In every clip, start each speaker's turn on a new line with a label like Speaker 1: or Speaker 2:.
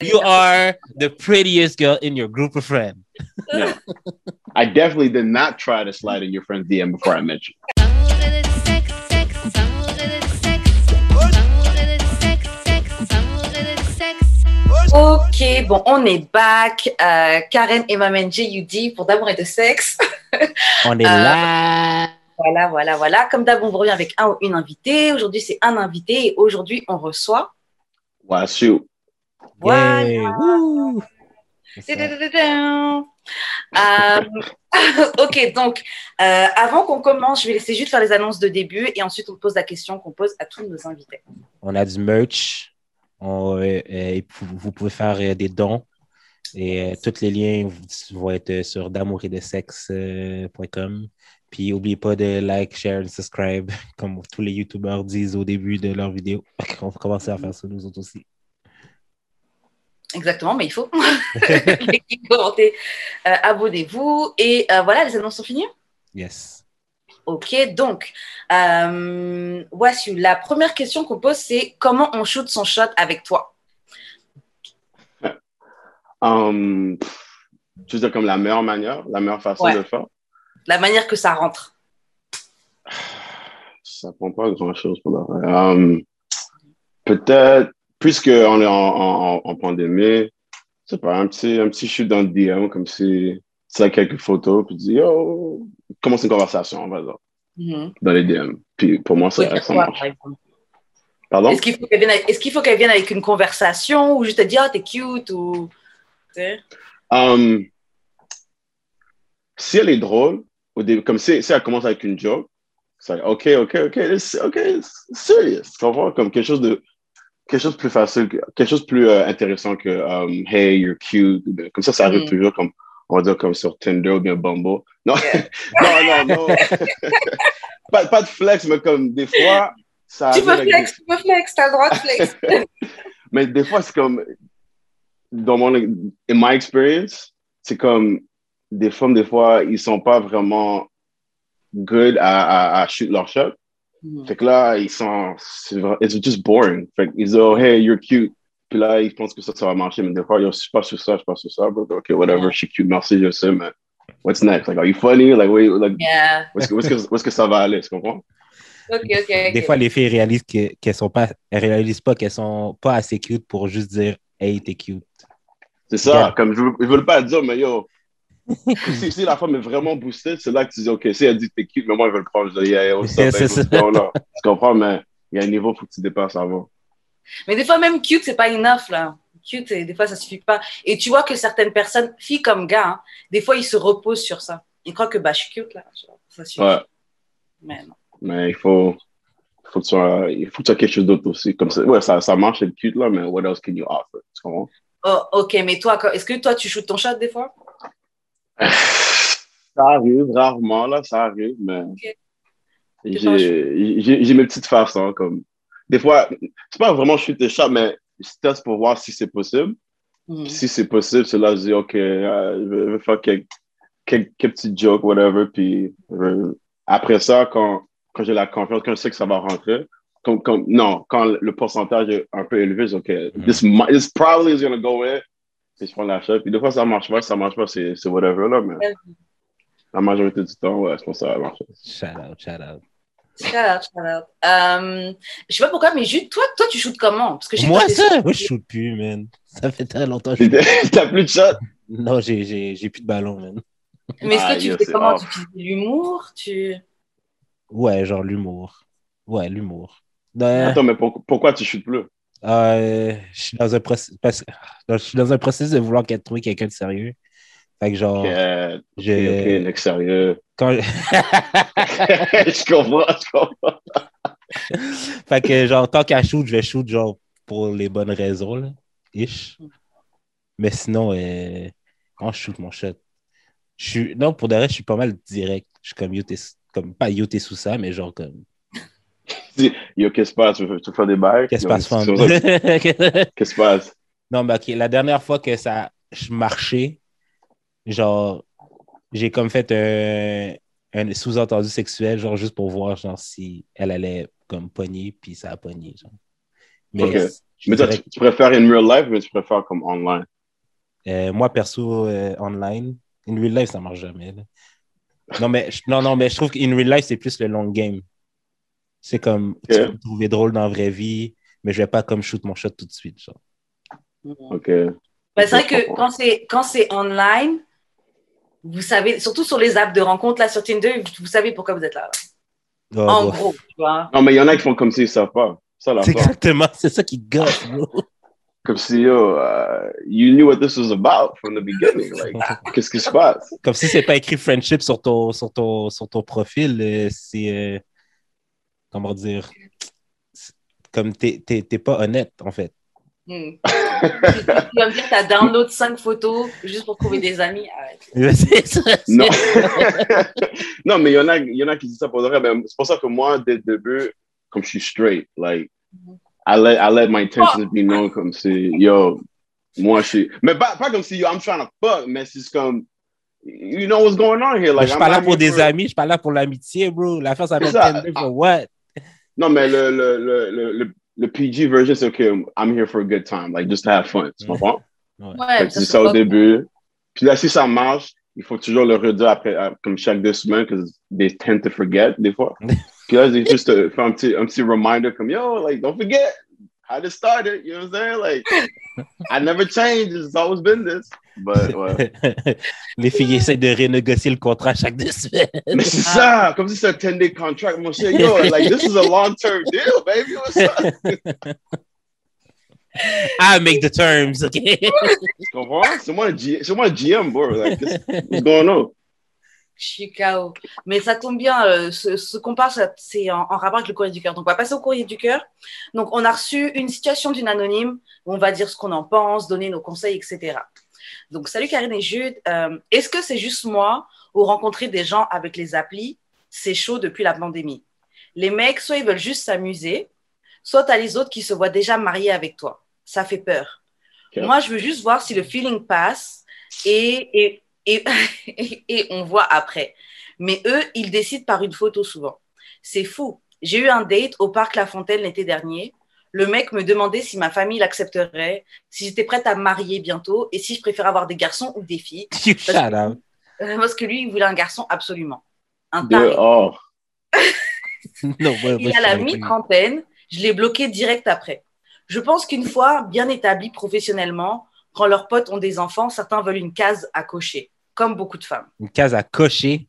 Speaker 1: You are the prettiest girl in your group of friends.
Speaker 2: Yeah. I definitely did not try to slide in your friend's DM before I met you.
Speaker 3: Ok, bon, on est back. Euh, Karen et Maman JUD pour d'amour et de sexe.
Speaker 1: On est
Speaker 3: Euh,
Speaker 1: là.
Speaker 3: Voilà, voilà, voilà. Comme d'hab, on vous revient avec un ou une invitée. Aujourd'hui, c'est un invité et aujourd'hui, on reçoit.
Speaker 2: Shoot.
Speaker 3: Voilà. Euh, ok, donc, euh, avant qu'on commence, je vais laisser juste faire les annonces de début et ensuite, on pose la question qu'on pose à tous nos invités.
Speaker 1: On a du merch. On, euh, et vous pouvez faire euh, des dons. Et tous les liens vont être sur d'amour et de sexe.com. Puis n'oubliez pas de like, share et subscribe, comme tous les YouTubeurs disent au début de leur vidéo. On va commencer à faire ça nous autres aussi.
Speaker 3: Exactement, mais il faut. L'équipe commentez. Euh, Abonnez-vous. Et euh, voilà, les annonces sont finies.
Speaker 1: Yes.
Speaker 3: Ok, donc, euh, voici la première question qu'on pose, c'est comment on shoot son shot avec toi?
Speaker 2: Um, tu veux dire comme la meilleure manière, la meilleure façon
Speaker 3: Ouais.
Speaker 2: de le faire?
Speaker 3: La manière que ça rentre.
Speaker 2: Ça prend pas grand-chose pour. Um, Peut-être, puisqu'on est en, en, en- en pandémie, c'est pas un petit, un petit shoot dans le DM, comme si tu as quelques photos, puis tu dis, yo, commence une conversation, on va dire,
Speaker 3: Mhm.
Speaker 2: dans les DM. Puis pour moi,
Speaker 3: Faut
Speaker 2: ça, marche. Pardon?
Speaker 3: Est-ce qu'il faut qu'elle vienne, avec- faut qu'elle vienne avec une conversation ou juste te dire, ah, t'es cute ou.
Speaker 2: Um, si elle est drôle, au début, comme si, si elle commence avec une joke, c'est OK, OK, OK, OK, serious. Comme quelque chose de quelque chose de plus facile, que- quelque chose de plus euh, intéressant que um, Hey, you're cute. Comme ça, ça arrive
Speaker 3: Mm.
Speaker 2: toujours comme on va dire comme sur Tinder ou bien Bumble. Non, non, non, non. pas, pas de flex, mais comme des fois, ça
Speaker 3: Tu peux
Speaker 2: des-
Speaker 3: flex, tu peux flex, t'as le droit de flex.
Speaker 2: mais des fois, c'est comme, dans mon, in my experience, c'est comme, des femmes, des fois, ils sont pas vraiment good à, à, à shoot leur shot.
Speaker 3: Mhm.
Speaker 2: Fait que là, ils sont, it's just boring. Fait qu'ils disent, oh, hey, you're cute. Puis là, ils pensent que ça, ça va marcher. Mais des fois, yo, je suis pas sur ça, je suis pas sur ça. bro. OK, whatever,
Speaker 3: Yeah.
Speaker 2: je suis cute, merci, je sais, mais what's next? Like, are you funny? Like, wait, like,
Speaker 3: Yeah.
Speaker 2: où est-ce que, ça va aller? Tu comprends?
Speaker 3: Ok, ok, ok.
Speaker 1: Des fois, les filles réalisent que- qu'elles sont pas, elles réalisent pas qu'elles sont pas assez cute pour juste dire Hey, t'es cute.
Speaker 2: C'est ça,
Speaker 1: Yeah.
Speaker 2: comme je ne veux pas dire, mais yo, si, si la femme est vraiment boostée, c'est là que tu dis, OK, si elle dit que t'es cute, mais moi, je veux le prendre. Je dis, yeah, yeah,
Speaker 1: Yeah, c'est ça.
Speaker 2: on? Tu comprends, mais il y a un niveau, il faut que tu dépasses avant.
Speaker 3: Mais des fois, même cute, c'est pas enough, là. Cute, et des fois, ça suffit pas. Et tu vois que certaines personnes, filles comme gars, hein, des fois, ils se reposent sur ça. Ils croient que, bah, je suis cute, là. Ça suffit.
Speaker 2: Ouais,
Speaker 3: Mais non.
Speaker 2: mais il faut, il faut que tu sois, il faut que tu aies quelque chose d'autre aussi. Comme ça, ouais, ça, ça marche, c'est cute, là, mais what else can you offer? Tu comprends?
Speaker 3: Oh, ok, mais toi, est-ce que toi, tu shootes ton shot des fois?
Speaker 2: Ça arrive, rarement, là, ça arrive, mais
Speaker 3: un
Speaker 2: j'ai mes petites façons, comme, des fois, c'est pas vraiment shoot the shot, mais je teste pour voir si c'est possible. Puis si c'est possible, c'est là, je dis, OK, euh, je, vais, je vais faire quelques, quelques, quelques petits jokes, whatever. Puis euh, après ça, quand, quand j'ai la confiance, quand je sais que ça va rentrer, comme, comme, non, quand le pourcentage est un peu élevé, je dis, OK, this, mi- this probably is going to go in. Puis je prends la shot. Puis des fois, ça marche pas, ça marche pas, c'est c'est whatever, là. Mais la majorité du temps, ouais, je pense que ça va marcher.
Speaker 1: Shout out, shout out.
Speaker 3: Shout out, shout out. Euh, je sais pas pourquoi, mais Jude, toi, toi, tu shootes comment? Parce que je sais
Speaker 1: Moi,
Speaker 3: que
Speaker 1: ça, moi, je shoot plus, man. Ça fait très longtemps que je
Speaker 2: T'as plus de shot?
Speaker 1: Non, j'ai- j'ai j'ai plus de ballon, man.
Speaker 3: Mais est-ce
Speaker 2: Ah,
Speaker 3: que tu
Speaker 2: yo,
Speaker 3: fais comment?
Speaker 2: off.
Speaker 3: Tu utilises de l'humour? Tu...
Speaker 1: Ouais, genre l'humour. Ouais, l'humour. Ben,
Speaker 2: Attends, mais pour- pourquoi tu shootes plus?
Speaker 1: Euh, je suis dans un je suis dans un processus de vouloir qu'elle- trouver quelqu'un de sérieux. Fait que genre,
Speaker 2: Ok, ok,
Speaker 1: je-
Speaker 2: ok, mec, sérieux.
Speaker 1: quand
Speaker 2: je comprends, je comprends.
Speaker 1: fait que genre, tant qu'à shoot, je vais shoot genre pour les bonnes raisons, là. Ish. Mais sinon, euh, quand je shoot mon shot, je suis. Non, pour de vrai, je suis pas mal direct. Je suis comme yo, t'es comme pas yo, t'es sous ça, mais genre comme.
Speaker 2: Dis, Yo, qu'est-ce qui se passe? Tu veux, faire des bails?
Speaker 1: Qu'est-ce qui se passe.
Speaker 2: Qu'est-ce qui se passe?
Speaker 1: Non, mais ok, la dernière fois que ça je marchais, genre, j'ai comme fait un, un sous-entendu sexuel, genre juste pour voir genre si elle allait comme pogner, puis ça a pogné. Genre. Mais,
Speaker 2: Mais toi, tu, tu préfères in real life, mais tu préfères comme online?
Speaker 1: Euh, moi, perso, euh, online, in real life, ça marche jamais. là. Non, mais, non, non, mais je trouve qu'in real life, c'est plus le long game. C'est comme, tu
Speaker 2: Ok.
Speaker 1: peux me trouver drôle dans la vraie vie, mais je vais pas comme shoot mon shot tout de suite. Genre.
Speaker 2: OK.
Speaker 3: Bah, c'est vrai que quand c'est quand c'est online, vous savez, surtout sur les apps de rencontre là sur Tinder, vous savez pourquoi vous êtes là.
Speaker 1: Oh,
Speaker 3: en
Speaker 1: bon.
Speaker 3: gros, tu vois.
Speaker 2: Non, mais il y en a qui font comme s'ils ne savent pas. Ça, la
Speaker 1: C'est exactement, c'est ça qui gosse, bro.
Speaker 2: Comme si, yo, uh, you knew what this was about from the beginning. Like, qu'est-ce qui se passe?
Speaker 1: Comme si c'est pas écrit friendship sur ton, sur ton, sur ton profil, euh, c'est. euh, comment dire? Comme t'es t'es- t'es pas honnête, en fait.
Speaker 3: Hmm. tu, vas me dire que tu as download 5 photos juste pour trouver des amis. Arrête.
Speaker 1: Ça,
Speaker 2: Non. non, mais il y, en a, y en a qui disent ça pour de vrai. C'est pour ça que moi, dès le début, comme je suis straight, like, I let, I let my intentions be known comme si, yo, moi, je suis. Mais pas, pas comme si, yo, I'm trying to fuck, mais c'est comme, you know what's going on here. Like,
Speaker 1: je suis
Speaker 2: I'm
Speaker 1: pas là
Speaker 2: not
Speaker 1: pour des
Speaker 2: for-
Speaker 1: amis, je suis pas là pour l'amitié, bro. L'affaire s'appelle
Speaker 2: C'est ça.
Speaker 1: Tinder for what?
Speaker 2: Non, mais le, le, le, le, le, le PG version, c'est OK, I'm here for a good time, like, just to have fun. Tu mm.
Speaker 1: Ouais.
Speaker 2: comprends?
Speaker 3: Ouais,
Speaker 2: Fait que
Speaker 3: ça,
Speaker 2: tu dis
Speaker 3: c'est
Speaker 2: ça au
Speaker 3: pas-
Speaker 2: début. Puis là, si ça marche, il faut toujours le redire après, euh, comme chaque deux semaines, because they tend to forget des fois. Puis là, c'est juste euh, faire un petit, un petit reminder comme, yo, like, don't forget how this started, you know what I'm saying? Like, I never changed, it's always been this. But, ouais.
Speaker 1: Les filles essaient de renégocier le contrat chaque deux semaines.
Speaker 2: Mais c'est ça, comme si c'est un 10-day contract, mon cher, yo, like, this is a long-term deal, baby, what's up?
Speaker 1: I make the terms, OK?
Speaker 2: Tu comprends? C'est moi, le moi GM, bro. Like, what's going on?
Speaker 3: Je suis KO. Mais ça tombe bien, euh, ce, ce qu'on parle, c'est en, en rapport avec le courrier du cœur. Donc, on va passer au courrier du cœur. Donc, on a reçu une situation d'une anonyme. où On va dire ce qu'on en pense, donner nos conseils, etc. Donc, salut Karine et Jude. Euh, Est-ce que c'est juste moi ou rencontrer des gens avec les applis, c'est chaud depuis la pandémie Les mecs, soit ils veulent juste s'amuser, soit t'as les autres qui se voient déjà mariés avec toi. Ça fait peur. Moi, je veux juste voir si le feeling passe et, et, et on voit après. Mais eux, ils décident par une photo souvent. C'est fou. J'ai eu un date au parc La Fontaine l'été dernier. Le mec me demandait si ma famille l'accepterait, si j'étais prête à me marier bientôt et si je préférais avoir des garçons ou des filles.
Speaker 1: You shut up.
Speaker 3: Euh, Parce que lui, il voulait un garçon absolument. Un taré.
Speaker 2: oh,
Speaker 1: Non, moi, moi,
Speaker 3: Il a la mi-trentaine, je l'ai bloqué direct après. Je pense qu'une fois bien établis professionnellement, quand leurs potes ont des enfants, certains veulent une case à cocher, comme beaucoup de femmes.
Speaker 1: Une case à cocher.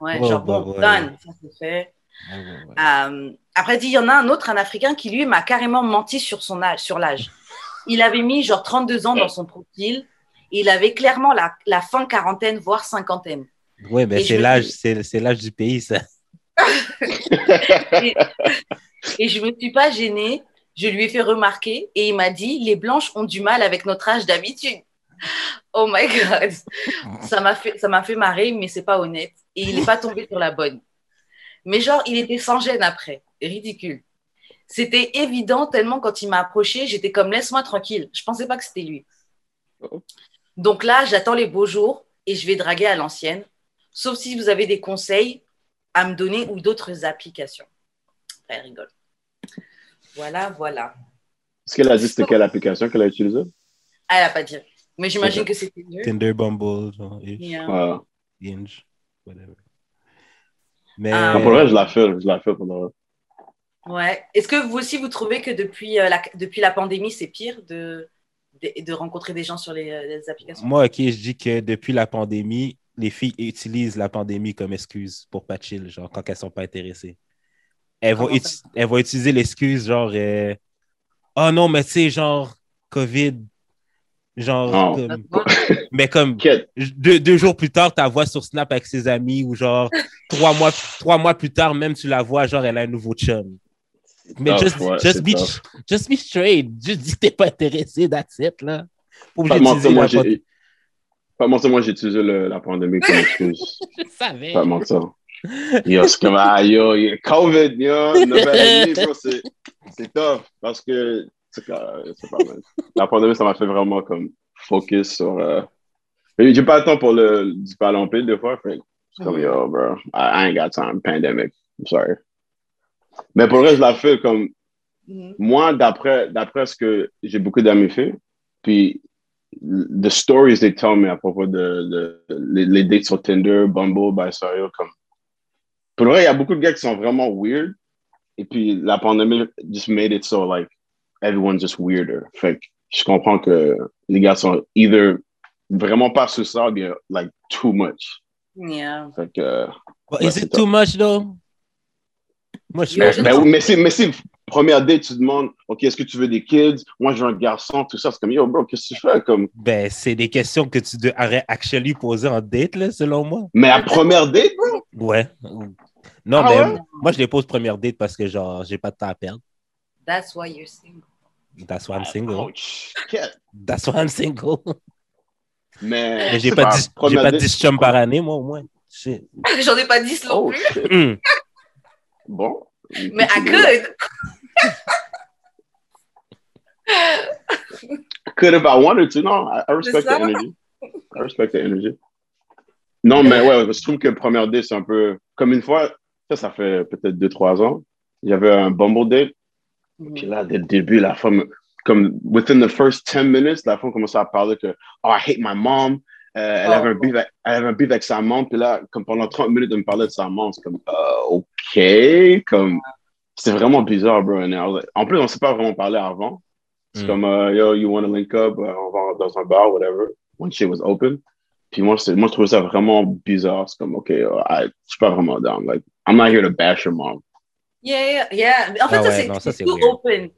Speaker 3: Ouais,
Speaker 1: Oh,
Speaker 3: genre,
Speaker 1: bah,
Speaker 3: bon,
Speaker 1: ouais.
Speaker 3: done, ça c'est fait. Euh, après, il y en a un autre, un Africain, qui lui m'a carrément menti sur son âge, sur l'âge. Il avait mis genre 32 ans dans son profil. Et il avait clairement la, la fin quarantaine, voire cinquantaine. Et je
Speaker 1: c'est
Speaker 3: me
Speaker 1: l'âge, c'est l'âge du pays, ça.
Speaker 3: Et je me suis pas gênée. Je lui ai fait remarquer et il m'a dit les blanches ont du mal avec notre âge d'habitude. Oh my god, ça m'a fait ça m'a fait marrer, mais c'est pas honnête. Et il n'est pas tombé sur la bonne. Mais genre, il était sans gêne après, ridicule. C'était évident tellement quand il m'a approché, j'étais comme laisse-moi tranquille. Je pensais pas que c'était lui.
Speaker 2: Oh.
Speaker 3: Donc là, j'attends les beaux jours et je vais draguer à l'ancienne. Sauf si vous avez des conseils à me donner ou d'autres applications. Elle rigole. Voilà, voilà.
Speaker 2: Est-ce qu'elle a dit c'était quelle application qu'elle a utilisée?
Speaker 3: Elle n'a pas dit. Mais j'imagine que c'était mieux.
Speaker 1: Tinder, Bumble, genre, Ish,
Speaker 3: Yeah.
Speaker 1: Whatever. Mais
Speaker 3: Ah,
Speaker 2: Ah, pour reste, je la fais, je la fais pour le.
Speaker 3: Ouais. Est-ce que vous aussi, vous trouvez que depuis, euh, la, depuis la pandémie, c'est pire de, de, de rencontrer des gens sur les, euh, les applications?
Speaker 1: Moi, OK, je dis que depuis la pandémie, les filles utilisent la pandémie comme excuse pour pas chill, genre quand elles sont pas intéressées. Elles vont, uti- elles vont utiliser l'excuse genre euh, Oh non, mais tu sais, genre COVID. Genre, comme- mais comme deux, deux jours plus tard, tu la vois sur Snap avec ses amis ou genre trois mois, trois mois plus tard, même tu la vois, genre elle a un nouveau chum. Mais
Speaker 2: tough,
Speaker 1: just,
Speaker 2: ouais,
Speaker 1: just, be, just be straight. Juste dis que t'es pas intéressé, that's it, là. Pas
Speaker 2: mentir, moi, j'ai. Pas mentir, moi, j'ai utilisé le- la pandémie comme excuse.
Speaker 1: Je savais.
Speaker 2: Pas mentir. Yo, c'est comme, ah, yo, yo, COVID, yo, nouvelle année, bro, c'est c'est tough parce que c'est pas mal. La pandémie, ça m'a fait vraiment comme focus sur. Euh... J'ai pas le temps pour le du paralympique des fois, fait c'est comme, yo, bro, I, ain't got time, pandemic, I'm sorry. Mais pour le reste, la fais comme,
Speaker 3: Mhm.
Speaker 2: Moi, d'après, d'après ce que j'ai beaucoup d'amis fait, puis the stories they tell me à propos de, de- les, les dates sur Tinder, Bumble, Bisario, comme. Pour le vrai, il y a beaucoup de gars qui sont vraiment weird. Et puis la pandémie just made it so like everyone's just weirder. Fait que je comprends que les gars sont either vraiment pas sur ça ou bien like too much.
Speaker 3: Yeah.
Speaker 2: Fait que. euh,
Speaker 1: is
Speaker 2: c'est
Speaker 1: it too much though? Moi, je
Speaker 3: je-
Speaker 2: Ben oui, mais si, mais si, première date, tu demandes, OK, est-ce que tu veux des kids? Moi, je veux un garçon, tout ça. C'est comme, yo, bro, qu'est-ce que tu fais? Comme,
Speaker 1: Ben, c'est des questions que tu devrais actually poser en date, là, selon moi.
Speaker 2: mais à première date, bro?
Speaker 1: Ouais. Non,
Speaker 2: Ah
Speaker 1: mais
Speaker 2: ouais?
Speaker 1: moi, je les pose première date parce que, genre, j'ai pas de temps à perdre.
Speaker 3: That's why you're single.
Speaker 1: That's why I'm single.
Speaker 2: Oh, shit.
Speaker 1: That's why I'm single.
Speaker 2: Mais,
Speaker 1: Mais j'ai pas, 10, j'ai
Speaker 2: première
Speaker 1: pas
Speaker 2: date,
Speaker 1: 10 chums par année, moi, au moins.
Speaker 3: J'en ai pas 10 non
Speaker 2: Oh,
Speaker 3: plus.
Speaker 1: Hmm.
Speaker 2: Bon.
Speaker 3: Mais I could.
Speaker 2: Could if I wanted to. Non, I, I respect the energy. I respect the energy. Non, mais ouais, je trouve que première date, c'est un peu. Comme une fois, ça, ça fait peut-être 2-3 ans. Il y avait un Bumble date. Puis là, dès le début, la femme, comme within the first 10 minutes, la femme commençait à parler que Oh, I hate my mom. Euh, elle,
Speaker 3: Oh.
Speaker 2: avait un beef avec, elle avait un beef avec sa mom. Puis là, comme pendant 30 minutes, de me parler de sa mom, c'est comme Euh, OK. Comme, c'est vraiment bizarre, bro. And I was like- en plus, on ne s'est pas vraiment parlé avant. C'est
Speaker 1: Mm.
Speaker 2: comme euh, Yo, you want to link up? Euh, on va dans un bar, whatever. When shit was open. Puis moi, c'est- moi, je trouvais ça vraiment bizarre. C'est comme, OK, euh, I- je suis pas vraiment down. Like, I'm not here to bash your mom.
Speaker 3: Yeah, yeah, yeah. En fait,
Speaker 1: Ah
Speaker 3: ça,
Speaker 1: ouais, ça,
Speaker 3: c'est
Speaker 1: c'est
Speaker 3: tout
Speaker 1: weird.
Speaker 3: open.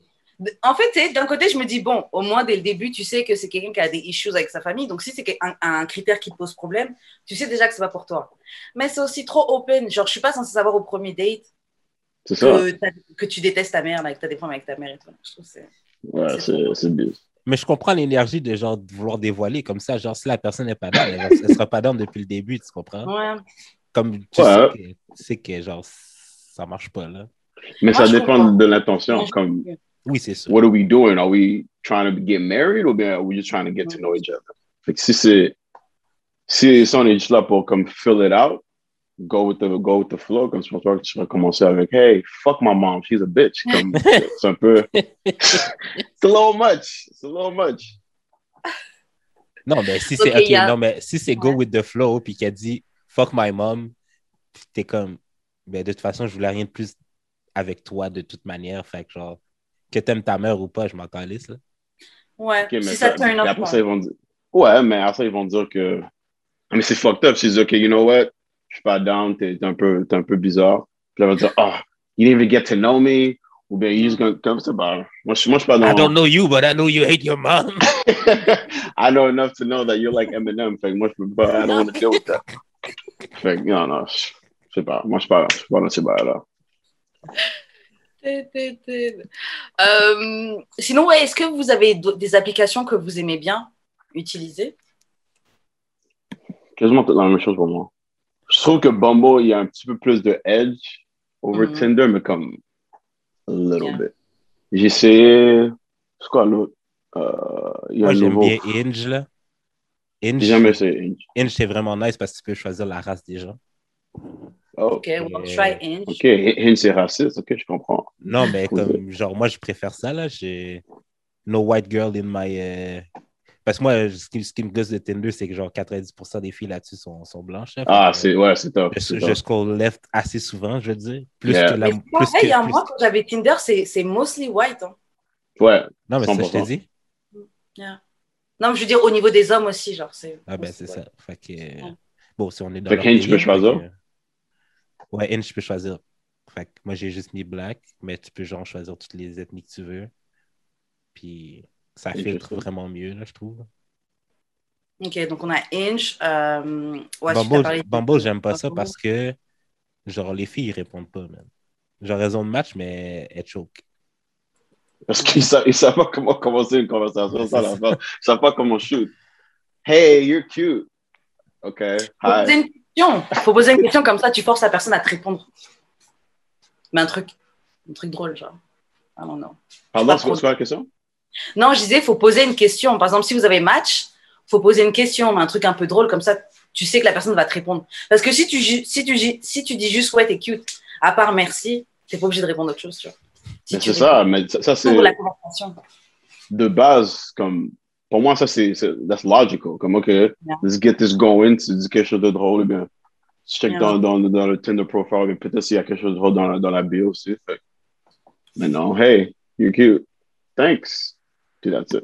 Speaker 3: En fait, d'un côté, je me dis, bon, au moins dès le début, tu sais que c'est quelqu'un qui a des issues avec sa famille. Donc, si c'est un, un critère qui te pose problème, tu sais déjà que c'est pas pour toi. Mais c'est aussi trop open. Genre, je suis pas censée savoir au premier date
Speaker 2: ça?
Speaker 3: que, tu détestes ta mère, like, que tu as des problèmes avec ta mère et tout. Je trouve que c'est.
Speaker 2: Ouais,
Speaker 3: c'est
Speaker 2: bizarre.
Speaker 1: Mais je comprends l'énergie de genre de vouloir dévoiler comme ça. Genre, si la personne n'est pas down, elle, elle sera pas down depuis le début, tu comprends?
Speaker 3: Ouais.
Speaker 1: Comme tu
Speaker 2: Ouais.
Speaker 1: sais, que, tu sais que genre ça marche pas là.
Speaker 2: Mais
Speaker 3: Moi,
Speaker 2: ça dépend
Speaker 3: comprends.
Speaker 2: de l'intention.
Speaker 3: Je
Speaker 2: Comme,
Speaker 1: Oui, c'est sûr.
Speaker 2: what are we doing? Are we trying to get married or bien are we just trying to get to know each other? Fait que si c'est, si, on est juste là pour comme fill it out, go with the, go with the flow, comme je pense que tu vas commencer avec, hey, fuck my mom, she's a bitch. Comme, c'est un peu, it's a little much. It's a little much.
Speaker 1: Non, mais si c'est ok,
Speaker 3: y a-
Speaker 1: non, mais si c'est go with the flow puis qu'elle dit fuck my mom, t'es comme ben de toute façon, je voulais rien de plus avec toi de toute manière. Fait que genre que t'aimes ta mère ou pas, je m'en calisse là.
Speaker 3: Ouais.
Speaker 2: Ok, mais
Speaker 3: si ça off.
Speaker 2: après ça,
Speaker 3: ouais.
Speaker 2: ils vont dire, ouais, mais après ça, ils vont dire que, mais c'est fucked up. S'ils disent, OK, you know what, je suis pas down, t'es un peu, t'es un peu bizarre. Puis là, ils vont dire, oh, you didn't even get to know me. Ou bien, you just gonna, comme ça, bah, moi, je, moi, je suis pas dans.
Speaker 1: I don't know you, but I know you hate your mom.
Speaker 2: I know enough to know that you're like Eminem. Fait que moi, je peux pas, I don't want to deal with that. Fait que, non, non, je sais pas. Moi, je suis pas, je suis pas dans ces bails-là.
Speaker 3: Euh, sinon, ouais, est-ce que vous avez des applications que vous aimez bien utiliser?
Speaker 2: Quasiment la même chose pour moi. Je trouve que Bumble, il y a un petit peu plus de edge over
Speaker 3: Mhm.
Speaker 2: Tinder, mais comme a little
Speaker 3: Yeah.
Speaker 2: bit. J'ai essayé, c'est quoi l'autre? Euh, il y a
Speaker 1: Moi,
Speaker 2: un
Speaker 1: j'aime bien Inge là.
Speaker 2: J'ai
Speaker 1: Inge,
Speaker 2: jamais essayé.
Speaker 1: Inge, c'est vraiment nice parce que tu peux choisir la race des gens.
Speaker 2: Oh,
Speaker 3: Ok, well, try Inch.
Speaker 2: ok. Hinge, c'est raciste. Ok, je comprends.
Speaker 1: Non, mais comme, genre, moi, je préfère ça, là. J'ai no white girl in my. euh, Parce que moi, ce qui, ce qui me gosse de Tinder, c'est que, genre, 90% des filles là-dessus sont, sont blanches. là.
Speaker 2: Ah, c'est, ouais, c'est top.
Speaker 1: Je, je
Speaker 2: top.
Speaker 1: scroll left assez souvent, je veux dire. Plus
Speaker 2: Yeah.
Speaker 1: que la. Plus
Speaker 3: pareil,
Speaker 1: que-
Speaker 3: hein,
Speaker 1: plus-
Speaker 3: moi, quand j'avais Tinder, c'est c'est mostly white. hein.
Speaker 2: Ouais,
Speaker 1: Non, mais ça, je t'ai
Speaker 2: 100%.
Speaker 1: dit.
Speaker 3: Non, mais je veux dire, au niveau des hommes aussi, genre, c'est.
Speaker 1: Ah, ben, c'est ça. Fait que.
Speaker 3: Ouais.
Speaker 1: Bon, si on est dans
Speaker 2: Fait que Hinge, tu peux choisir?
Speaker 1: Ouais, Hinge, tu peux choisir. Fait que moi, j'ai juste mis black, mais tu peux, genre, choisir toutes les ethnies que tu veux. Puis, ça filtre vraiment mieux, là, je trouve.
Speaker 3: Ok, donc on a Inch. Euh... Ouais,
Speaker 1: Bumble, Bumble, j'aime pas ça parce que, genre, les filles, ils répondent pas, man. Genre, raison de match, mais elles choke.
Speaker 2: Parce qu'ils savent, ils savent pas comment commencer une conversation. Ça, la fin. Ils savent pas comment shoot. Hey, you're cute. OK. Hi.
Speaker 3: Question. Faut poser une question comme ça, tu forces la personne à te répondre. Mais un truc, un truc drôle, genre. I don't know.
Speaker 2: Pardon, c'est quoi la question?
Speaker 3: Non, je disais, faut poser une question. Par exemple, si vous avez match, faut poser une question, mais un truc un peu drôle comme ça, tu sais que la personne va te répondre. Parce que si tu, si tu, si tu dis juste ouais, t'es cute, à part merci, t'es pas obligé de répondre autre chose, tu vois. Si
Speaker 2: c'est ça, mais ça, ça, c'est
Speaker 3: ouvres la conversation.
Speaker 2: de base, comme, pour moi, ça, c'est, that's logical. Comme, OK, let's get this going. Tu dis quelque chose de drôle, eh bien, tu check
Speaker 3: Yeah.
Speaker 2: dans, dans, dans le Tinder profile, mais peut-être s'il y a quelque chose de drôle dans, la- dans la bio aussi. Fait. Mais non, hey, you're cute. Thanks. Puis that's it.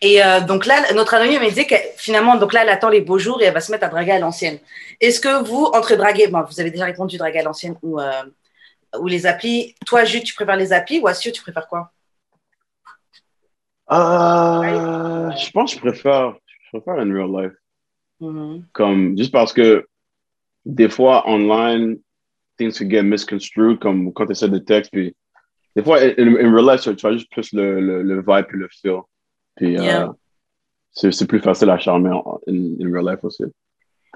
Speaker 3: Et euh, donc là, notre anonyme me disait que finalement, donc là, elle attend les beaux jours et elle va se mettre à draguer à l'ancienne. Est-ce que vous, entre draguer, bon, vous avez déjà répondu draguer à l'ancienne ou, euh, ou les applis, toi, Jules, tu préfères les applis ou Assio, tu préfères quoi?
Speaker 2: Euh, je pense que je préfère, je préfère in real life.
Speaker 3: Mhm.
Speaker 2: Comme, juste parce que des fois, online, things can get misconstrued, comme quand tu essaies de texte, puis des fois, in, in real life, tu vois juste plus le, le, le vibe et le feel. Puis, euh,
Speaker 3: Yeah.
Speaker 2: c'est c'est plus facile à charmer en in, in real life aussi.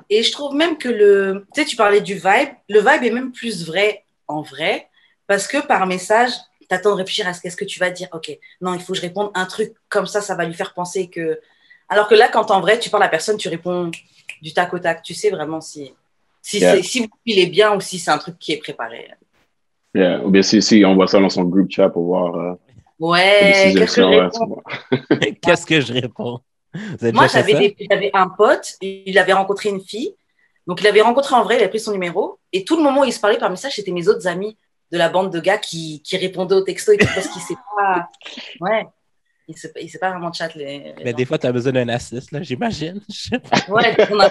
Speaker 3: Et je trouve même que le. Tu sais, tu parlais du vibe. Le vibe est même plus vrai en vrai parce que par message, tu attends de réfléchir à ce qu'est-ce que tu vas dire. Ok, non, il faut que je réponde un truc comme ça, ça va lui faire penser que. Alors que là, quand en vrai, tu parles à la personne, tu réponds du tac au tac. Tu sais vraiment si, si,
Speaker 2: Yeah.
Speaker 3: si il est bien ou si c'est un truc qui est préparé.
Speaker 2: Yeah. Ou bien si, si on voit ça dans son group chat pour voir euh,
Speaker 3: Ouais, qu'est-ce que je
Speaker 2: ouais,
Speaker 3: réponds.
Speaker 1: Qu'est-ce que je
Speaker 3: Moi, j'avais un pote, il avait rencontré une fille. Donc, il avait rencontré en vrai, il a pris son numéro. Et tout le moment où il se parlait par message, c'était mes autres amis de la bande de gars qui, qui répondaient aux textos et tout, parce qu'il sait pas. Ouais. Il il sait pas vraiment chat. Les, les
Speaker 1: Mais
Speaker 3: gens.
Speaker 1: des fois, tu as besoin d'un assist, là, j'imagine.
Speaker 3: Ouais, on a.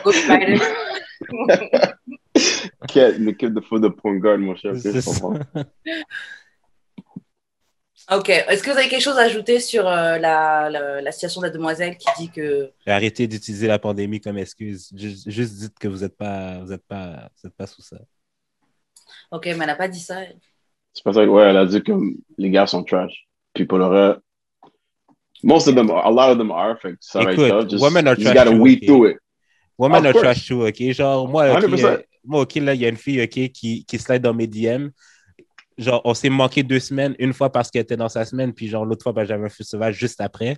Speaker 2: Quête, une équipe de foot de point guard, mon cher. ok.
Speaker 3: Est-ce que vous avez quelque chose à ajouter sur euh, la, la, la situation de la demoiselle qui dit que.
Speaker 1: Arrêté d'utiliser la pandémie comme excuse. Juste, juste dites que vous n'êtes pas, vous êtes pas, vous êtes pas sous ça.
Speaker 3: Ok, mais elle n'a pas dit ça.
Speaker 2: C'est pas ça que, ouais, elle a dit que les gars sont trash. Puis pour le reste, most of them, a lot of them are, fait que ça va être tough. Just,
Speaker 1: women are
Speaker 2: you
Speaker 1: trash
Speaker 2: gotta weed through it.
Speaker 1: Women
Speaker 2: Of
Speaker 1: are
Speaker 2: course.
Speaker 1: trash too, OK? Genre, moi, OK,
Speaker 2: 100%.
Speaker 1: euh, moi, OK, là, il y a une fille, OK, qui, qui slide dans mes DM. Genre, on s'est manqué deux semaines, une fois parce qu'elle était dans sa semaine, puis genre, l'autre fois, ben, j'avais un feu sauvage juste après.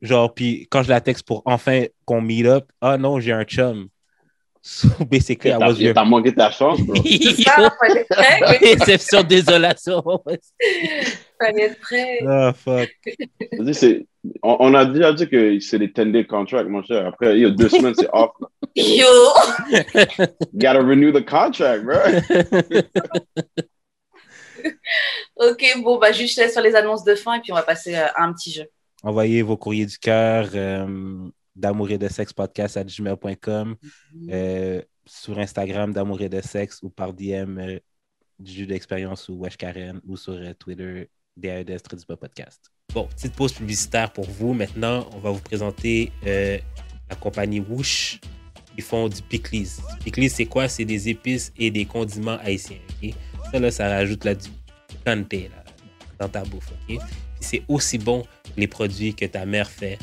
Speaker 1: Genre, puis quand je la texte pour enfin qu'on meet up, ah non, j'ai un chum. So, basically, I
Speaker 2: T'as
Speaker 1: was your...
Speaker 2: t'as manqué ta chance, bro.
Speaker 1: Exception, désolation.
Speaker 3: Fallait être prêt.
Speaker 1: fuck.
Speaker 2: Je dis, c'est- On, on a déjà dit que c'est des 10-day contracts, mon cher. Après, il y a deux semaines, c'est off.
Speaker 3: Yo!
Speaker 2: Gotta renew the contract, bro.
Speaker 3: Ok, bon, bah, juste laisse faire les annonces de fin et puis on va passer euh, à un petit jeu.
Speaker 1: Envoyez vos courriers du cœur euh, d'amour et de sexe podcast à gmail.com, euh, sur Instagram d'amour et de sexe ou par DM euh, du jeu d'expérience ou Wesh Karen ou sur euh, Twitter DAEDS Trait podcast. Bon, petite pause publicitaire pour vous. Maintenant, on va vous présenter euh, la compagnie Woosh. Ils font du pickles. Pickles, c'est quoi? C'est des épices et des condiments haïtiens. Ça, là, ça rajoute là, du là, dans ta bouffe. c'est aussi bon que les produits que ta mère fait,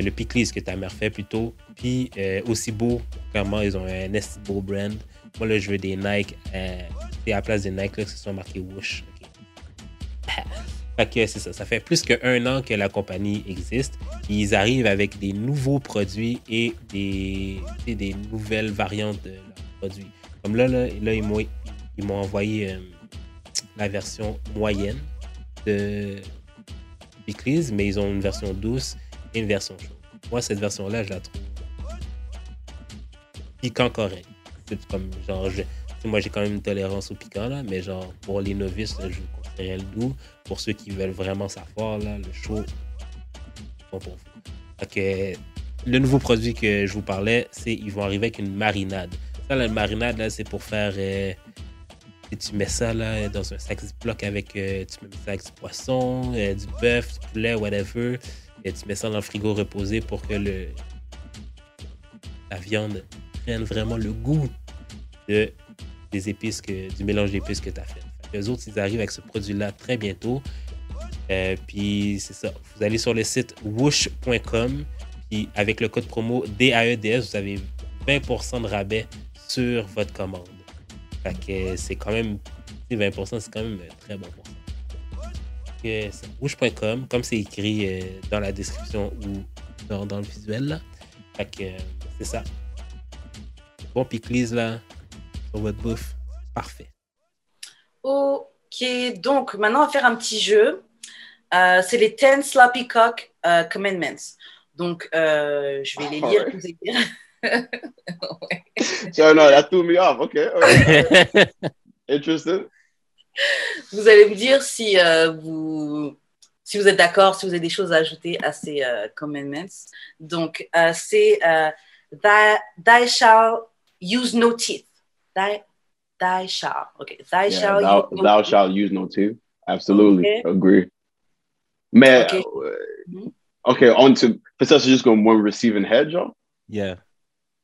Speaker 1: le pickles que ta mère fait plutôt. Puis euh, aussi beau, clairement, ils ont un esti beau brand. Moi, là, je veux des Nike. Euh, c'est à la place des Nike, là, que ce soit marqué Woosh. ok? Fait que c'est ça. Ça fait plus qu'un an que la compagnie existe. Ils arrivent avec des nouveaux produits et des, sais, des nouvelles variantes de leurs produits. Comme là, là, là, ils m'ont ils envoyé euh, la version moyenne de Pickles, mais ils ont une version douce et une version. Moi, cette version-là, je la trouve piquant correct. Comme genre, je- moi j'ai quand même une tolérance au piquant, là, mais genre pour les novices, là, je conseillerais le doux. Pour ceux qui veulent vraiment savoir, là, le chaud, bon pour vous. Que, le nouveau produit que je vous parlais, c'est ils vont arriver avec une marinade. Ça, la marinade, là, c'est pour faire. euh, tu mets ça là, dans un sac Ziploc avec, euh, tu mets ça avec du poisson, euh, du bœuf, du poulet, whatever. Et tu mets ça dans le frigo reposé pour que le, la viande prenne vraiment le goût de, des épices, que, du mélange d'épices que tu as fait. Les autres, ils arrivent avec ce produit-là très bientôt. Euh, puis c'est ça. Vous allez sur le site whoosh.com. Puis avec le code promo DAEDS, vous avez 20% de rabais sur votre commande. Que c'est quand même, tu sais, 20%, c'est quand même très bon pourcentage. Fait que c'est Rouge.com, comme c'est écrit euh, dans la description ou dans, dans le visuel. Là. Fait que euh, c'est ça. Bon pickles là, sur votre bouffe. Parfait.
Speaker 3: Ok. Ok, donc maintenant on va faire un petit jeu. Euh, c'est les 10 Sloppy Cock Commandments. Donc, euh, je vais les lire.
Speaker 2: Alright.
Speaker 3: Vous. Ouais.
Speaker 2: So, no, that threw me off. Okay. all right. Interested?
Speaker 3: Vous allez me dire si, euh, vous, si vous êtes d'accord, si vous avez des choses à ajouter à ces euh, commandments. Donc, euh, c'est euh, thy, thy shall use no teeth. Thy, thy shall. OK. Thy
Speaker 2: Yeah,
Speaker 3: shall
Speaker 2: thou,
Speaker 3: use no
Speaker 2: thou
Speaker 3: teeth.
Speaker 2: shalt use no teeth. Absolutely.
Speaker 3: Okay.
Speaker 2: Agree. Mais,
Speaker 3: Okay.
Speaker 2: euh,
Speaker 3: Mhm.
Speaker 2: okay, on to, ça, c'est juste comme one receiving head, genre?
Speaker 1: Yeah.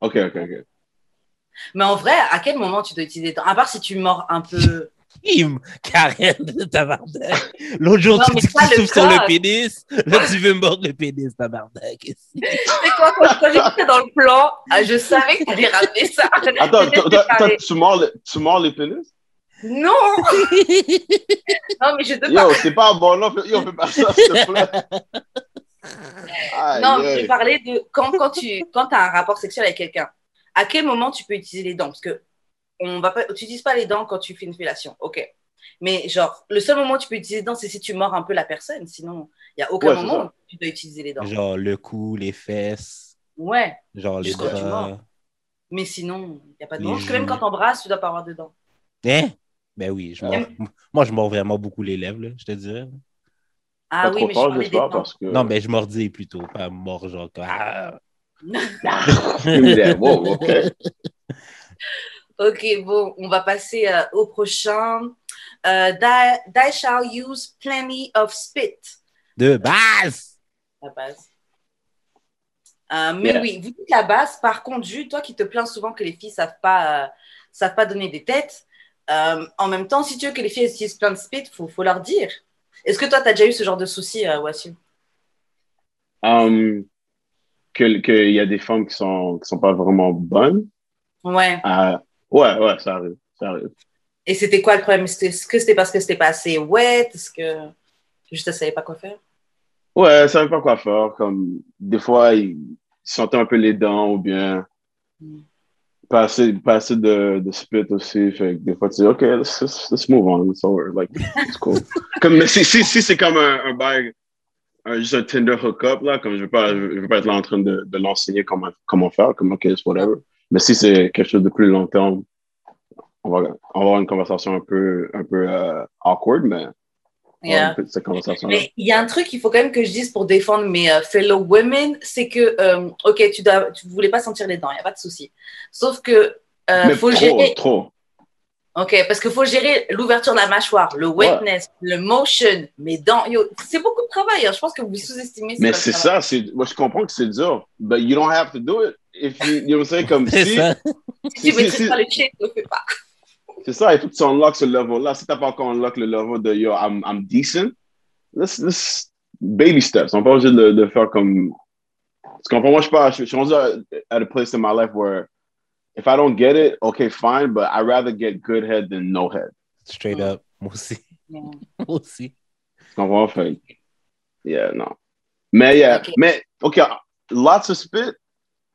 Speaker 2: Okay, okay, okay.
Speaker 3: Mais en vrai, à quel moment tu dois utiliser? À part si tu mords un peu.
Speaker 1: Him, Karen de tabarnak. L'autre jour,
Speaker 3: Non,
Speaker 1: tu dis que tu
Speaker 3: le
Speaker 1: souffles sur le pénis. Là, tu veux mordre le pénis, tabarnak.
Speaker 3: C'est quoi, quand, quand j'étais dans le plan, ah, je savais que tu allais ramener ça.
Speaker 2: Attends, tu mords le- tu mords les pénis?
Speaker 3: Non Non, mais je te
Speaker 2: Yo, c'est pas bon, non, fais- yo, fais pas ça, s'il te plaît. Aïe,
Speaker 3: Non, mais
Speaker 2: aïe.
Speaker 3: je parlais de quand, quand tu quand as un rapport sexuel avec quelqu'un, à quel moment tu peux utiliser les dents? Parce que on va pas, tu n'utilises pas les dents quand tu fais une fellation, ok. Mais genre, le seul moment où tu peux utiliser les dents, c'est si tu mords un peu la personne. Sinon, il n'y a aucun
Speaker 2: Ouais,
Speaker 3: moment
Speaker 2: ça.
Speaker 3: où tu dois utiliser les dents.
Speaker 1: Genre le cou, les fesses,
Speaker 3: Ouais,
Speaker 1: genre les
Speaker 3: mords. mais sinon, il n'y a pas de dents. Parce que même quand tu embrasses, tu dois pas avoir de dents.
Speaker 1: Hein? Ben oui, je
Speaker 2: Ouais.
Speaker 1: mords. Moi, je mords vraiment beaucoup les lèvres, là, je te dirais.
Speaker 3: Ah
Speaker 2: Pas
Speaker 3: oui,
Speaker 2: trop
Speaker 3: mais je des dents.
Speaker 2: parce que...
Speaker 1: Non, mais je mordis plutôt, pas mort, genre. Ah!
Speaker 2: That. Wow, okay.
Speaker 3: Ok, bon, on va passer euh, au prochain. Euh, thou, thou shall use plenty of spit.
Speaker 1: De base!
Speaker 3: La base. Euh, mais
Speaker 2: Yeah.
Speaker 3: oui, vous dites la base. Par contre, Jules, toi qui te plains souvent que les filles ne savent, pas, euh, savent pas donner des têtes, euh, en même temps, si tu veux que les filles utilisent plein de spit, il faut, faut leur dire. Est-ce que toi, tu as déjà eu ce genre de souci, euh, Wassim?
Speaker 2: Um, que- qu'il y a des femmes qui sont, qui sont pas vraiment bonnes.
Speaker 3: Ouais.
Speaker 2: Euh, ouais, ouais, ça arrive. Ça arrive.
Speaker 3: Et c'était quoi le problème? Est-ce que c'était parce que c'était pas assez wet? Est-ce que juste ne savais pas quoi faire?
Speaker 2: Ouais, ça savait pas quoi faire. Comme, des fois, ils sentaient un peu les dents ou bien
Speaker 3: Mm.
Speaker 2: pas assez, pas assez de, de spit aussi. Fait que des fois, tu dis, OK, let's, let's, let's move on. It's over. Like, it's cool. comme, mais si, si, si c'est comme un, un bail, un, juste un Tinder hookup, là, comme je veux pas, je veux pas être là en train de, de l'enseigner comment, comment faire, comme, OK, it's whatever. Mais si c'est quelque chose de plus long terme, on va, on va avoir une conversation un peu, un peu euh, awkward, mais
Speaker 3: Yeah. Mais il y a un truc qu'il faut quand même que je dise pour défendre mes euh, fellow women, c'est que, euh, ok, tu ne tu voulais pas sentir les dents, il n'y a pas de souci. Sauf que euh,
Speaker 2: mais
Speaker 3: faut
Speaker 2: trop,
Speaker 3: gérer,
Speaker 2: trop.
Speaker 3: ok, parce qu'il faut gérer l'ouverture de la mâchoire, le wetness, le motion, mes dents. C'est beaucoup de travail. hein. Je pense que vous sous-estimez.
Speaker 2: Mais c'est ça, moi je comprends que c'est dur, but you don't have to do it. If you, you know what I'm saying, comme
Speaker 1: C'est
Speaker 2: si,
Speaker 1: ça.
Speaker 3: Si tu
Speaker 2: si-
Speaker 3: maîtrises
Speaker 2: si-
Speaker 3: pas le shit, ne le fais pas.
Speaker 2: c'est ça, il faut que tu unlock ce level-là. Si t'as pas encore unlock le level de yo, I'm, I'm decent, let's, let's baby steps. On peut pas obligé de, de faire comme, tu comprends, moi je suis pas, je, je suis rendu à, at a place in my life where if I don't get it, okay, fine, but I'd rather get good head than no head.
Speaker 1: Straight up. Moi aussi.
Speaker 3: Yeah.
Speaker 1: Moi aussi.
Speaker 2: Tu comprends? Fait, yeah, non. Mais, yeah,
Speaker 3: Ok.
Speaker 2: mais, OK, lots of spit.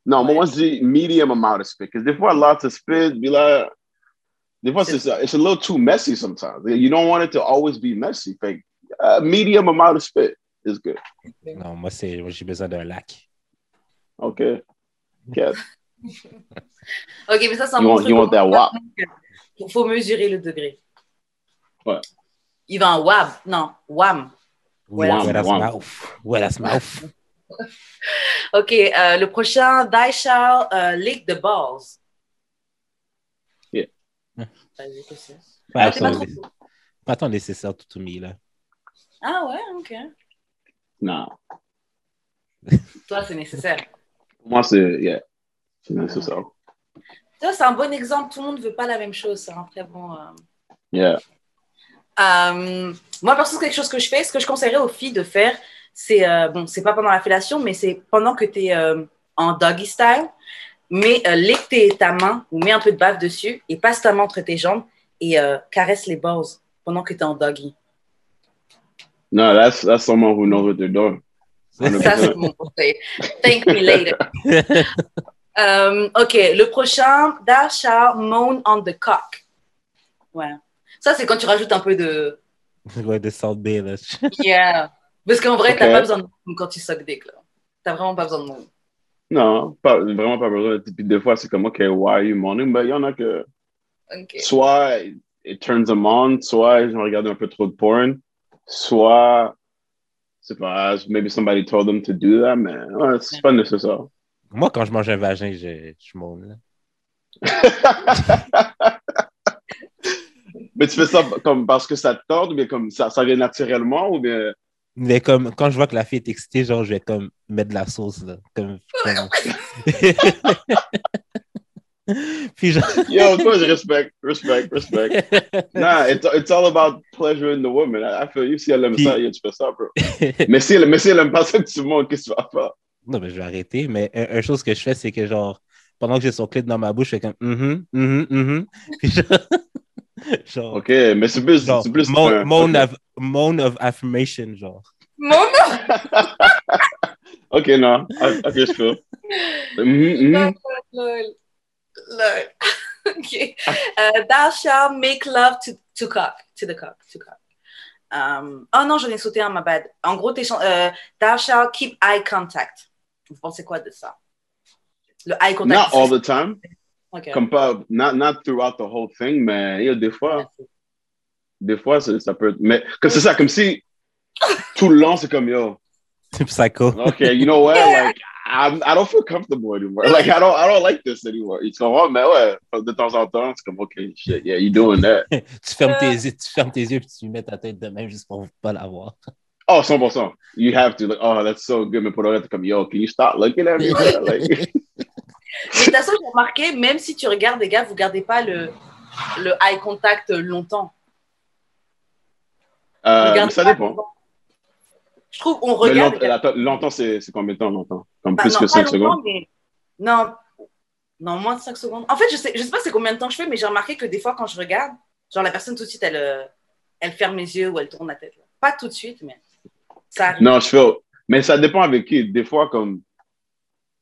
Speaker 2: Non,
Speaker 3: Ouais.
Speaker 2: moi, je dis medium amount of spit. Because des fois, lots of spit, be like, des fois,
Speaker 3: C'est-
Speaker 2: c'est it's a little too messy sometimes. You don't want it to always be messy. Fait, uh, medium amount of spit is good.
Speaker 1: Non, moi, c'est, moi, j'ai besoin d'un lac.
Speaker 2: OK. Okay.
Speaker 3: Ok, mais ça, c'est un
Speaker 2: You
Speaker 3: bon
Speaker 2: want,
Speaker 3: truc.
Speaker 2: you want that wop.
Speaker 3: Il faut mesurer le degré.
Speaker 2: Ouais.
Speaker 3: Il va en wab. Non, wham.
Speaker 1: Oui,
Speaker 2: Wham,
Speaker 1: wet as
Speaker 2: wham.
Speaker 1: mouth. Wet as mouth.
Speaker 3: Ok, euh, le prochain, Thou shall euh, lick the balls.
Speaker 2: Yeah.
Speaker 3: Vas-y, qu'est-ce que c'est?
Speaker 1: Pas
Speaker 3: Ah, pas
Speaker 1: tant,
Speaker 3: trop-
Speaker 1: pas tant nécessaire, tout mis, là.
Speaker 3: Ah ouais, ok.
Speaker 2: Non.
Speaker 3: Toi, c'est nécessaire.
Speaker 2: Pour moi, c'est, yeah, c'est nécessaire.
Speaker 3: Toi, c'est un bon exemple. Tout le monde ne veut pas la même chose. C'est un très bon. euh,
Speaker 2: Yeah.
Speaker 3: Euh, moi, perso, c'est quelque chose que je fais. Ce que je conseillerais aux filles de faire, c'est, euh, bon, c'est pas pendant la fellation, mais c'est pendant que tu es en doggy style, mais euh, ta main ou mets un peu de bave dessus et passe ta main entre tes jambes et euh, caresse les balls pendant que tu es en doggy.
Speaker 2: No, that's, that's someone who knows what they're doing.
Speaker 3: Ça, c'est mon conseil. Thank me later. Euh, ok, le prochain, thou shall moan on the cock. Ouais. Ça, c'est quand tu rajoutes un peu de.
Speaker 1: Ouais, de Salt Bay, là.
Speaker 3: Yeah. Parce qu'en vrai,
Speaker 2: Ok.
Speaker 3: t'as pas besoin de moon quand tu suck dick, là. T'as vraiment pas besoin de moon.
Speaker 2: Non, pas, vraiment pas besoin. Puis des fois, c'est comme, OK, why are you moaning? Ben, il y en a que
Speaker 3: Ok.
Speaker 2: soit it turns them on, soit ils ont regardé un peu trop de porn, soit, c'est pas, maybe somebody told them to do that, mais ouais, c'est pas nécessaire.
Speaker 1: Moi, quand je mange un vagin, je, je monte, là.
Speaker 2: mais tu fais ça comme parce que ça te tord, ou bien comme ça, ça vient naturellement, ou bien.
Speaker 1: Mais comme, quand je vois que la fille est excitée, genre, je vais comme mettre de la sauce, là. Comme, comme- Puis genre...
Speaker 2: Yo, toi, je respecte, respect, respect. Nah, it's, it's all about pleasure in the woman. I, I feel you. Si elle aime
Speaker 1: Puis-
Speaker 2: ça, tu fais ça, bro. Mais si elle, mais si elle aime pas ça tu montes, qu'est-ce que tu vas faire?
Speaker 1: Non, mais je vais arrêter. Mais un, un chose que je fais, c'est que genre, pendant que j'ai son clit dans ma bouche, je fais comme mhm, mhm, mhm. Puis genre, genre,
Speaker 2: OK, mais c'est plus,
Speaker 1: genre,
Speaker 2: c'est plus.
Speaker 1: moan,
Speaker 2: un-
Speaker 1: moan
Speaker 2: OK.
Speaker 1: of, moan of affirmation, genre.
Speaker 3: Mon nom!
Speaker 2: OK, non. Ah, OK, je fais. Mhm, mhm.
Speaker 3: Lol. Lol. ok. Euh, thou shall make love to, to cock. To the cock. To cock. Um, oh non, j'en ai sauté un, ma bad. En gros, t'es euh, thou shall keep eye contact. Vous pensez quoi de ça? Le eye contact.
Speaker 2: Not all the time.
Speaker 3: Ok.
Speaker 2: Comme pas, not, not throughout the whole thing, mais yo, des fois, des fois, ça, ça peut être. Mais que c'est ça, comme si tout le long, c'est comme yo.
Speaker 1: Psycho.
Speaker 2: Okay, you know what? Like, I'm, I don't feel comfortable anymore. Like, I don't, I don't like this anymore. Ils sont mais ouais, de temps en temps, c'est comme, okay, shit, yeah, you doing that.
Speaker 1: tu fermes tes euh. yeux, tu fermes tes yeux puis tu mets ta tête de même juste pour pas la voir.
Speaker 2: Oh, 100%. You have to, like, oh, that's so good. Mais pour le reste, comme, yo, can you stop looking at me? Like,
Speaker 3: Mais de toute façon, j'ai remarqué, même si tu regardes, les gars, vous gardez pas le, le eye contact longtemps.
Speaker 2: Euh, ça dépend.
Speaker 3: longtemps. Je trouve on
Speaker 2: Mais
Speaker 3: regarde.
Speaker 2: longtemps, longtemps, c'est combien de temps, longtemps? Comme
Speaker 3: Bah,
Speaker 2: plus
Speaker 3: non,
Speaker 2: que
Speaker 3: pas
Speaker 2: 5
Speaker 3: longtemps,
Speaker 2: secondes?
Speaker 3: mais- Non, non, moins de 5 secondes. En fait, je sais, je sais pas c'est combien de temps je fais, mais j'ai remarqué que des fois, quand je regarde, genre la personne tout de suite, elle, euh, elle ferme les yeux ou elle tourne la tête. Pas tout de suite, mais ça arrive.
Speaker 2: Non, je fais. Mais ça dépend avec qui. Des fois, comme.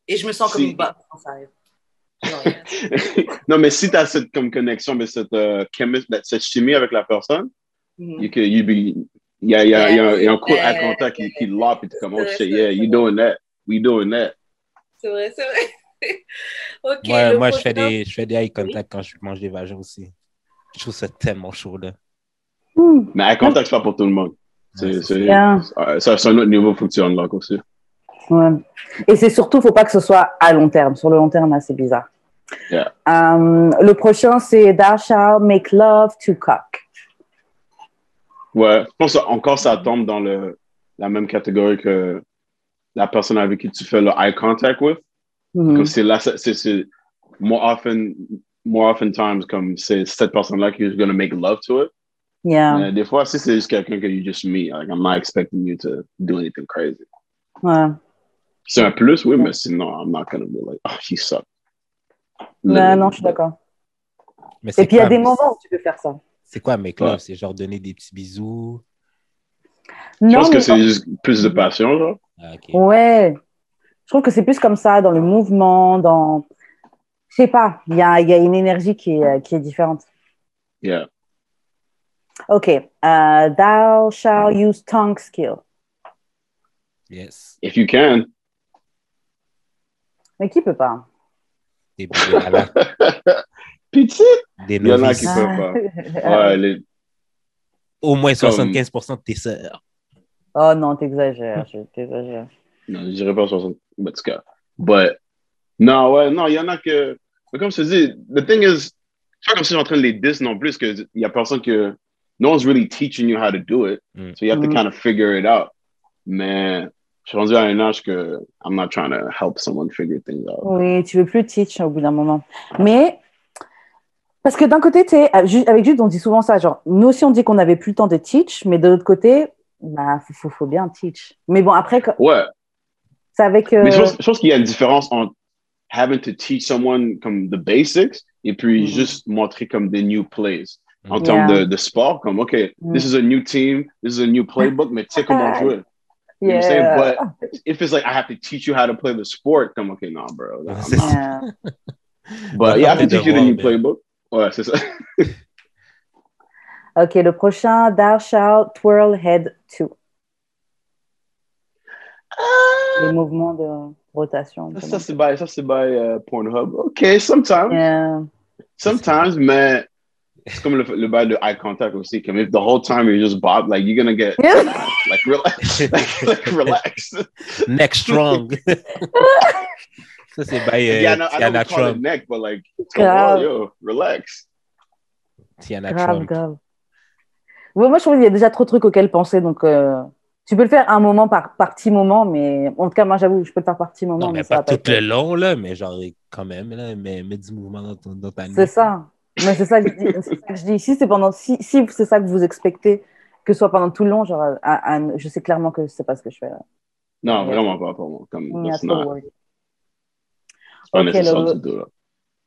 Speaker 3: Et je me sens comme une baffe quand ça arrive. Non,
Speaker 2: mais si tu as cette comme, connexion, mais cette, euh, chemi- cette chimie avec la personne, you can, you be, il y a, il y a, y a, y a un coup
Speaker 3: Yeah.
Speaker 2: à contact qui, qui lop et tu comme, oh shit, yeah,
Speaker 3: c'est
Speaker 2: you
Speaker 3: vrai.
Speaker 2: doing that. We doing that.
Speaker 3: C'est vrai, c'est vrai.
Speaker 1: Moi, je, fais des, je fais des eye contact quand je mange des vagins aussi. Je trouve ça tellement chaud, là.
Speaker 4: Hmm.
Speaker 2: Mais eye contact, c'est pas pour tout le monde. C'est
Speaker 1: Ouais,
Speaker 2: un autre niveau, faut que tu unlock aussi.
Speaker 4: Ouais. Et c'est surtout, faut pas que ce soit à long terme. Sur le long terme, là, c'est bizarre.
Speaker 2: Yeah.
Speaker 4: Euh, le prochain, c'est Thou shall make love to cock.
Speaker 2: Ouais, je pense que encore ça tombe dans le, la même catégorie que la personne avec qui tu fais le eye contact with.
Speaker 4: Mhm.
Speaker 2: Comme c'est là, c'est, more often, more often times, comme c'est cette personne-là qui is going to make love to it.
Speaker 4: Yeah.
Speaker 2: Mais des fois, si c'est juste quelqu'un que you just meet, like, I'm not expecting you to do anything crazy.
Speaker 4: Ouais.
Speaker 2: C'est un plus, oui, mais sinon, I'm not to be like, oh, she sucked.
Speaker 4: Ouais, non, je suis d'accord. Et puis, il y a des moments où tu peux faire ça.
Speaker 1: C'est quoi, make love?
Speaker 2: Ouais.
Speaker 1: C'est genre donner des petits bisous?
Speaker 2: Je
Speaker 4: Non,
Speaker 2: pense
Speaker 4: mais
Speaker 2: que c'est juste plus de passion, genre.
Speaker 1: Ah, ok.
Speaker 4: Ouais. Je trouve que c'est plus comme ça, dans le mouvement, dans. Je sais pas, il y a, il y a une énergie qui est, qui est différente.
Speaker 2: Yeah.
Speaker 4: OK. Euh, thou shall use tongue skill.
Speaker 1: Yes.
Speaker 2: If you can.
Speaker 4: Mais qui peut pas?
Speaker 1: Des la-
Speaker 2: Petite.
Speaker 1: des
Speaker 2: Il y en a qui peuvent pas.
Speaker 4: Ah.
Speaker 2: Ouais, les,
Speaker 1: Au moins
Speaker 2: Comme-
Speaker 1: 75% de tes sœurs.
Speaker 4: Oh non, t'exagères, je- t'exagères.
Speaker 2: Non, je dirais pas 60. En tout cas. But, non, ouais, non, il y en a que. Mais comme je te dis, the thing is, c'est pas comme si je suis en train de les diss non plus, parce qu'il y a personne que. No one's really teaching you how to do it.
Speaker 1: Mm.
Speaker 2: So you have to
Speaker 4: Mm.
Speaker 2: kind of figure it out. Mais je suis rendu à un âge que I'm not trying to help someone figure things out.
Speaker 4: Oui, tu veux plus teach au bout d'un moment. Mais, parce que d'un côté, tu sais, avec Jude, on dit souvent ça, genre, nous aussi, on dit qu'on n'avait plus le temps de teach, mais de l'autre côté, bah, faut, faut, faut bien teach. Mais bon, après,
Speaker 2: Ouais,
Speaker 4: c'est avec. euh,
Speaker 2: mais je pense, qu'il y a une différence entre having to teach someone comme the basics et puis
Speaker 4: Mm.
Speaker 2: juste montrer comme des new plays. En
Speaker 1: Mm.
Speaker 2: termes de, de sport, comme, OK,
Speaker 4: Mm.
Speaker 2: this is a new team, this is a new playbook, mais tu sais comment jouer. You know what I'm saying?
Speaker 4: yeah.
Speaker 2: But if it's like I have to teach you how to play the sport, I'm okay, nah, bro. I'm
Speaker 1: C'est
Speaker 2: not.
Speaker 4: Yeah.
Speaker 2: But yeah, I
Speaker 1: can
Speaker 2: teach you the new
Speaker 1: mais-
Speaker 2: playbook. Ouais, c'est ça.
Speaker 3: Ok, le prochain, Thou shalt twirl head to. Ah. Les mouvements de rotation.
Speaker 2: Ça, ça, c'est by, ça, c'est by euh, Pornhub. OK, sometimes.
Speaker 3: Yeah.
Speaker 2: Sometimes, mais c'est comme le, le bail de eye contact aussi. Comme if the whole time you just bob, like, you're gonna get,
Speaker 3: Yeah.
Speaker 2: like, relax. like, like, relax.
Speaker 1: Neck strong. ça, c'est by euh,
Speaker 2: yeah, know, I
Speaker 1: Tiana
Speaker 2: we call it
Speaker 1: Trump.
Speaker 2: neck, but like, it's oh, yo, relax.
Speaker 1: Tiana
Speaker 3: Grave,
Speaker 1: Trump.
Speaker 3: grave. Ouais, moi, je trouve qu'il y a déjà trop de trucs auxquels penser. Donc, euh, tu peux le faire un moment par, par petit moment, mais en tout cas, moi, j'avoue, je peux le faire par petit moment.
Speaker 1: Non, mais
Speaker 3: ça
Speaker 1: pas
Speaker 3: va
Speaker 1: tout le long, là, mais genre, quand même, là, mais mets du mouvement dans, ton, dans ta
Speaker 3: C'est
Speaker 1: nuque.
Speaker 3: ça. Mais c'est ça, que je dis- c'est ça que je dis. Si c'est pendant, si, si c'est ça que vous expectez, que ce soit pendant tout le long, genre, à- à- je sais clairement que c'est pas ce que je fais. là.
Speaker 2: Non, vraiment pas pour moi. Comme,
Speaker 3: Yeah, not
Speaker 2: c'est pas
Speaker 3: Ok,
Speaker 2: nécessaire
Speaker 3: le-
Speaker 2: du tout, là.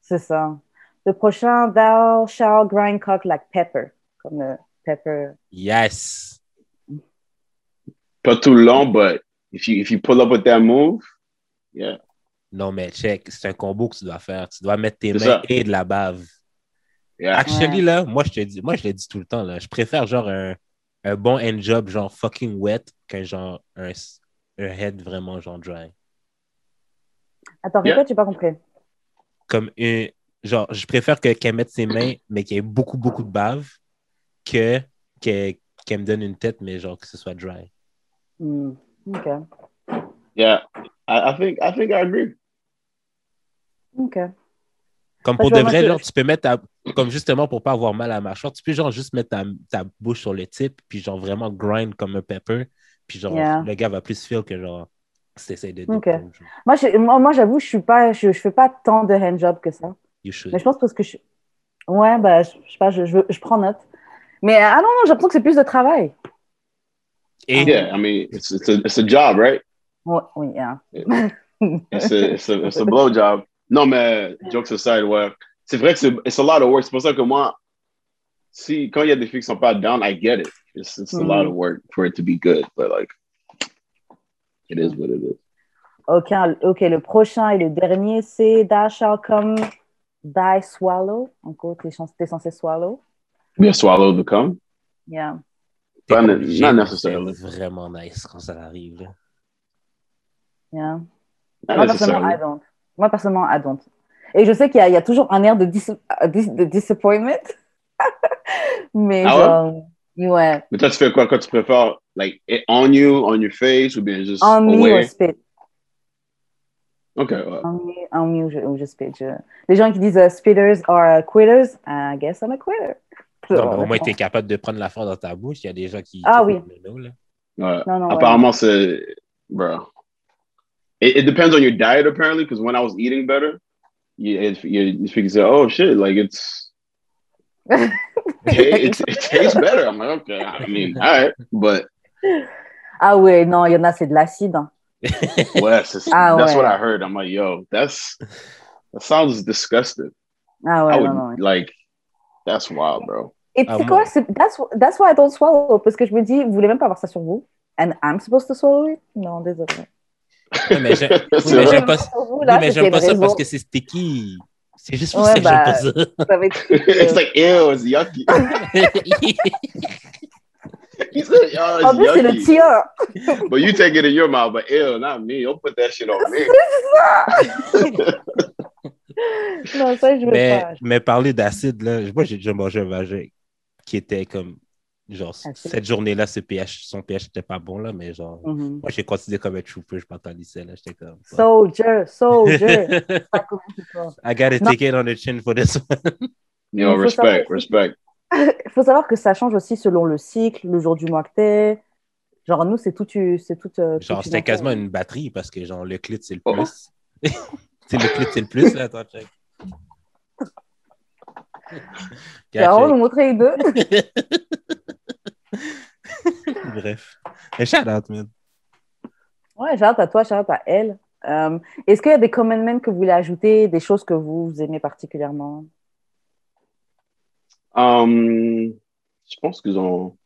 Speaker 3: C'est ça. Le prochain, thou shall grind cock like pepper. Comme le pepper.
Speaker 1: Yes.
Speaker 2: Pas tout le long, but if you, if you pull up with that move, yeah.
Speaker 1: Non, mais check, c'est un combo que tu dois faire. Tu dois mettre tes mains
Speaker 2: ça.
Speaker 1: et de la bave.
Speaker 2: Yeah.
Speaker 1: Actually,
Speaker 3: Ouais.
Speaker 1: là, moi, je te dis, moi, je le dis tout le temps, là. Je préfère genre un, un bon hand job, genre fucking wet, qu'un genre un, un head vraiment genre dry.
Speaker 3: Attends,
Speaker 2: Yeah.
Speaker 3: répète, j'ai pas compris.
Speaker 1: Comme un, genre, je préfère que- qu'elle mette ses mains, mais qu'il y ait beaucoup, beaucoup de bave, que qu'elle qu'elle me donne une tête, mais genre que ce soit dry.
Speaker 3: Hmm. Ok.
Speaker 2: Yeah. I, I think, I think I agree.
Speaker 3: Ok.
Speaker 1: Comme
Speaker 3: Parce
Speaker 1: pour de vrai, genre, tu peux mettre ta, comme justement pour pas avoir mal à la mâchoire, tu peux genre juste mettre ta, ta bouche sur le type, puis genre vraiment grind comme un pepper, puis genre
Speaker 3: Yeah.
Speaker 1: le gars va plus feel que genre, t'essayes de
Speaker 3: Ok.
Speaker 1: détendre, genre,
Speaker 3: Moi, je- moi, moi, j'avoue, je suis pas, je, je fais pas tant de handjob que ça.
Speaker 1: you should.
Speaker 3: Mais je pense parce que je. Ouais, bah, je, je sais pas, je, je, je prends note. Mais ah non, non, j'ai l'impression que c'est plus de travail.
Speaker 1: Et
Speaker 2: Yeah, I mean, it's, it's, a, it's a job, right?
Speaker 3: Ouais, oui, yeah.
Speaker 2: It's a, it's a, it's a blow job. Non, mais jokes aside, ouais. C'est vrai que c'est it's a lot of work. C'est pour ça que moi, si, quand il y a des filles qui sont pas down, I get it. It's, it's a
Speaker 3: Mhm.
Speaker 2: lot of work for it to be good, but like, it is what it is.
Speaker 3: Ok, ok, le prochain et le dernier, c'est Thou shall come, die swallow. En gros, t'es censé swallow.
Speaker 2: Be a swallow to come.
Speaker 3: Yeah.
Speaker 2: Pas not necessarily.
Speaker 1: C'est vraiment nice quand ça arrive.
Speaker 3: Yeah.
Speaker 2: Not
Speaker 3: Moi, personnellement, I don't. Moi, personnellement, I don't. Et je sais qu'il y, a- il y a toujours un air de, dis- de disappointment. Mais
Speaker 2: Ah ouais?
Speaker 3: genre, ouais.
Speaker 2: Mais toi, tu fais quoi quand tu préfères, like, it on you, on your face, ou bien juste
Speaker 3: On me or spit.
Speaker 2: OK, ouais.
Speaker 3: On me, on me ou je, ou je spit. Je- Les gens qui disent uh, spitters are quitters, I guess I'm a quitter.
Speaker 1: Non, mais au moins, tu es capable de prendre l'affaire dans ta bouche. Il y a des gens qui.
Speaker 3: Ah oui.
Speaker 1: no, là.
Speaker 2: Ouais.
Speaker 3: Non, non, ouais.
Speaker 2: Apparemment, c'est, bro. It, it depends on your diet, apparently, because when I was eating better, you, it, you, you figure, say, oh shit, like it's, it, it, it tastes better. I'm like, okay, I mean, all right, but
Speaker 3: Ah ouais, non, il y en a, c'est de l'acide. hein.
Speaker 2: Wes, it's,
Speaker 3: Ah,
Speaker 2: that's
Speaker 3: ouais.
Speaker 2: what I heard. I'm like, yo, that's, that sounds disgusting.
Speaker 3: Ah ouais,
Speaker 2: I
Speaker 3: non,
Speaker 2: would,
Speaker 3: non.
Speaker 2: like, that's wild, bro.
Speaker 3: Et
Speaker 1: Ah,
Speaker 3: c'est quoi? c'est- That's, that's why I don't swallow. Parce que je me dis, vous voulez même pas avoir ça sur vous? And I'm supposed to swallow it? Non, désolé.
Speaker 1: Oui, mais oui, j'aime pas, oui, mais j'aime ça parce que c'est sticky. C'est juste pour
Speaker 3: Ouais,
Speaker 1: ça que
Speaker 3: bah,
Speaker 1: j'aime pas
Speaker 3: Ça va être...
Speaker 2: it's like, ew, it's yucky.
Speaker 1: ça.
Speaker 2: He said, oh,
Speaker 3: En plus,
Speaker 2: it's
Speaker 3: c'est le
Speaker 2: yucky.
Speaker 3: tir.
Speaker 2: But you take it in your mouth, but ew, not me. Don't put that shit on me.
Speaker 3: Non, ça, je veux
Speaker 1: mais,
Speaker 3: pas.
Speaker 1: mais parler d'acide, là, moi, j'ai déjà mangé un vagin qui était comme. Genre,
Speaker 3: Acide.
Speaker 1: cette journée-là, ce pH, son pH n'était pas bon, là, mais genre,
Speaker 3: Mhm.
Speaker 1: moi, j'ai considéré comme un trooper, je m'entendissais, là, j'étais comme.
Speaker 3: Soldier, soldier. Ça.
Speaker 1: I gotta
Speaker 3: Non.
Speaker 1: take it on the chin for this one.
Speaker 2: Yo, respect,
Speaker 3: savoir-
Speaker 2: respect.
Speaker 3: Il faut savoir que ça change aussi selon le cycle, le jour du mois que t'es. Genre, nous, c'est tout. C'est tout euh,
Speaker 1: Genre,
Speaker 3: toute
Speaker 1: c'était quasiment une batterie parce que, genre, le clit, c'est le
Speaker 2: Oh.
Speaker 1: plus. c'est le clit, c'est le plus, là, attends, check.
Speaker 3: Vraiment nous montrer les deux.
Speaker 1: Bref. Mais shout out, man.
Speaker 3: Ouais, shout out à toi, shout out à elle. Euh, Est-ce qu'il y a des commandments que vous voulez ajouter, des choses que vous aimez particulièrement?
Speaker 2: Um, je pense qu'ils ont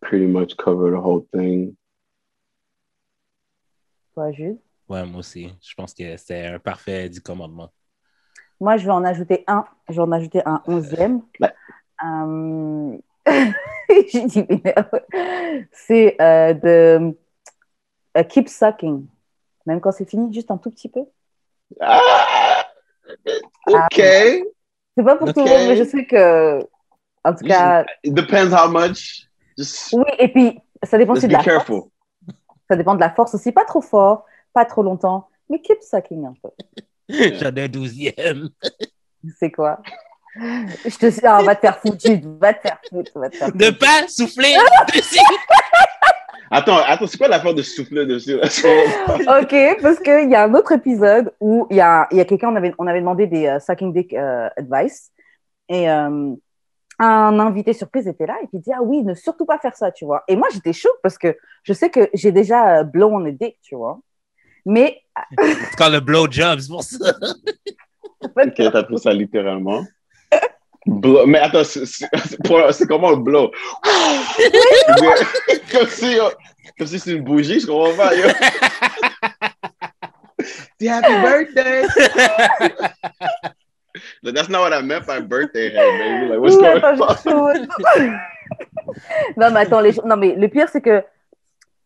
Speaker 2: pretty much covered the whole thing.
Speaker 3: Toi, Jude?
Speaker 1: Ouais, moi aussi. Je pense que c'est un parfait du commandement.
Speaker 3: Moi, je vais en ajouter un. Je vais en ajouter un onzième.
Speaker 2: Ouais.
Speaker 3: Euh, J'ai dit, mais, c'est euh, de euh, keep sucking. Même quand c'est fini, juste un tout petit peu.
Speaker 2: Ah, OK.
Speaker 3: C'est pas pour tout le monde, mais je sais que, en tout cas,
Speaker 2: It depends how much. Just,
Speaker 3: oui, et puis ça dépend aussi de
Speaker 2: be
Speaker 3: la
Speaker 2: careful.
Speaker 3: force. Ça dépend de la force aussi, pas trop fort, pas trop longtemps, mais keep sucking un peu.
Speaker 1: J'en ai un douzième.
Speaker 3: C'est quoi? Je te ah, va te faire foutre, va te faire foutre, va te faire
Speaker 1: Ne
Speaker 3: foutre.
Speaker 1: pas souffler dessus.
Speaker 2: Attends, attends, c'est quoi l'affaire de souffler dessus?
Speaker 3: Ok, parce qu'il y a un autre épisode où il y a, il y a quelqu'un, on avait, on avait demandé des euh, sucking dick euh, advice, et euh, un invité surprise était là, et puis il dit, ah oui, ne surtout pas faire ça, tu vois. Et moi, j'étais choquée parce que je sais que j'ai déjà euh, blow on a dick, tu vois. Mais,
Speaker 1: C'est quand le blowjob, c'est pour ça.
Speaker 2: Ok, t'as pris ça littéralement. Blow. Mais attends, c'est- comment le blow? comme si, euh, comme si c'est une bougie, je comprends pas. Yo. Happy birthday! Like, that's not what I meant by birthday head, baby. Like, what's going on?
Speaker 3: non, mais attends, les... non, mais le pire, c'est que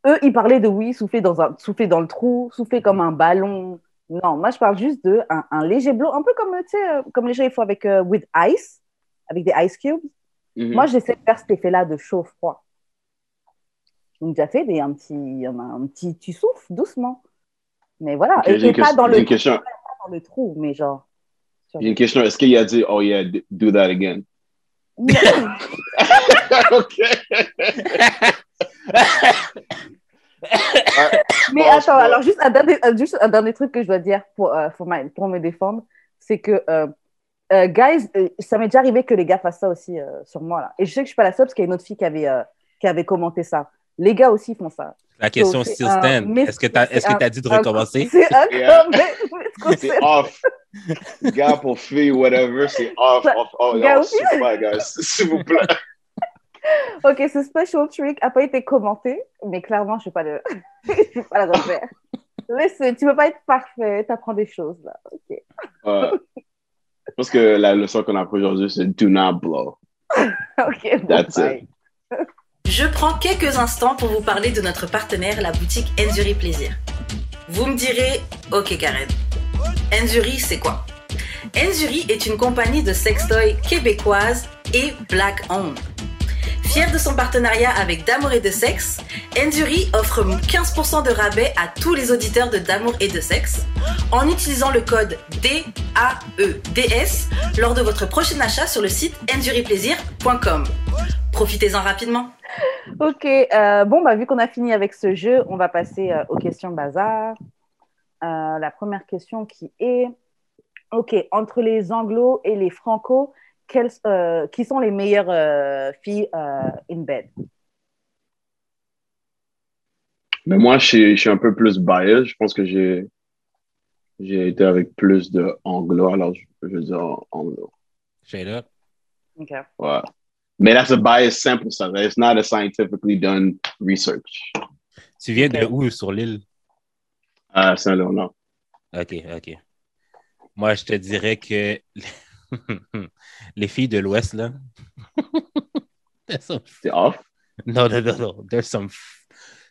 Speaker 3: eux, ils parlaient de oui, souffler dans, un... souffler dans le trou, souffler comme un ballon. Non, moi, je parle juste de un, un léger blow, un peu comme, euh, comme les gens ils font avec euh, with ice, avec des ice cubes.
Speaker 2: Mhm.
Speaker 3: Moi, j'essaie de faire cet effet-là de chaud-froid. Donc, déjà fait des, un, petit, un, un petit. Tu souffles doucement. Mais voilà.
Speaker 2: Ok,
Speaker 3: et,
Speaker 2: j'ai
Speaker 3: pas dans
Speaker 2: j'ai
Speaker 3: le,
Speaker 2: question.
Speaker 3: pas dans le trou, mais genre.
Speaker 2: J'ai une question. Est-ce qu'il a dit, oh yeah, do that again?
Speaker 3: Non.
Speaker 2: ok.
Speaker 3: Mais
Speaker 2: Pense
Speaker 3: attends, alors juste un, dernier, euh, juste un dernier truc que je dois dire pour, euh, pour, ma- pour me défendre, c'est que, euh, euh, guys, euh, ça m'est déjà arrivé que les gars fassent ça aussi euh, sur moi. Là. Et je sais que je suis pas la seule parce qu'il y a une autre fille qui avait, euh, qui avait commenté ça. Les gars aussi font ça.
Speaker 1: La question
Speaker 3: c'est
Speaker 1: still stand. Est-ce que tu as, que
Speaker 3: un-
Speaker 1: t'as dit de
Speaker 3: un-
Speaker 1: recommencer?
Speaker 3: C'est un
Speaker 2: Yeah.
Speaker 3: comment-
Speaker 2: C'est off. Gars pour filles, whatever, c'est off,
Speaker 3: Ça-
Speaker 2: off. Oh,
Speaker 3: gars
Speaker 2: non,
Speaker 3: aussi?
Speaker 2: s'il vous plaît, guys. S'il vous plaît.
Speaker 3: Ok, ce special trick n'a pas été commenté, mais clairement, je ne vais pas le, je vais pas le refaire. Listen, tu ne peux pas être parfait, tu apprends des choses là. Ok.
Speaker 2: Pense que la leçon qu'on a appris aujourd'hui, c'est do not blow.
Speaker 3: Ok, bon,
Speaker 2: That's
Speaker 3: bye.
Speaker 5: Je prends quelques instants pour vous parler de notre partenaire, la boutique Enzuri Plaisir. Vous me direz, ok Karen, Enzuri c'est quoi? Enzuri est une compagnie de sextoy québécoise et black owned. Fier de son partenariat avec D'amour et de sexe, Enzuri offre 15% de rabais à tous les auditeurs de D'amour et de sexe en utilisant le code DAEDS lors de votre prochain achat sur le site enzuriplaisir.com. Profitez-en rapidement.
Speaker 3: Ok, euh, bon, bah, vu qu'on a fini avec ce jeu, on va passer euh, aux questions bazar. Euh, la première question qui est Ok, entre les anglos et les franco, quelles, euh, qui sont les meilleures euh, filles euh, in bed?
Speaker 2: Mais moi, je suis, je suis un peu plus biased. Je pense que j'ai j'ai été avec plus de anglo, alors je, je veux dire anglo.
Speaker 1: Straight up.
Speaker 3: Ok.
Speaker 2: Ouais. Mais that's a bias sample size. It's not a scientifically done research.
Speaker 1: Tu viens de
Speaker 3: Ok.
Speaker 1: où sur l'île?
Speaker 2: À Saint-Léonard.
Speaker 1: OK, OK. Moi, je te dirais que les filles de l'Ouest, là. Some-
Speaker 2: C'est off?
Speaker 1: Non, non, non, non. There's some...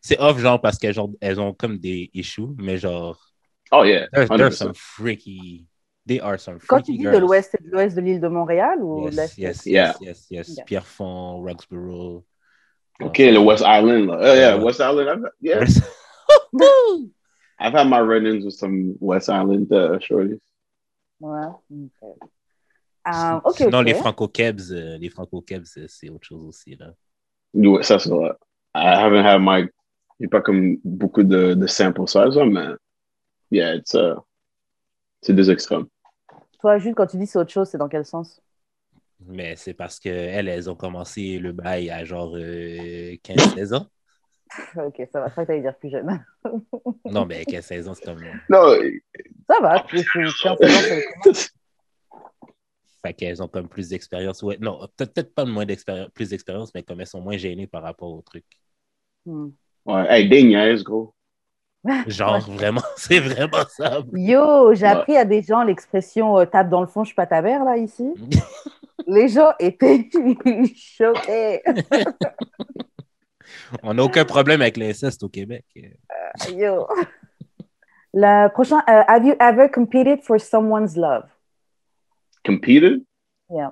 Speaker 1: C'est off, genre, parce qu'elles genre, elles ont comme des issues, mais genre,
Speaker 2: Oh yeah.
Speaker 1: there's,
Speaker 2: 100%.
Speaker 1: there's some freaky... They are some freaky
Speaker 3: Quand tu dis
Speaker 1: girls.
Speaker 3: de l'ouest, c'est de l'ouest de l'île de Montréal ou de
Speaker 1: Yes,
Speaker 3: l'est
Speaker 1: yes,
Speaker 2: Yeah.
Speaker 1: yes, yes, yes.
Speaker 3: Yeah.
Speaker 1: Pierrefonds, Roxborough.
Speaker 2: OK, le West Island. Là. Oh, yeah. West Island. I've, yeah. I've had my run-ins with some West Island uh, shorties.
Speaker 3: Ouais. Ok. Ah, ok,
Speaker 1: Sinon,
Speaker 3: ok.
Speaker 1: les franco-kebs, euh, les franco-kebs, c'est- c'est autre chose aussi, là.
Speaker 2: Ouais, ça, c'est vrai. I haven't had my... J'ai pas comme beaucoup de, de sample size, mais... Yeah, it's, uh, c'est deux extrêmes.
Speaker 3: Toi, Jules, quand tu dis c'est autre chose, c'est dans quel sens?
Speaker 1: Mais c'est parce qu'elles, elles ont commencé le bail à genre euh, 15-16 ans.
Speaker 3: Ok, ça va. Je crois que t'allais dire plus jeune.
Speaker 1: Non, mais 15-16 ans, c'est comme.
Speaker 2: Non,
Speaker 3: Ça va. tu- tu- tu- tu- tu- tu-
Speaker 1: Fait qu'elles ont comme plus d'expérience. Ouais, non, peut-être pas moins d'expérience, plus d'expérience, mais comme elles sont moins gênées par rapport au truc.
Speaker 3: Hmm.
Speaker 2: ouais, hey, des niaises, gros.
Speaker 1: Genre, vraiment, c'est vraiment ça.
Speaker 3: Yo, j'ai
Speaker 2: Ouais.
Speaker 3: appris à des gens l'expression euh, tape dans le fond, je suis pas ta mère, là, ici. Les gens étaient choqués.
Speaker 1: On n'a aucun problème avec l'inceste au Québec.
Speaker 3: Yo. Le prochain, euh, have you ever competed for someone's love?
Speaker 2: Competed?
Speaker 3: Yeah.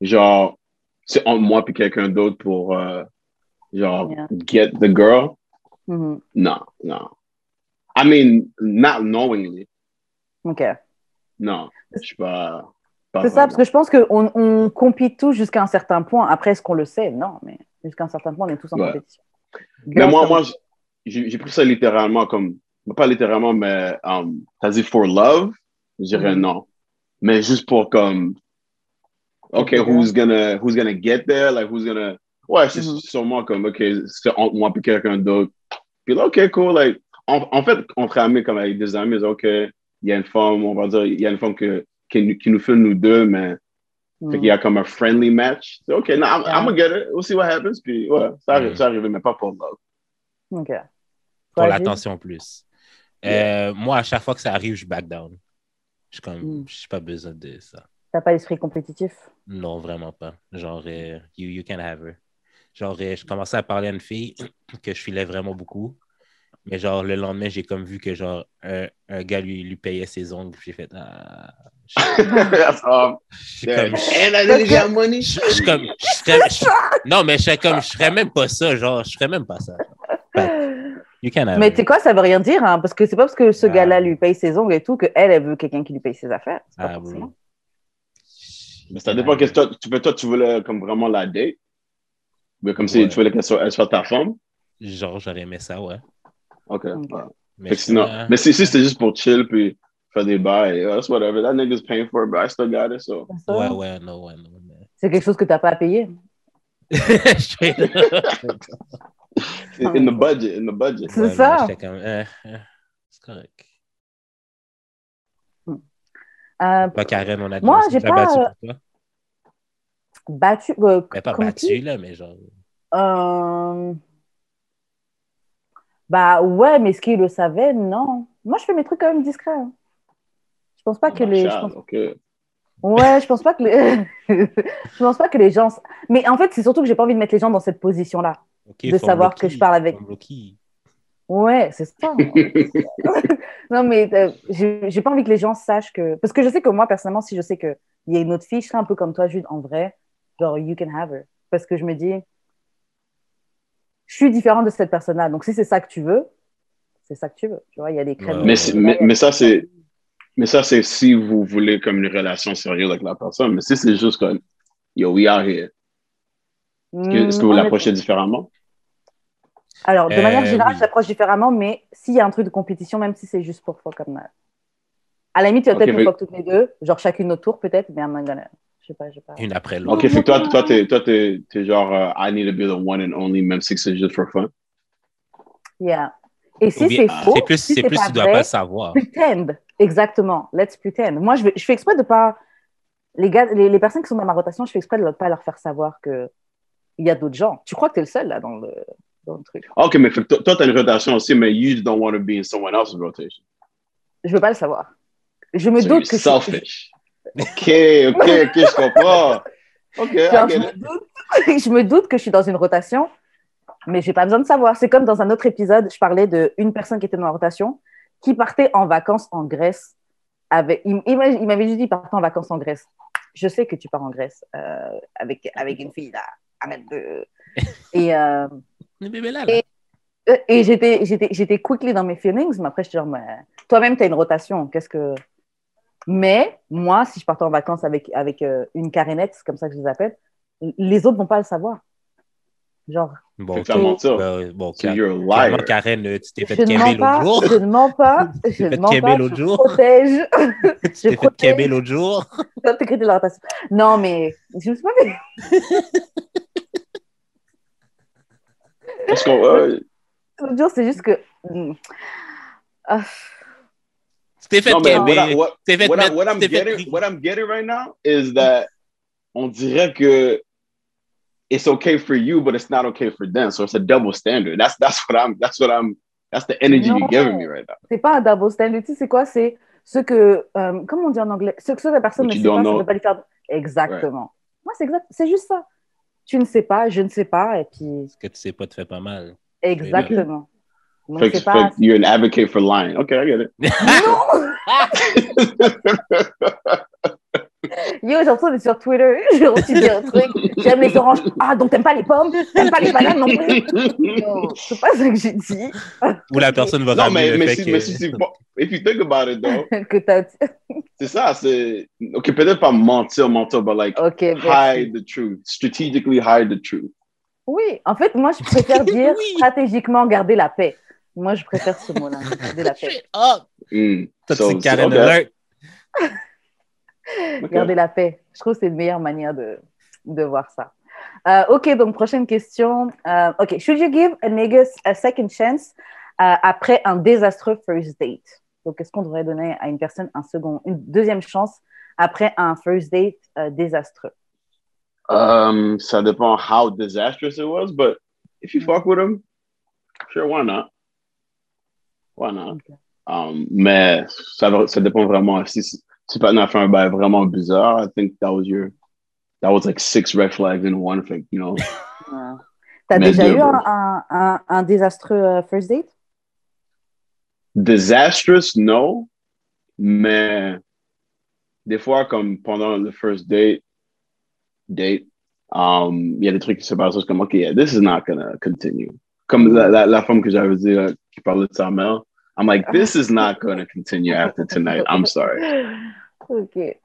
Speaker 2: Genre, c'est entre moi et quelqu'un d'autre pour, euh, genre,
Speaker 3: Yeah.
Speaker 2: get the girl?
Speaker 3: Mhm.
Speaker 2: No, no. I mean, not knowingly.
Speaker 3: OK.
Speaker 2: Non, je suis pas. pas
Speaker 3: C'est ça, parce que je pense qu'on on compite tous jusqu'à un certain point. Après, est-ce qu'on le sait? Non, mais jusqu'à un certain point, on est tous en
Speaker 2: Ouais.
Speaker 3: compétition.
Speaker 2: Mais moi, moi, j'ai j'ai pris ça littéralement comme, pas littéralement, mais um, t'as dit for love, je dirais non. Mais juste pour comme, OK,
Speaker 3: there.
Speaker 2: who's gonna, who's gonna get there? Like, who's gonna, ouais, c'est
Speaker 3: Mhm.
Speaker 2: sûrement comme, OK, c'est entre moi et quelqu'un d'autre. Puis là, OK, cool, like, en, en fait, entre amis, comme avec des amis, OK, il y a une femme, on va dire, il y a une femme que, qui, nous- qui nous fait nous deux, mais
Speaker 3: Mhm.
Speaker 2: fait qu'il y a comme un friendly match. OK, no, I'm,
Speaker 3: Yeah.
Speaker 2: I'm gonna get it. We'll see what happens. Puis, ouais, ça arrive,
Speaker 1: Mhm.
Speaker 2: ça arrive, mais pas pour love.
Speaker 3: OK.
Speaker 1: Pour l'attention plus. Euh, moi, à chaque fois que ça arrive, je back down. Je suis comme,
Speaker 3: Mm.
Speaker 1: je n'ai pas besoin de ça.
Speaker 3: T'as pas l'esprit compétitif?
Speaker 1: Non, vraiment pas. Genre, euh, you, you can have her. Genre, euh, je commençais à parler à une fille que je filais vraiment beaucoup. Mais genre, le lendemain, j'ai comme vu que genre, un, un gars lui, lui payait ses ongles. J'ai fait, ah. Je je suis comme, je, je suis comme, je serais- je- non, mais je serais comme, je ferais même pas ça. Genre, je ferais même pas ça. You can have
Speaker 3: Mais tu sais quoi, ça veut rien dire, hein, parce que c'est pas parce que ce
Speaker 1: Ah.
Speaker 3: gars-là lui paye ses ongles et tout que elle, elle veut quelqu'un qui lui paye ses affaires. Pas
Speaker 1: Ah,
Speaker 3: forcément.
Speaker 1: oui.
Speaker 2: Mais ça dépend qu'est-ce que toi, tu veux, toi, tu voulais comme vraiment la date? Mais comme si
Speaker 1: Ouais.
Speaker 2: tu voulais qu'elle soit, elle soit ta femme?
Speaker 1: Genre, j'aurais aimé ça, ouais.
Speaker 2: OK. Ouais.
Speaker 1: Mais
Speaker 2: Fait sinon,
Speaker 1: ça-
Speaker 2: mais si, si c'était juste pour chill puis faire des bails, yeah, that's whatever. That nigga's paying for it, but I still got it, so.
Speaker 1: Ouais, ouais, non, ouais, non.
Speaker 3: C'est quelque chose que t'as pas à payer.
Speaker 2: In the budget, in the budget.
Speaker 3: C'est
Speaker 1: Ouais,
Speaker 3: ça.
Speaker 1: j'étais comme, eh, eh, c'est correct.
Speaker 3: Euh,
Speaker 1: Toi, Karen, on a
Speaker 3: Moi, j'ai pas,
Speaker 1: battu
Speaker 3: euh,
Speaker 1: pour toi?
Speaker 3: battu. euh,
Speaker 1: Mais pas battu, là, mais genre.
Speaker 3: Euh, Bah ouais, mais est-ce qu'il le savait? Non. Moi, je fais mes trucs quand même discrets. hein. Je pense pas que les. je
Speaker 2: Marshall,
Speaker 3: pense-
Speaker 2: OK.
Speaker 3: Ouais, je pense pas que les. je pense pas que les gens. Mais en fait, c'est surtout que j'ai pas envie de mettre les gens dans cette position-là. De savoir
Speaker 1: Loki,
Speaker 3: que je parle avec-
Speaker 1: Loki.
Speaker 3: Ouais, c'est ça. non, mais euh, j'ai pas envie que les gens sachent que. Parce que je sais que moi, personnellement, si je sais qu'il y a une autre fille, je serais un peu comme toi, Jude, en vrai. Genre, you can have her. Parce que je me dis, je suis différente de cette personne-là. Donc, si c'est ça que tu veux, c'est ça que tu veux. Tu vois, il y a des crèmes.
Speaker 1: Ouais,
Speaker 2: mais, mais ça, c'est. Mais ça, c'est si vous voulez comme une relation sérieuse avec la personne. Mais si c'est juste comme, yo, we are here. Est-ce que, que vous
Speaker 3: Hmm,
Speaker 2: l'approchez différemment?
Speaker 3: Alors, de
Speaker 1: Euh,
Speaker 3: manière générale,
Speaker 1: oui.
Speaker 3: je l'approche différemment, mais s'il y a un truc de compétition, même si c'est juste pour fuck comme that. À la limite, tu vas peut-être nous
Speaker 2: mais-
Speaker 3: fuck toutes les deux, genre chacune notre tour, peut-être, mais I'm not gonna- Je sais pas, je sais pas.
Speaker 1: Une après l'autre.
Speaker 2: OK, fait que toi, toi, t'es, toi, t'es, t'es genre, euh, I need to be the one and only, même si c'est juste for fun.
Speaker 3: Yeah. Et si c'est faux,
Speaker 1: C'est plus,
Speaker 3: si
Speaker 1: c'est plus
Speaker 3: pas
Speaker 1: tu dois
Speaker 3: vrai,
Speaker 1: pas savoir.
Speaker 3: pretend. Exactement. Let's pretend. Moi, je, vais- je fais exprès de pas. Les, gars, les, les personnes qui sont dans ma rotation, je fais exprès de ne pas leur faire savoir qu'il y a d'autres gens. Tu crois que tu es le seul là dans le, dans le truc.
Speaker 2: OK, mais toi, toi, t'as une rotation aussi, mais you don't want to be in someone else's rotation.
Speaker 3: Je veux pas le savoir. Je me
Speaker 2: So
Speaker 3: doute que je,
Speaker 2: selfish. OK, OK, OK, je comprends. OK, I
Speaker 3: Genre, je, me doute, je me doute que je suis dans une rotation, mais j'ai pas besoin de savoir. C'est comme dans un autre épisode, je parlais d'une personne qui était dans la rotation, qui partait en vacances en Grèce. Avec, il il m'a- il m'avait juste dit partait en vacances en Grèce. Je sais que tu pars en Grèce euh, avec, avec une fille là. Arrête de. Et, euh,
Speaker 1: là, là.
Speaker 3: Et- euh, et j'étais, j'étais, j'étais quickly dans mes feelings, mais après, j'étais genre, mais toi-même, tu as une rotation. Qu'est-ce que. Mais moi, si je partais en vacances avec, avec euh, une carénette, c'est comme ça que je les appelle, les autres vont pas le savoir. Genre,
Speaker 1: Bon,
Speaker 2: Fait que
Speaker 1: ok.
Speaker 2: t'as menti.
Speaker 1: Ben, bon,
Speaker 2: So
Speaker 1: clairement. Karen, euh, tu t'es fait
Speaker 3: je mens
Speaker 1: l'autre
Speaker 3: pas,
Speaker 1: jour.
Speaker 3: je ne mens pas, je ne mens pas,
Speaker 1: l'autre
Speaker 3: je
Speaker 1: jour.
Speaker 3: protège.
Speaker 1: Tu t'es fait québer l'autre jour.
Speaker 3: Toi, de la rotation. Non, mais je me suis pas fait.
Speaker 2: Parce qu'on, ouais,
Speaker 3: c'est juste que. hmm. Ah,
Speaker 2: non, mais what, I- what, I-
Speaker 1: tu
Speaker 2: I'm
Speaker 1: fait
Speaker 2: getting, what I'm getting right now is that on dirait que it's okay for you, but it's not okay for them. So it's a double standard. That's that's what I'm. That's what I'm. That's the energy
Speaker 3: No.
Speaker 2: you're giving me right now.
Speaker 3: c'est pas un double standard. Tu sais, c'est quoi? C'est ce que, euh, comment on dit en anglais, ce que la personne ne sait pas, ça ne peut pas lui faire. Exactement. Moi, c'est exact, c'est juste ça. Tu ne sais pas, je ne sais pas, et puis
Speaker 1: Ce que tu sais pas te fait pas mal.
Speaker 3: exactement. Donc
Speaker 2: Fait
Speaker 3: pas.
Speaker 2: fait que you're an advocate for lying. Okay, I get it.
Speaker 3: Yo, j'ai l'impression d'être sur Twitter. J'ai reçu des trucs. J'aime les oranges. Ah, donc t'aimes pas les pommes? T'aimes pas les bananes non plus? C'est pas ça que j'ai dit.
Speaker 1: Ou la personne va
Speaker 2: non,
Speaker 1: ramener
Speaker 2: mais,
Speaker 1: le
Speaker 2: mais,
Speaker 1: fait
Speaker 2: si,
Speaker 1: que...
Speaker 2: mais si, si, if you think about it, though,
Speaker 3: que t'as.
Speaker 2: c'est ça, c'est. Ok, peut-être pas mentir, mentir, but like,
Speaker 3: Ok, merci.
Speaker 2: hide the truth. Strategically hide the truth.
Speaker 3: Oui, en fait, moi, je préfère dire
Speaker 1: Oui.
Speaker 3: stratégiquement garder la paix. Moi, je préfère ce mot-là, garder la paix.
Speaker 1: Oh,
Speaker 2: Mm.
Speaker 1: ça,
Speaker 2: So-
Speaker 1: c'est Karen
Speaker 2: okay.
Speaker 1: Alert.
Speaker 2: Okay.
Speaker 3: Garder la paix. Je trouve que c'est une meilleure manière de, de voir ça. Euh, ok, donc prochaine question. Euh, ok, should you give a nigga a second chance euh, après un désastreux first date? Donc, est-ce qu'on devrait donner à une personne un second, une deuxième chance après un first date euh, désastreux?
Speaker 2: Um, ça dépend how disastrous it was, but if you
Speaker 3: Mm.
Speaker 2: fuck with him, sure, why not? Why not?
Speaker 3: Ok.
Speaker 2: Um, mais ça, ça dépend vraiment. Si, pas a fait un bail vraiment bizarre, I think that was your, that was like six red flags in one thing, you know?
Speaker 3: T'as déjà
Speaker 2: deux,
Speaker 3: eu un, un, un, un désastreux euh, first date?
Speaker 2: Disastrous, no. Mais des fois, comme pendant le first date, date, um, il y a des trucs qui se passent comme, OK, yeah, this is not gonna continue. Comme la, la, la femme que j'avais dit qui parlait de sa mère, I'm like, this is not gonna continue after tonight. I'm sorry.
Speaker 3: Ok.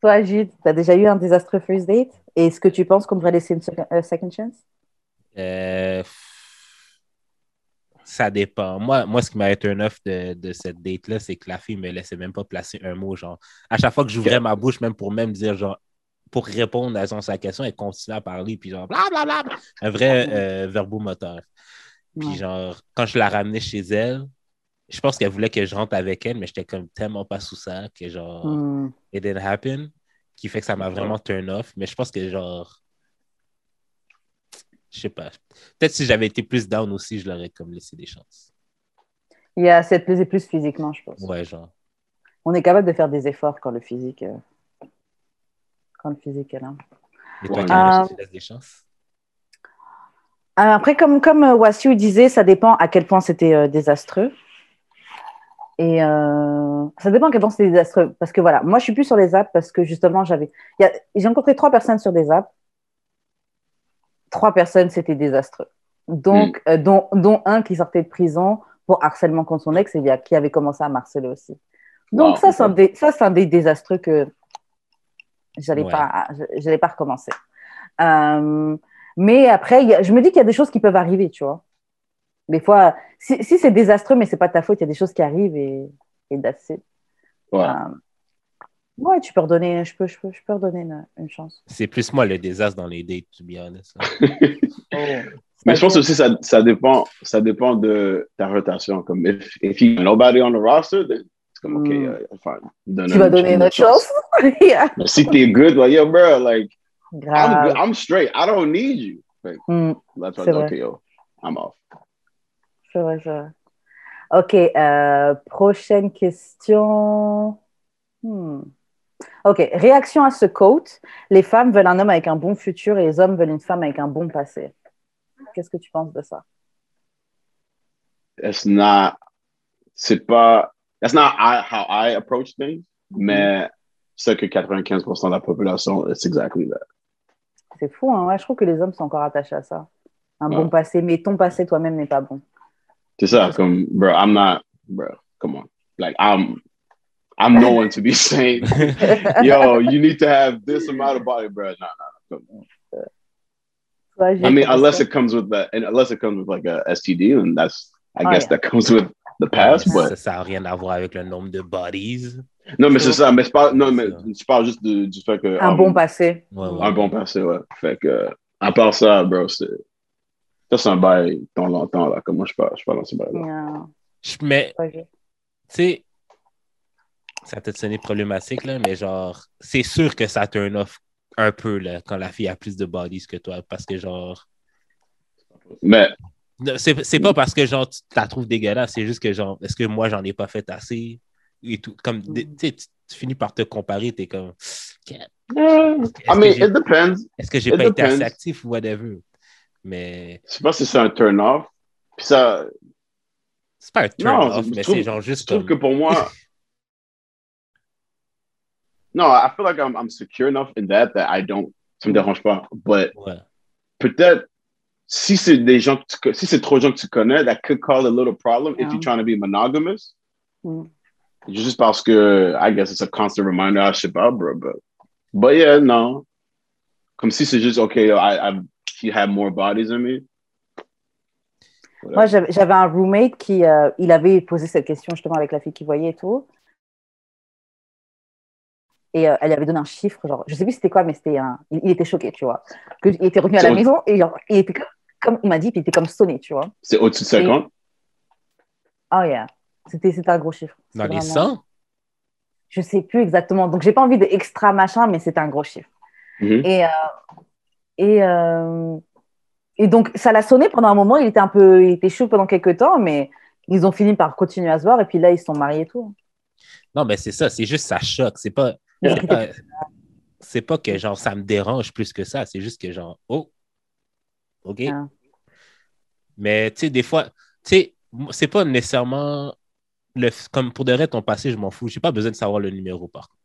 Speaker 3: Toi, Jude, t'as déjà eu un désastreux first date? Et est-ce que tu penses qu'on devrait laisser une second, euh, second chance?
Speaker 1: Euh, ça dépend. Moi, moi, ce qui m'a été un off de, de cette date-là, c'est que la fille me laissait même pas placer un mot. Genre, à chaque fois que j'ouvrais ma bouche, même pour même dire, genre, pour répondre à son, sa question, elle continuait à parler, puis genre, blablabla. Un vrai euh, verbomoteur. Puis
Speaker 3: Ouais.
Speaker 1: genre, quand je la ramenais chez elle, je pense qu'elle voulait que je rentre avec elle, mais j'étais comme tellement pas sous ça que genre,
Speaker 3: Hmm.
Speaker 1: it didn't happen, qui fait que ça m'a vraiment turn off. Mais je pense que genre, je sais pas. Peut-être si j'avais été plus down aussi, je l'aurais comme laissé des chances.
Speaker 3: Il y a cette plaisir plus physiquement, je pense.
Speaker 1: Ouais, genre.
Speaker 3: On est capable de faire des efforts quand le physique, euh, quand le physique est là.
Speaker 1: Et toi,
Speaker 2: Ouais.
Speaker 1: Karen,
Speaker 3: Euh,
Speaker 1: tu laisses des chances?
Speaker 3: Euh, Après, comme, comme Wassiu disait, ça dépend à quel point c'était euh, désastreux. Et euh, ça dépend quel point c'était désastreux. Parce que voilà, moi, je suis plus sur les apps parce que justement, j'avais. J'ai rencontré trois personnes sur des apps. Trois personnes, c'était désastreux. Donc, euh, dont, dont un qui sortait de prison pour harcèlement contre son ex et qui avait commencé à harceler aussi. Donc,
Speaker 2: Wow,
Speaker 3: ça, c'est un dé- ça, c'est un des désastreux que j'allais
Speaker 1: Ouais.
Speaker 3: pas, j'allais pas recommencer. Euh, mais après, a- je me dis qu'il y a des choses qui peuvent arriver, tu vois. Des fois, si, si c'est désastreux, mais c'est pas ta faute, il y a des choses qui arrivent et, et that's it.
Speaker 2: Ouais.
Speaker 3: Euh, ouais, tu peux redonner, je peux, je peux, je peux redonner une, une chance.
Speaker 1: C'est plus moi le désastre dans les dates, to be honest.
Speaker 2: Mais je pense aussi ça, ça dépend ça dépend de ta rotation. Comme if, if you nobody on the roster, then c'est comme OK,
Speaker 3: Mm.
Speaker 2: uh, fine. Donne
Speaker 3: Tu vas donner une autre chance. Yeah.
Speaker 2: Mais si t'es good, like yo, bro, like I'm I'm straight. I don't need you. Like
Speaker 3: Hmm,
Speaker 2: that's why OK, yo, I'm off.
Speaker 3: C'est c'est. Ok, euh, prochaine question. Hmm. Ok, réaction à ce quote. Les femmes veulent un homme avec un bon futur et les hommes veulent une femme avec un bon passé. Qu'est-ce que tu penses de ça?
Speaker 2: It's not c'est pas that's not I, how I approach things, mais c'est que 95% de la population, it's exactly that.
Speaker 3: C'est fou, hein? Ouais, je trouve que les hommes sont encore attachés à ça. Un
Speaker 2: Ouais.
Speaker 3: bon passé, mais ton passé toi-même n'est pas bon.
Speaker 2: C'est ça, comme, bro, I'm not, bro, come on. Like, I'm, I'm no one to be saying, yo, you need to have this amount of body, bro. No, no, no. I mean, unless it comes with that, and unless it comes with like a STD, and that's, I
Speaker 3: Oh,
Speaker 2: guess
Speaker 3: yeah.
Speaker 2: that comes with the past,
Speaker 1: ça,
Speaker 2: but
Speaker 1: ça n'a rien à voir avec le nombre de bodies.
Speaker 2: non, mais c'est ça, mais c'est pas, non, mais
Speaker 1: C'est
Speaker 2: tu parles juste de- du fait que,
Speaker 3: Un
Speaker 2: um,
Speaker 3: bon passé.
Speaker 1: Ouais, ouais.
Speaker 2: un bon passé, ouais. Fait que, à part ça, bro, c'est, ça, c'est un bail dans longtemps, là, comme moi, je pas, je pas dans ce bail-là.
Speaker 1: Mais tu sais, ça a peut-être sonné problématique, là, mais genre, c'est sûr que ça turn off un peu là, quand la fille a plus de bodies que toi. Parce que, genre,
Speaker 2: Mais,
Speaker 1: c'est c'est pas parce que, genre, tu la trouves dégueulasse, c'est juste que, genre, est-ce que moi, j'en ai pas fait assez? et tout. Comme,
Speaker 3: Mm.
Speaker 1: tu sais, tu tu finis par te comparer, t'es comme,
Speaker 2: I
Speaker 1: Est-ce
Speaker 2: mean,
Speaker 1: que j'ai-
Speaker 2: it depends.
Speaker 1: est-ce que j'ai
Speaker 2: It
Speaker 1: pas été assez actif ou whatever? Mais
Speaker 2: Je sais pas si c'est un turn-off. Puis ça,
Speaker 1: c'est pas un turn-off,
Speaker 2: je
Speaker 1: mais c'est genre
Speaker 2: je
Speaker 1: juste
Speaker 2: trouve
Speaker 1: comme.
Speaker 2: que pour moi. no, I feel like I'm, I'm secure enough in that that I don't. Ça me dérange pas. But
Speaker 1: Ouais.
Speaker 2: peut-être si c'est des gens que tu, si c'est trop de gens que tu connais, that could cause a little problem if
Speaker 3: Yeah.
Speaker 2: you're trying to be monogamous.
Speaker 3: Mm.
Speaker 2: Juste parce que I guess it's a constant reminder. I sais pas, bro. But, but yeah, no. Comme si c'est juste okay. I, I had more bodies than me?
Speaker 3: Moi, j'avais un roommate qui euh, il avait posé cette question justement avec la fille qui voyait et tout. Et euh, elle avait donné un chiffre, genre, je sais plus c'était quoi, mais c'était un. Il, il était choqué, tu vois. Que, il était revenu à la maison et genre, il était comme, comme il m'a dit, puis il était comme sonné, tu vois.
Speaker 2: c'est au-dessus de 50.
Speaker 3: Oh yeah. C'était c'était un gros chiffre.
Speaker 1: Dans
Speaker 3: C'est
Speaker 1: les
Speaker 3: vraiment-
Speaker 1: 100?
Speaker 3: Je sais plus exactement. Donc, j'ai pas envie de extra machin, mais c'était un gros chiffre.
Speaker 2: Mhm.
Speaker 3: Et, euh, et, euh, et donc, ça l'a sonné pendant un moment. Il était un peu, il était chaud pendant quelques temps, mais ils ont fini par continuer à se voir. Et puis là, ils se sont mariés et tout.
Speaker 1: Non, mais c'est ça, c'est juste ça choque. C'est pas, c'est pas, c'est pas que genre ça me dérange plus que ça. C'est juste que genre, oh, OK.
Speaker 3: Ah.
Speaker 1: Mais tu sais, des fois, tu sais, c'est pas nécessairement le, comme pour de vrai, ton passé, je m'en fous. J'ai pas besoin de savoir le numéro par contre.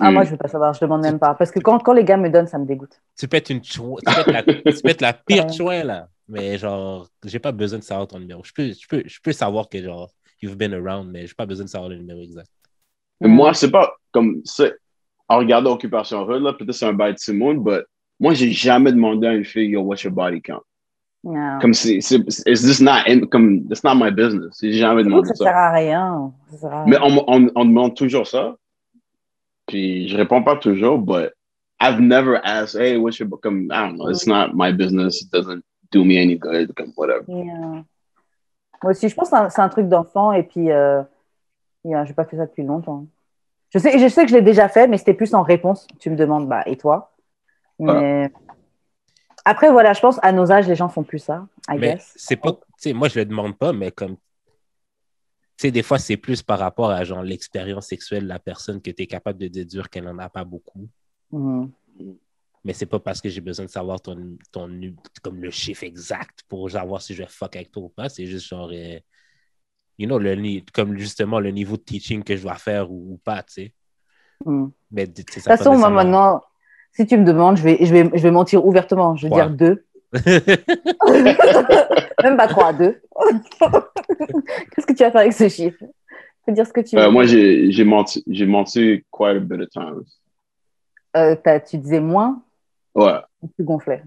Speaker 3: Ah,
Speaker 2: Mm.
Speaker 3: moi, je veux pas savoir. Je demande même pas. Parce que quand, quand les gars me donnent, ça me dégoûte.
Speaker 1: Tu peux être une chou- tu peux être la, tu peux être la pire chouin là. Mais genre, j'ai pas besoin de savoir ton numéro. Je peux, je peux, je peux savoir que genre, you've been around, mais j'ai pas besoin de savoir le numéro exact.
Speaker 2: Mais Moi, c'est pas comme c'est en regardant Occupation Hood, là, peut-être c'est un bail de Simone, mais moi, j'ai jamais demandé à une fille, yo, what's your body count? Comme c'est, c'est, it's just not, in- comme, it's not my business. J'ai jamais demandé
Speaker 3: ça
Speaker 2: ça.
Speaker 3: sert à rien. Ça sert à
Speaker 2: Mais
Speaker 3: rien.
Speaker 2: on, on, on demande toujours ça. Puis je réponds pas toujours, but I've never asked, hey, what's your, comme, I don't know, it's not my business. It doesn't do me any good, comme, whatever.
Speaker 3: Yeah. Moi aussi, je pense que c'est un, un truc d'enfant. Et puis, euh, yeah, j'ai pas fait ça depuis longtemps. Je sais, je sais que je l'ai déjà fait, mais c'était plus en réponse. Tu me demandes, bah, et toi? Mais après, voilà, je pense à nos âges, les gens font plus ça, I
Speaker 1: Mais
Speaker 3: guess.
Speaker 1: c'est pas, tu sais, moi je le demande pas, mais comme, sais, des fois c'est plus par rapport à genre l'expérience sexuelle de la personne que tu es capable de déduire qu'elle en a pas beaucoup.
Speaker 3: Mhm.
Speaker 1: Mais c'est pas parce que j'ai besoin de savoir ton, ton, comme le chiffre exact pour savoir si je vais fuck avec toi ou pas. C'est juste genre, euh, you know, le, comme justement le niveau de teaching que je dois faire ou, ou pas, tu sais.
Speaker 3: Mhm.
Speaker 1: Mais
Speaker 3: De toute façon, moi, maintenant, si tu me demandes, je vais, je vais, je vais mentir ouvertement. Je vais dire deux. Même pas trois, deux. Qu'est-ce que tu vas faire avec ce chiffre? Tu peux dire ce que tu veux.
Speaker 2: Euh, moi, j'ai, menti, j'ai menti quite a bit of times.
Speaker 3: Euh, t'as- tu disais moins?
Speaker 2: Ouais.
Speaker 3: ou tu gonflais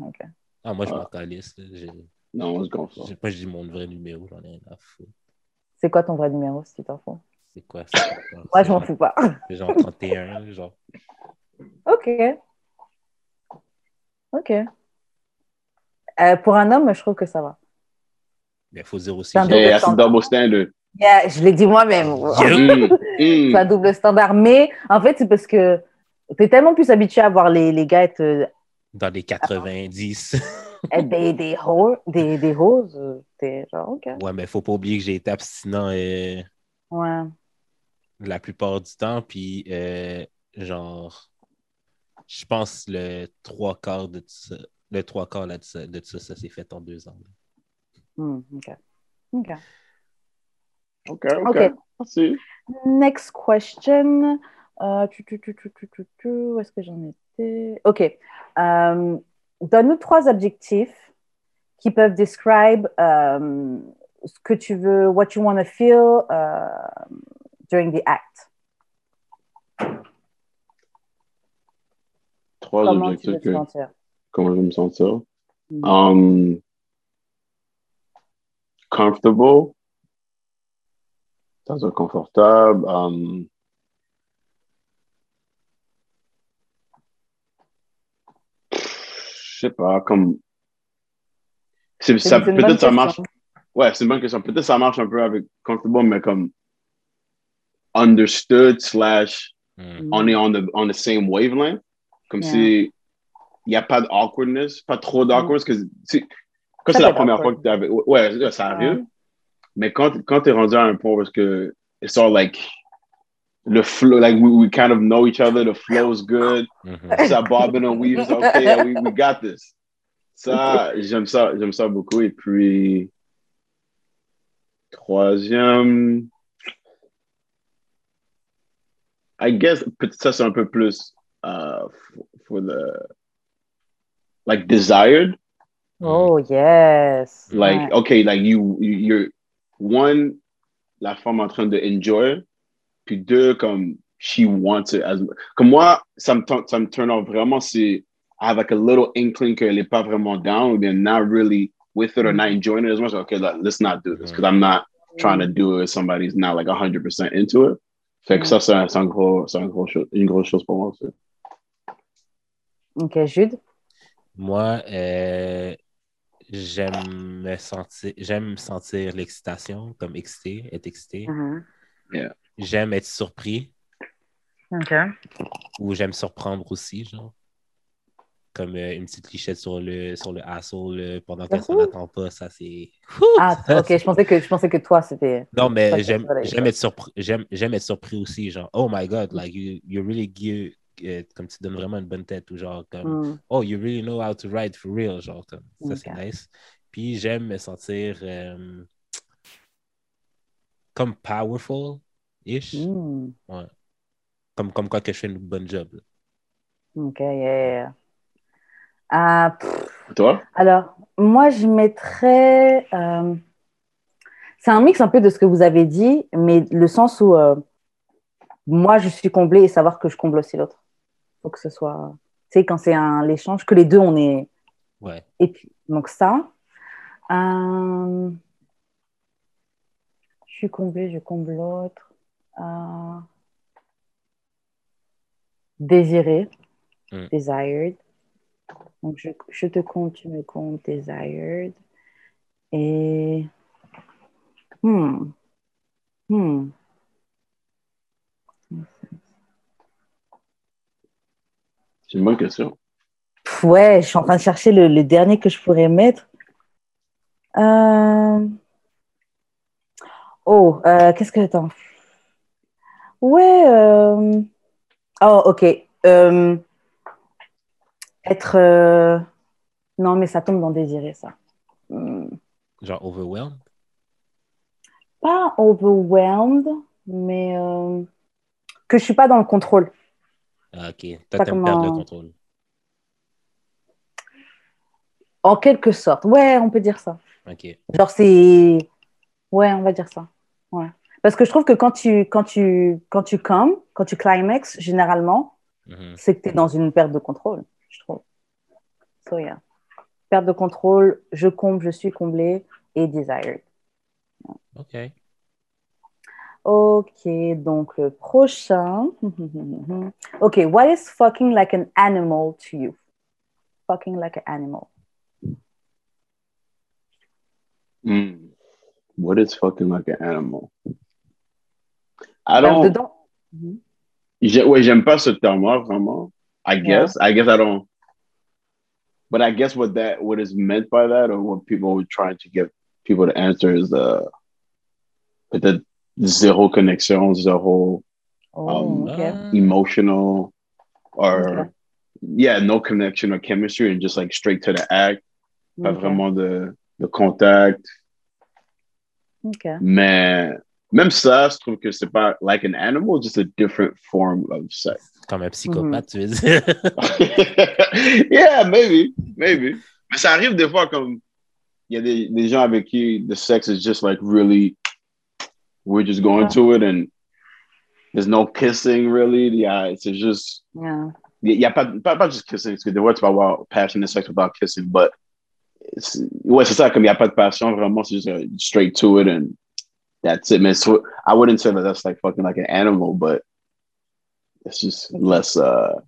Speaker 1: ah, moi je
Speaker 2: Ah.
Speaker 1: m'en calisse.
Speaker 2: Non, comme ça.
Speaker 1: j'ai- Moi je dis mon vrai numéro, j'en ai rien à foutre.
Speaker 3: C'est quoi ton vrai numéro, si tu t'en fous?
Speaker 1: C'est quoi ça?
Speaker 3: Moi, je m'en fous pas.
Speaker 1: Genre 31, genre.
Speaker 3: Ok. Ok. Euh, pour un homme, je trouve que ça va.
Speaker 1: Mais il faut dire aussi.
Speaker 3: C'est un
Speaker 2: double standard.
Speaker 3: Yeah, je l'ai dit moi-même.
Speaker 1: Yeah.
Speaker 2: Mm, mm.
Speaker 3: C'est un double standard. Mais en fait, c'est parce que tu es tellement plus habitué à voir les, les gars être, euh,
Speaker 1: Dans les 90.
Speaker 3: être des, des, ho- des, des roses. euh, T'es genre,
Speaker 1: ouais, mais faut pas oublier que j'ai été abstinent euh,
Speaker 3: Ouais.
Speaker 1: la plupart du temps. Puis, euh, genre, je pense le trois quarts de ça, le trois quarts là, de ça, de ça, ça s'est fait en deux ans.
Speaker 3: Hmm, ok. Ok.
Speaker 2: OK. Merci.
Speaker 3: Next question. Euh, tu, tu, tu, tu, tu, tu, tu, où est-ce que j'en étais? OK. Euh, Donne-nous trois adjectifs qui peuvent describe euh, ce que tu veux, what you want to feel euh, during the act.
Speaker 2: Trois
Speaker 3: Comment tu veux
Speaker 2: objectifs
Speaker 3: te
Speaker 2: que,
Speaker 3: sentir?
Speaker 2: Comment je vais me sentir.
Speaker 3: Mm.
Speaker 2: Um, comfortable. C'est-à-dire confortable. Um, je sais pas, comme. c'est-
Speaker 3: C'est
Speaker 2: ça- Peut-être ça marche. Ouais, c'est une bonne question. Peut-être ça marche un peu avec comfortable, mais comme understood slash
Speaker 1: Hmm.
Speaker 2: on est on the, on the same wavelength. Comme
Speaker 3: Yeah.
Speaker 2: si n'y a pas d'awkwardness, pas trop d'awkwardness. que si- Quand
Speaker 3: Ça
Speaker 2: c'est la première fois que tu avec. Ouais, ça arrive. Mais quand, quand tu es rendu à un point est-ce que it's all like the flow, like we, we kind of know each other, the flow's good.
Speaker 1: Mhm.
Speaker 2: Ça bobbing and weave, it's okay, yeah, we, we got this. Ça, j'aime ça, j'aime ça beaucoup. Et puis, troisième, I guess, ça c'est un peu plus uh, for, for the, like desired.
Speaker 3: Oh, yes.
Speaker 2: Like, okay, like you, you- you're one, la femme en train de enjoy, puis deux, comme she wants it as comme moi, ça me, turn- ça me turn off vraiment si I have like a little inkling qu'elle est pas vraiment down, or they're not really with it or not enjoying it as much. Okay, like, let's not do this because I'm not trying to do it. if Somebody's not like 100% into it. Fait que ça, mm. c'est un, gros, c'est un gros une grosse chose pour moi aussi.
Speaker 3: Ok, Jude.
Speaker 1: Moi, euh, j'aime me sentir, j'aime sentir l'excitation, comme excité, être excité.
Speaker 3: Mhm.
Speaker 1: J'aime être surpris
Speaker 3: Ok.
Speaker 1: ou j'aime surprendre aussi, genre. Comme euh, une petite lichette sur le, sur le asshole euh, pendant qu'elle s'en
Speaker 3: Ouh.
Speaker 1: attend pas, ça c'est.
Speaker 3: Ah, ok, je pensais que, je pensais que toi, c'était.
Speaker 1: Non, mais j'aime être surpris, j'aime j'aime être surpris aussi, genre, oh my god, like you, you really give, comme tu donnes vraiment une bonne tête, ou genre, comme,
Speaker 3: Hmm.
Speaker 1: oh, you really know how to write for real, genre, comme, ça c'est nice. Puis j'aime me sentir euh, comme powerful-ish,
Speaker 3: Hmm.
Speaker 1: comme, comme quoi que je fais une bonne job. là.
Speaker 3: Ok, yeah, yeah. Ah,
Speaker 2: Toi?
Speaker 3: alors, moi, je mettrais. euh, c'est un mix un peu de ce que vous avez dit, mais le sens où euh, moi, je suis comblée et savoir que je comble aussi l'autre. Faut que ce soit. Tu sais, quand c'est un l'échange, que les deux, on est.
Speaker 1: Ouais.
Speaker 3: Et puis, donc ça. Euh, Je suis comblée, je comble l'autre. Euh, Désiré.
Speaker 1: Mm.
Speaker 3: Desired. Donc, je, je te compte, tu me comptes, desired. Et. Hmm. Hmm.
Speaker 2: C'est une bonne question.
Speaker 3: Ouais, je suis en train de chercher le, le dernier que je pourrais mettre. Euh, Oh, euh, qu'est-ce que attends? Ouais. euh, Oh, ok. Euh, Être. euh, Non, mais ça tombe dans désirer ça. Hmm.
Speaker 1: Genre overwhelmed?
Speaker 3: Pas overwhelmed, mais euh, que je suis pas dans le contrôle.
Speaker 1: Ah, ok. Toi, t'aimes perdre le contrôle.
Speaker 3: En quelque sorte. Ouais, on peut dire ça.
Speaker 1: Ok.
Speaker 3: Genre, c'est. Ouais, on va dire ça. Ouais. Parce que je trouve que quand tu, quand tu, quand tu comes, quand tu climax, généralement,
Speaker 1: Mhm.
Speaker 3: c'est que tu es dans une perte de contrôle, je trouve. So, yeah. Perte de contrôle, je comble, je suis comblée et desired.
Speaker 1: Ok.
Speaker 3: Ok, donc le prochain. Ok, what is fucking like an animal to you? Fucking like an animal.
Speaker 2: Hmm. What is fucking like an animal? I don't.
Speaker 3: dedans.
Speaker 2: J'ai- ouais, j'aime pas ce terme-là, vraiment. I guess. I guess I don't. But I guess what that what is meant by that, or what people were trying to get people to answer is the peut-être zéro connexion, zéro
Speaker 3: Oh,
Speaker 2: Um,
Speaker 3: ok.
Speaker 1: Ah.
Speaker 2: emotional, or
Speaker 3: Okay.
Speaker 2: yeah, no connection or chemistry, and just like straight to the act. Pas
Speaker 3: Ok.
Speaker 2: vraiment de, de contact.
Speaker 3: Ok.
Speaker 2: Mais même ça, je trouve que c'est pas like an animal, just a different form of sex.
Speaker 1: Comme un psychopathe, tu veux dire.
Speaker 2: yeah, maybe, maybe. Mais ça arrive des fois comme il y a des, des gens avec qui the sex is just like really we're just going
Speaker 3: Yeah.
Speaker 2: to it and there's no kissing really. Yeah, it's just
Speaker 3: Yeah.
Speaker 2: Yeah, y a pas, pas, pas juste kissing, parce que des fois tu vas avoir passionate sex without kissing, but it's, ouais, c'est ça, comme il n'y a pas de passion, vraiment, c'est juste uh, straight to it and that's it. Mais so, I wouldn't say that that's like fucking like an animal, but it's just less, uh,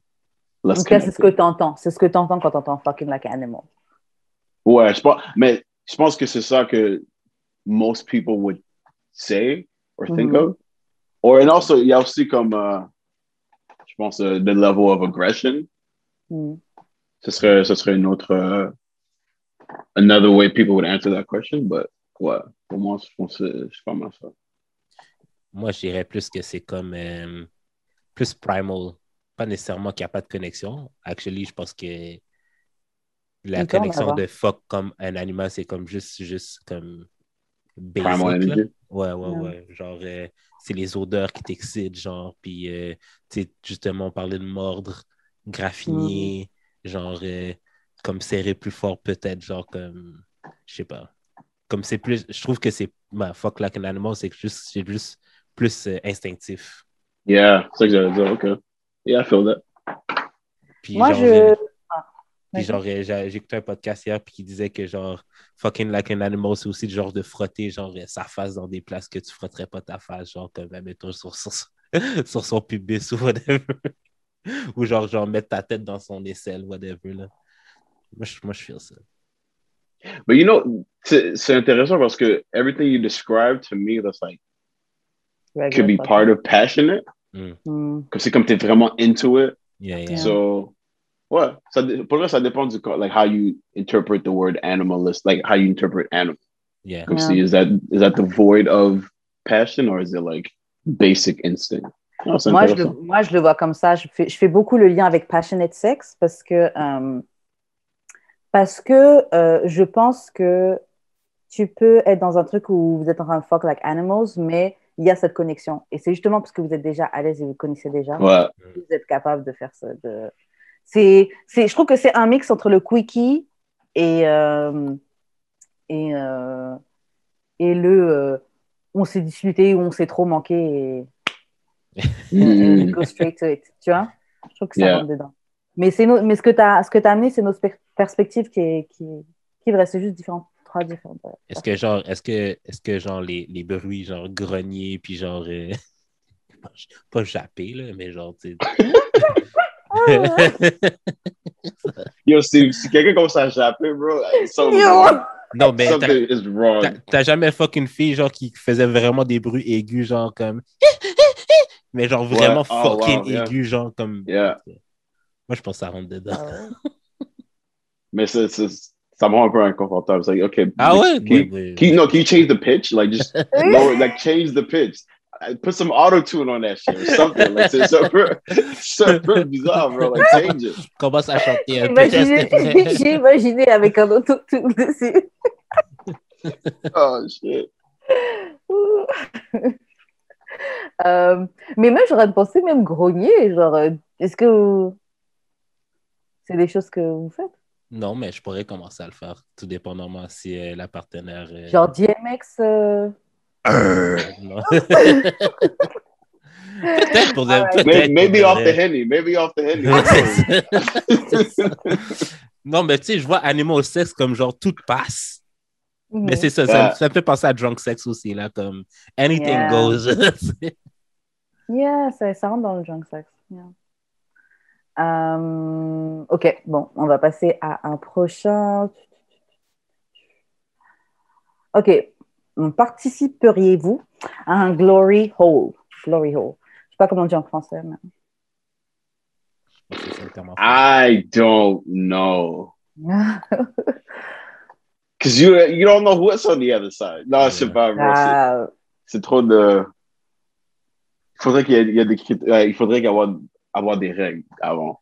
Speaker 2: less
Speaker 3: là, c'est ce que
Speaker 2: connected.
Speaker 3: tu entends. C'est ce que tu entends quand tu fucking like an animal.
Speaker 2: Ouais, je pense, mais je pense que c'est ça que most people would say or think
Speaker 3: Mhm.
Speaker 2: of. Or, and also, il y a aussi comme, uh, je pense, uh, the level of aggression.
Speaker 3: Hmm.
Speaker 2: ce serait, ce serait une autre, euh, another way people would answer that question, but ouais, pour moi, je pense que c'est pas mal ça.
Speaker 1: Moi, je dirais plus que c'est comme euh, plus primal. Pas nécessairement qu'il n'y a pas de connexion. Actually, je pense que la connexion de fuck comme un animal, c'est comme juste, juste comme basic.
Speaker 2: Primal
Speaker 1: là.
Speaker 2: energy.
Speaker 1: Ouais, ouais,
Speaker 3: Ouais.
Speaker 1: ouais. Genre, euh, c'est les odeurs qui t'excitent, genre, puis, euh, tu sais, justement, parler de mordre, graffiner, genre, euh, comme serrer plus fort, peut-être, genre, comme, je sais pas. Comme c'est plus, je trouve que c'est, ben, fuck like an animal, c'est juste, c'est juste plus euh, instinctif.
Speaker 2: Yeah, c'est ça que j'allais dire. OK. Yeah, I feel that.
Speaker 1: Puis,
Speaker 3: Moi,
Speaker 1: genre,
Speaker 3: je.
Speaker 1: Puis genre, euh, écouté un podcast hier puis qui disait que genre, fucking like an animal, c'est aussi le genre de frotter genre euh, sa face dans des places que tu frotterais pas ta face, genre comme, mettons, sur, sur, sur son pubis ou whatever. ou genre, genre, mettre ta tête dans son aisselle, whatever, là. Moi, je, moi, je feel ça.
Speaker 2: But you know, c'est intéressant parce que everything you described to me, that's like, could be part of passionate.
Speaker 1: Mm.
Speaker 3: Hmm.
Speaker 2: Comme c'est comme t'es vraiment into it.
Speaker 1: Yeah, yeah.
Speaker 3: Yeah.
Speaker 2: So, ouais, ça, pour vrai, ça dépend du like how you interpret the word animalist, like how you interpret animal.
Speaker 1: yeah.
Speaker 2: Comme
Speaker 3: Yeah.
Speaker 2: si, is that is that the void of passion or is it like basic instinct? Oh,
Speaker 3: Moi je, le, moi, je le vois comme ça. Je fais, je fais beaucoup le lien avec passionate sex parce que, euh, parce que euh, je pense que tu peux être dans un truc où vous êtes en train de fuck like animals, mais il y a cette connexion. Et c'est justement parce que vous êtes déjà à l'aise et vous connaissez déjà
Speaker 2: Ouais,
Speaker 3: que vous êtes capable de faire ça. De... C'est, c'est, je trouve que c'est un mix entre le quickie et, euh, et, euh, et le euh, on s'est disputé ou on s'est trop manqué et go straight to it. Tu vois? Je trouve que ça
Speaker 2: Yeah.
Speaker 3: rentre dedans. Mais, c'est no- mais ce que tu as, amené, c'est notre per- perspective qui est, qui, qui. C'est juste différent. Trois différentes.
Speaker 1: Est-ce que genre, est-ce que, est-ce que genre les, les bruits, genre grogner, puis genre, pas japper, là, mais genre.
Speaker 2: Yo, si, si quelqu'un commence à japper, bro, something,
Speaker 3: Yo!
Speaker 1: non, mais t'as-
Speaker 2: something is wrong.
Speaker 1: T'as- T'as jamais fucking fille genre qui faisait vraiment des bruits aigus, genre comme. Mais genre vraiment
Speaker 2: Ouais. Oh,
Speaker 1: fucking
Speaker 2: wow, yeah.
Speaker 1: aigus, genre comme.
Speaker 2: Yeah.
Speaker 1: Moi, je pense que ça rentre dedans.
Speaker 3: Ah.
Speaker 2: Mais c'est, c'est- ça me rend un peu inconfortable. C'est like, okay.
Speaker 1: Ah ouais?
Speaker 2: Can, you- can you- no, can you change the pitch? Like, just lower, like, change the pitch. Put some auto tune on that shit or something. Like, c'est peu bizarre, bro. Like, change it.
Speaker 1: Commence à chanter un peu.
Speaker 3: J'ai imaginé avec un auto dessus.
Speaker 2: Oh, shit.
Speaker 3: Euh, mais même, j'aurais pensé même grogner. Genre, euh, est-ce que vous- c'est des choses que vous faites?
Speaker 1: Non, mais je pourrais commencer à le faire, tout dépendamment si euh, la partenaire. euh,
Speaker 3: Genre DMX? Euh,
Speaker 1: non. peut-être pour
Speaker 3: Alright.
Speaker 1: peut-être
Speaker 2: Maybe,
Speaker 1: pour
Speaker 2: off the henny. Maybe off the henny.
Speaker 1: non, mais tu sais, je vois Animal Sex comme genre tout passe. Mais
Speaker 3: mhm.
Speaker 1: c'est ça, ça,
Speaker 2: Yeah.
Speaker 1: ça me fait penser à Drunk Sex aussi, là, comme anything
Speaker 3: Yeah.
Speaker 1: goes.
Speaker 3: Yeah, ça, ça rentre dans le junk sex. Yeah. Euh, ok, bon, on va passer à un prochain. Ok, participeriez-vous à un glory hole? Glory hole. Je sais pas comment on dit en français. Mais...
Speaker 2: I don't know. Because you, you don't know what's on the other side. Non, je sais pas,
Speaker 3: Ah,
Speaker 2: C'est trop de. Il faudrait qu'il y ait, il y ait des crit- euh, il faudrait qu'il y ait avoir, avoir des règles avant.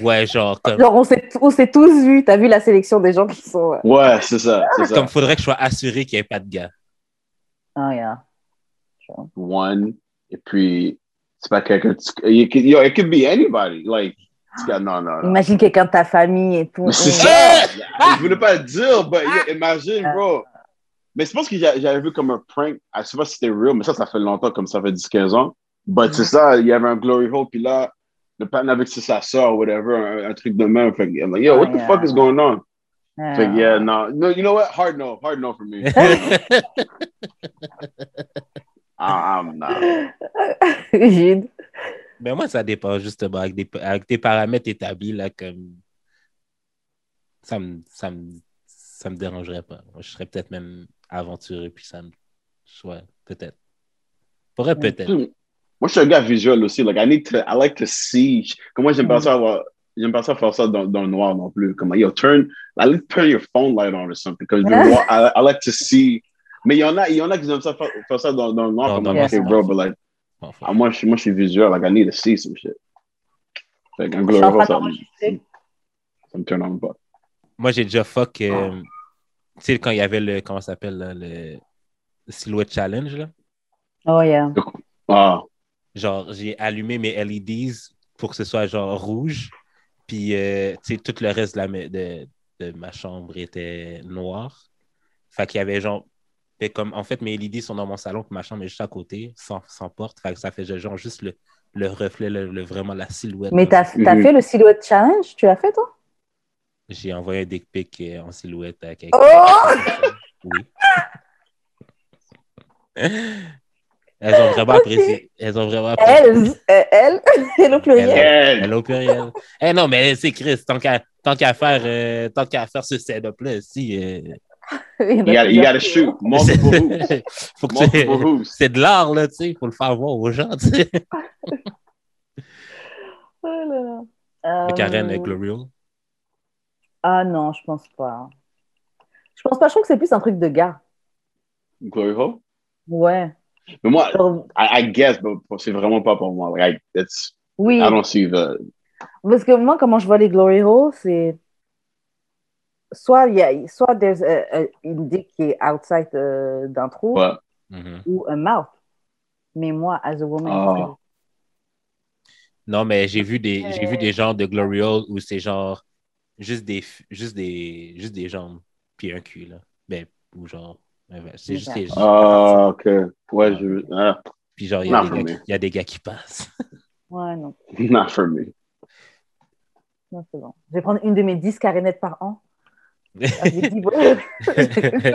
Speaker 1: Ouais, genre, comme,
Speaker 3: genre, on s'est on s'est tous vus. T'as vu la sélection des gens qui sont. euh,
Speaker 2: Ouais, c'est ça, c'est ça.
Speaker 1: comme faudrait que je sois assuré qu'il n'y ait pas de gars.
Speaker 3: Ah, yeah.
Speaker 2: One, et puis, c'est pas quelqu'un. Yo, it could be anybody. Like, non, non, non.
Speaker 3: Imagine quelqu'un de ta famille et tout.
Speaker 2: Mais c'est
Speaker 3: Mm.
Speaker 2: ça! Je voulais pas le dire, but yeah, imagine, bro. Mais je pense que j'a- j'avais vu comme un prank. Je sais pas si c'était real, mais ça, ça fait longtemps, comme ça fait 10-15 ans. But c'est ça, il y avait un glory hole, puis là, le pan avec sa soeur, whatever, un, un truc de même. Fait que, I'm like, yo, what the
Speaker 3: Yeah.
Speaker 2: fuck is going on?
Speaker 3: Ah.
Speaker 2: Fait que, yeah, no. no, you know what? Hard no, hard no for me. I'm not.
Speaker 3: Gide.
Speaker 1: Mais moi, ça dépend justement avec des, avec des paramètres établis, là, comme. Ça me, ça me, ça me dérangerait pas. Moi, je serais peut-être même aventureux, puis ça me. Ouais, peut-être. Pourrait peut-être.
Speaker 2: Moi, je suis un gars visuel aussi. Like, I need to, I like to see. Comme moi, j'aime pas
Speaker 3: Mm.
Speaker 2: ça avoir, j'aime pas ça faire ça dans, dans le noir non plus. Comme, yo, turn, I like turn your phone light on or something. Because I, I like to see Mais il y en a, il y en a qui aiment ça faire, faire ça dans, dans le noir.
Speaker 1: Non,
Speaker 2: comme
Speaker 1: noir,
Speaker 2: okay, bro, but like, ah, moi, je, suis- moi, je suis visuel. Like, I need to see some shit. Fait qu'un
Speaker 4: Je suis
Speaker 2: glory
Speaker 4: en
Speaker 2: hole,
Speaker 4: train
Speaker 2: ça, ça me turn on pas.
Speaker 1: Moi, j'ai déjà fuck. euh, tu sais, quand il y avait le. Comment ça s'appelle le Silhouette Challenge, là.
Speaker 4: Oh, yeah.
Speaker 2: Ah,
Speaker 1: Genre, j'ai allumé mes LEDs pour que ce soit genre rouge. Puis, euh, tu sais, tout le reste de, la, de, de ma chambre était noir. Fait qu'il y avait genre. fait comme, en fait, mes LEDs sont dans mon salon, puis ma chambre est juste à côté, sans, sans porte. Fait que ça fait genre juste le, le reflet, le, le- vraiment la silhouette.
Speaker 4: Mais t'as as fait le silhouette challenge? Tu l'as fait, toi?
Speaker 1: J'ai envoyé un dick pic euh, en silhouette à quelqu'un.
Speaker 4: Oh
Speaker 1: Oui. Elles ont vraiment apprécié. Elles ont vraiment apprécié.
Speaker 4: Elle, euh, elle, elle au pluriel.
Speaker 2: elle.
Speaker 1: Elle au pluriel. Eh non, mais c'est Chris, tant qu'à tant qu'à faire, euh, tant qu'à faire ce stand-up-là, si. euh,
Speaker 4: Il y a
Speaker 2: gotta shoot multiple hoops.
Speaker 1: faut que. C'est de l'art, là, tu sais. Il faut le faire voir aux gens, tu sais.
Speaker 4: Oh là là.
Speaker 1: Et Karen
Speaker 4: Euh,
Speaker 1: euh, Gloriole.
Speaker 4: Ah non, je pense pas. Je pense pas, je trouve que c'est plus un truc de gars.
Speaker 2: Glory hole?
Speaker 4: Ouais.
Speaker 2: Mais moi, I, I guess, but c'est vraiment pas pour moi. Like, I, it's,
Speaker 4: oui,
Speaker 2: I don't see the.
Speaker 4: parce que moi, comment je vois les glory holes, c'est soit il y a, soit there's a- a- une dick qui est outside euh, d'un trou?
Speaker 1: Mhm.
Speaker 4: ou un mouth. Mais moi, as a woman,
Speaker 2: Ah.
Speaker 1: Non, mais j'ai vu des j'ai vu des genres de Gloriole où c'est genre juste des juste des juste des jambes puis un cul là. Ben ou genre c'est juste des
Speaker 2: Ah, ok. Ouais, je. ah,
Speaker 1: puis genre il y, a des gars qui- il y a des gars qui passent.
Speaker 4: ouais, non,
Speaker 2: not for me.
Speaker 4: non c'est bon. Je vais prendre une de mes 10 carénettes par an. Avec 10 balles.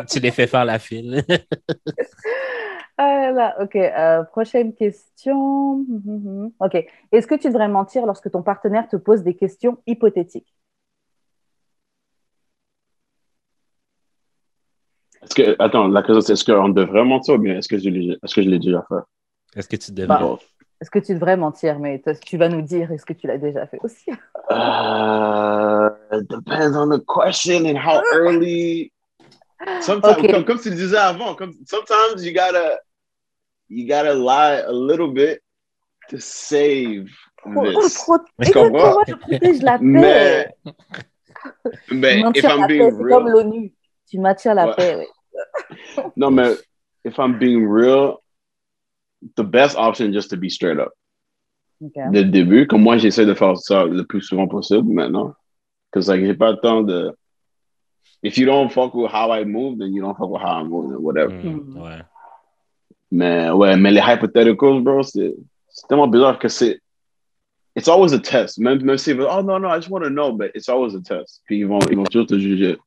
Speaker 1: tu les fais faire la file.
Speaker 4: Ah là, ok. euh, prochaine question. Mhm. Ok. Est-ce que tu devrais mentir lorsque ton partenaire te pose des questions hypothétiques?
Speaker 2: Est-ce que, attends, la question c'est est-ce qu'on devrait mentir ou bien est-ce que je l'ai, est-ce que je l'ai déjà fait?
Speaker 1: Est-ce que tu devrais?
Speaker 4: Bah. Est-ce que tu devrais mentir? Mais tu vas nous dire, est-ce que tu l'as déjà fait aussi?
Speaker 2: Uh, it depends on the question and how early. Sometimes,
Speaker 4: Okay.
Speaker 2: comme, comme tu le disais avant, comme, sometimes you gotta, you gotta lie a little bit to save
Speaker 4: Pro-
Speaker 2: this. comprends?
Speaker 4: Exactement, je protège la paix?
Speaker 2: Mais, mais if
Speaker 4: Mentir la
Speaker 2: I'm
Speaker 4: paix,
Speaker 2: being
Speaker 4: comme
Speaker 2: real,
Speaker 4: l'ONU. Tu maintiens la
Speaker 2: Ouais.
Speaker 4: paix, oui.
Speaker 2: No, man, if I'm being real, the best option is just to be straight up.
Speaker 4: Ok.
Speaker 2: dès le début. Comme moi, j'essaie de faire ça le plus souvent possible maintenant. Because que j'ai pas le temps de. If you don't fuck with how I move, then you don't fuck with how I move, then whatever.
Speaker 1: Hmm,
Speaker 4: Mhm.
Speaker 1: ouais.
Speaker 2: Mais ouais, mais les hypotheticals, bro, c'est c'est tellement bizarre que c'est. It's always a test. Même, même si, oh no, no, I just want to know, but it's always a test. Puis ils vont, ils vont toujours te juger.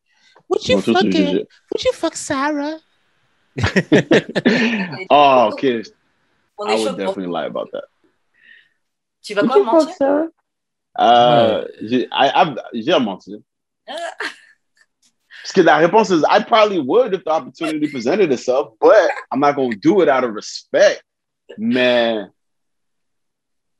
Speaker 1: Would
Speaker 2: Ils vont toujours
Speaker 1: would you fuck Sarah?
Speaker 2: oh, okay. I would definitely lie about that.
Speaker 3: Tu vas quoi
Speaker 4: you fuck
Speaker 3: mentir
Speaker 4: Sarah?
Speaker 2: Euh, j'ai I- I've- j'ai menti. Parce que la réponse is I probably would if the opportunity presented itself, but I'm not going to do it out of respect. Man,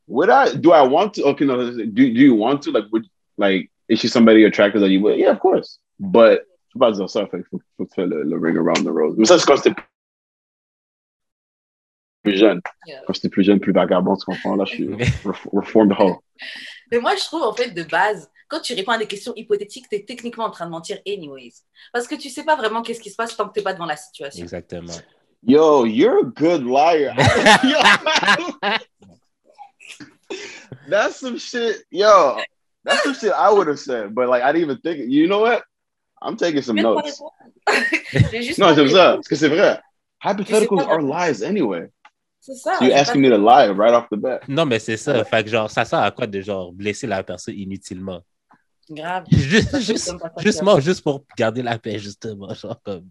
Speaker 2: would I? Do I want to? Okay, no. Do do you want to? Like, would like is she somebody attractive that you would? Yeah, of course. But je sais pas dire ça, fait faut, faut faire le, le ring around the rose. Mais ça, c'est quand c'était plus jeune.
Speaker 3: Yeah.
Speaker 2: Quand j'étais plus jeune, plus vagabond, tu comprends? Là, je suis ref- reformed hoe.
Speaker 3: Mais moi, je trouve, en fait, de base, quand tu réponds à des questions hypothétiques, tu es techniquement en train de mentir anyways. Parce que tu sais pas vraiment qu'est-ce qui se passe tant que tu pas devant la situation.
Speaker 1: Exactement.
Speaker 2: Yo, you're a good liar. Yo, that's some shit. Yo, that's some shit I would have said, but like I didn't even think. You know what? I'm taking some
Speaker 3: Même
Speaker 2: notes.
Speaker 3: répondre. J'ai juste
Speaker 2: Non,
Speaker 3: pas
Speaker 2: j'aime ça parce que c'est vrai. Hypotheticals are lies anyway.
Speaker 3: C'est ça.
Speaker 2: So you're asking me to lie right off the bat.
Speaker 1: Non, mais c'est ça. Fait que genre, ça sert à quoi de genre blesser la personne inutilement?
Speaker 3: Grave.
Speaker 1: Juste,
Speaker 3: Ça, c'est
Speaker 1: juste,
Speaker 3: comme
Speaker 1: juste,
Speaker 3: que-
Speaker 1: juste pour garder la paix, justement. Genre comme.